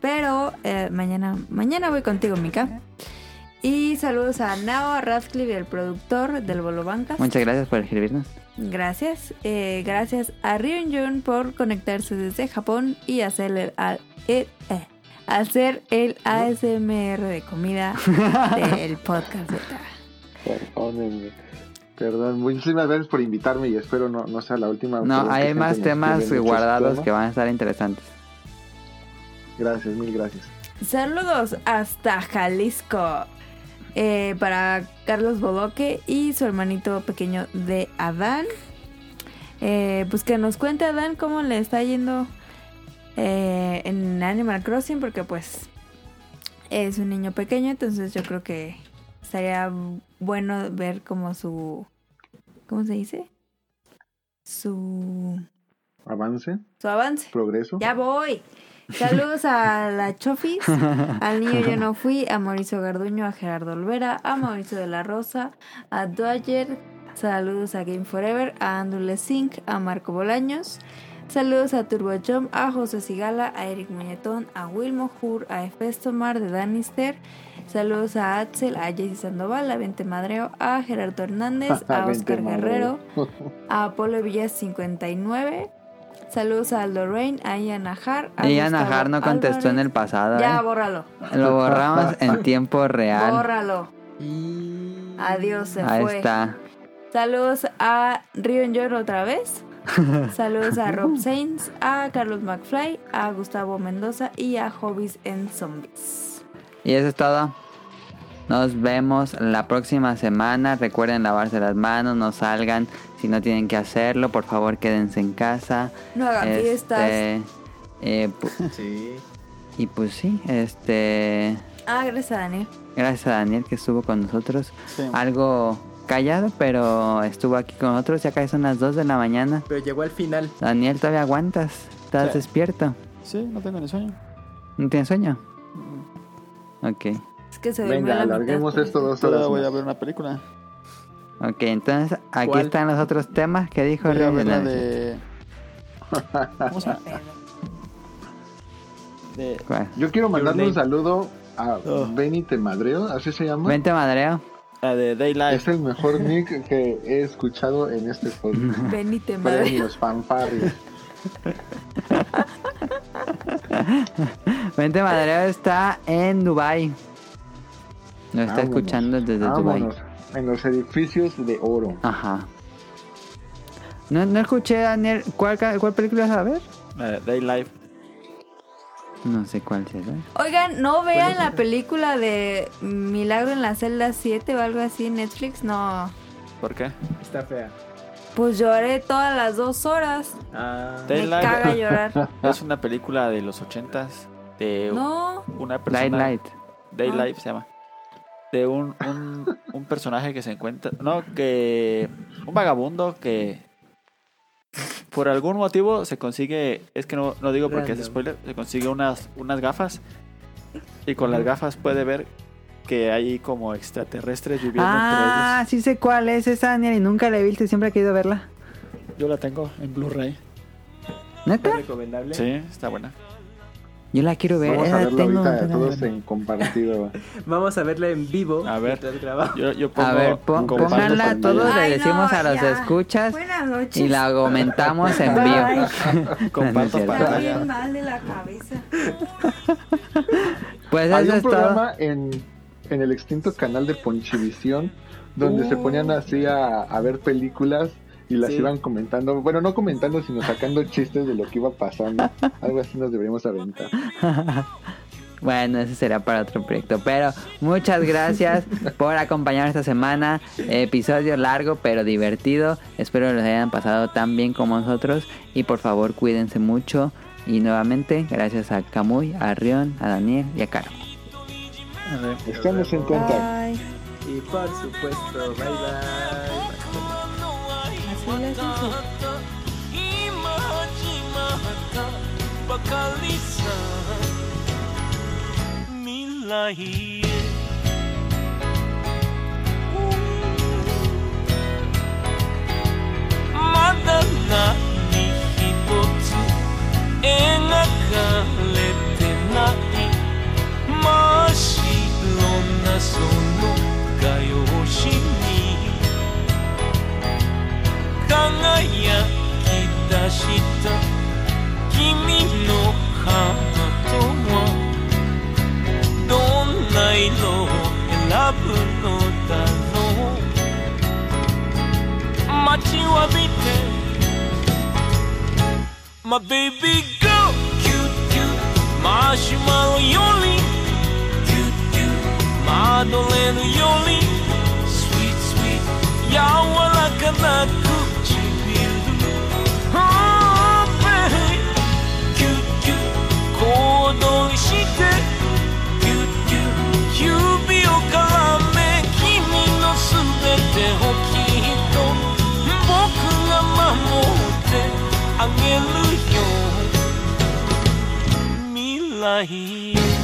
Pero eh, mañana, mañana voy contigo, Mika. Y saludos a Nao, a Radcliffe, el productor del Bolo Bancas. Muchas gracias por escribirnos. Gracias. Eh, gracias a Ryun Jun por conectarse desde Japón y hacer el, al- el- eh, hacer el ASMR de comida del (laughs) podcast. Perdónenme. Perdón, muchísimas gracias por invitarme y espero no, no sea la última. No, hay más temas guardados temas. que van a estar interesantes. Gracias, mil gracias. Saludos hasta Jalisco. Eh, para Carlos Bodoque y su hermanito pequeño de Adán. Eh, pues que nos cuente Adán cómo le está yendo eh, en Animal Crossing, porque pues es un niño pequeño, entonces yo creo que estaría bueno ver como su... ¿Cómo se dice? Su... Avance, Su avance. progreso. Ya voy. Saludos a la Chofis, (laughs) al niño yo no fui, a Mauricio Garduño, a Gerardo Olvera, a Mauricio de la Rosa, a Dwyer, saludos a Game Forever, a Andrew Sink, a Marco Bolaños, saludos a Turbo Jump, a José Sigala, a Eric Muñetón, a Wilmo Hur, a Efestomar de Danister, saludos a Axel, a Jessy Sandoval, a Vente Madreo, a Gerardo Hernández, (laughs) a Oscar. Guerrero, (laughs) a Apolo Villas 59. Saludos a Lorraine, a Ian Ajar. a Ian Ajar no contestó en el pasado. Ya, ¿eh? bórralo. Lo borramos en (laughs) tiempo real. Bórralo. Y... Adiós, se Ahí fue. está. Saludos a Rion Yor otra vez. (laughs) Saludos a Rob Sainz, a Carlos McFly, a Gustavo Mendoza y a Hobbies en Zombies. Y eso es todo. Nos vemos la próxima semana. Recuerden lavarse las manos, no salgan si no tienen que hacerlo. Por favor, quédense en casa. No hagan fiestas. Este, eh, pu- Sí. y pues sí, este. Ah, gracias a Daniel. Gracias a Daniel que estuvo con nosotros. Sí. Algo callado, pero estuvo aquí con nosotros. Ya casi son las 2 de la mañana. Pero llegó al final. Daniel, ¿todavía aguantas? ¿Estás Sí. despierto? Sí, no tengo ni sueño. ¿No tienes sueño? Ok. Es que se Venga, alarguemos esto dos Ahora horas. voy a ver una película. Ok, entonces aquí ¿Cuál? están los otros temas que dijo Voy a Luis ver la Hernández. de... De... Yo quiero mandarle un saludo a Oh. Benny Temadreo, así se llama. Vente, Madreo. La de Daylight. Es el mejor (laughs) nick que he escuchado en este podcast. (laughs) Benite madre. Premios, fanfarrias. Vente, (laughs) Madreo está en Dubai. Lo está Vámonos, escuchando desde Dubai. Vámonos, En los edificios de oro. Ajá. No, no escuché, Daniel. ¿Cuál, ca- cuál película vas a ver? La de Daylight. No sé cuál será. Oigan, no vean la película de Milagro en la celda 7 o algo así en Netflix, no. ¿Por qué? Está fea. Pues lloré todas las dos horas. Ah, Me Daylight. caga (laughs) llorar. Es una película de los ochentas de No, una persona. Light Light. Daylight se llama. De un, un, un personaje que se encuentra. No, que. Un vagabundo que. Por algún motivo se consigue. Es que no, no digo porque es spoiler. Se consigue unas, unas gafas. Y con las gafas puede ver que hay como extraterrestres viviendo Ah, sí sé cuál es esa, Daniel, y nunca la he visto siempre he querido verla. entre ellos. Yo la tengo en Blu-ray. ¿Neta? ¿Es recomendable? Sí, está buena. Yo la quiero ver. Vamos esa a verlo tengo ahorita de todos verla. en compartido. (laughs) Vamos a verla en vivo. A ver. Yo, yo pongo. A ver, pon- pónganla, todos le decimos no, a los ya. escuchas buenas noches. y la comentamos en vivo. (laughs) (laughs) Comparto. Está bien mal de la cabeza. Pues eso un es todo. programa en, en el extinto canal de Ponchivisión donde se ponían así a, a ver películas y las Sí. iban comentando. Bueno, no comentando, sino sacando chistes de lo que iba pasando. (laughs) Algo así nos deberíamos aventar. (laughs) Bueno, ese será para otro proyecto. Pero muchas gracias (laughs) por acompañarnos esta semana. Episodio largo pero divertido. Espero los hayan pasado tan bien como nosotros. Y por favor, cuídense mucho. Y nuevamente, gracias a Camuy, a Rion, a Daniel y a Caro. A ver. Estamos en contacto. Y por supuesto, bye bye. 分かっ今始まったばかりさ未来へ「真っ白なその画用紙に」輝き出した君のハートはどんな色を選ぶのだろう。待ちわびて My baby girl キュッキュッマシュマロより。キュッキュッマドレーヌより。Sweet sweet 柔らかな唇ッ行動してキュッキュッ指を絡め君のすべてをきっと僕が守ってあげるよ。未来。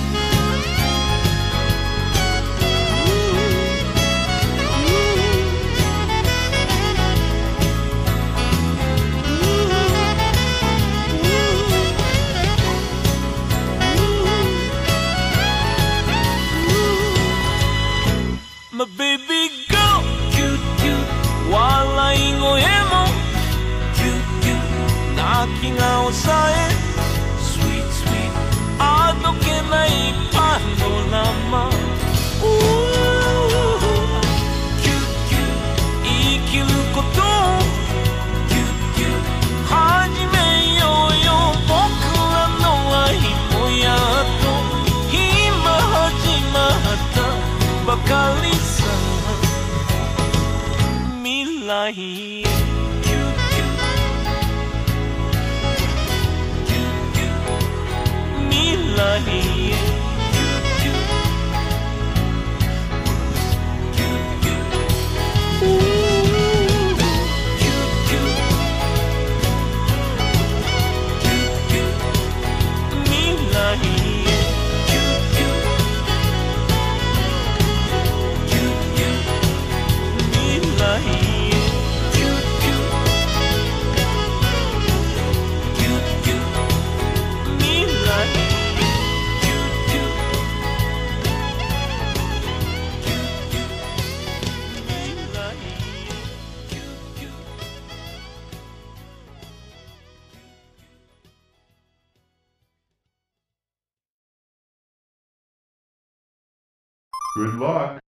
き顔さえ Sweet sweet あどけないパノラマキュッキュ生きること。をキュッキュ始めようよ。僕らの愛もやっと。今始まった。ばかりさ。未来。Ló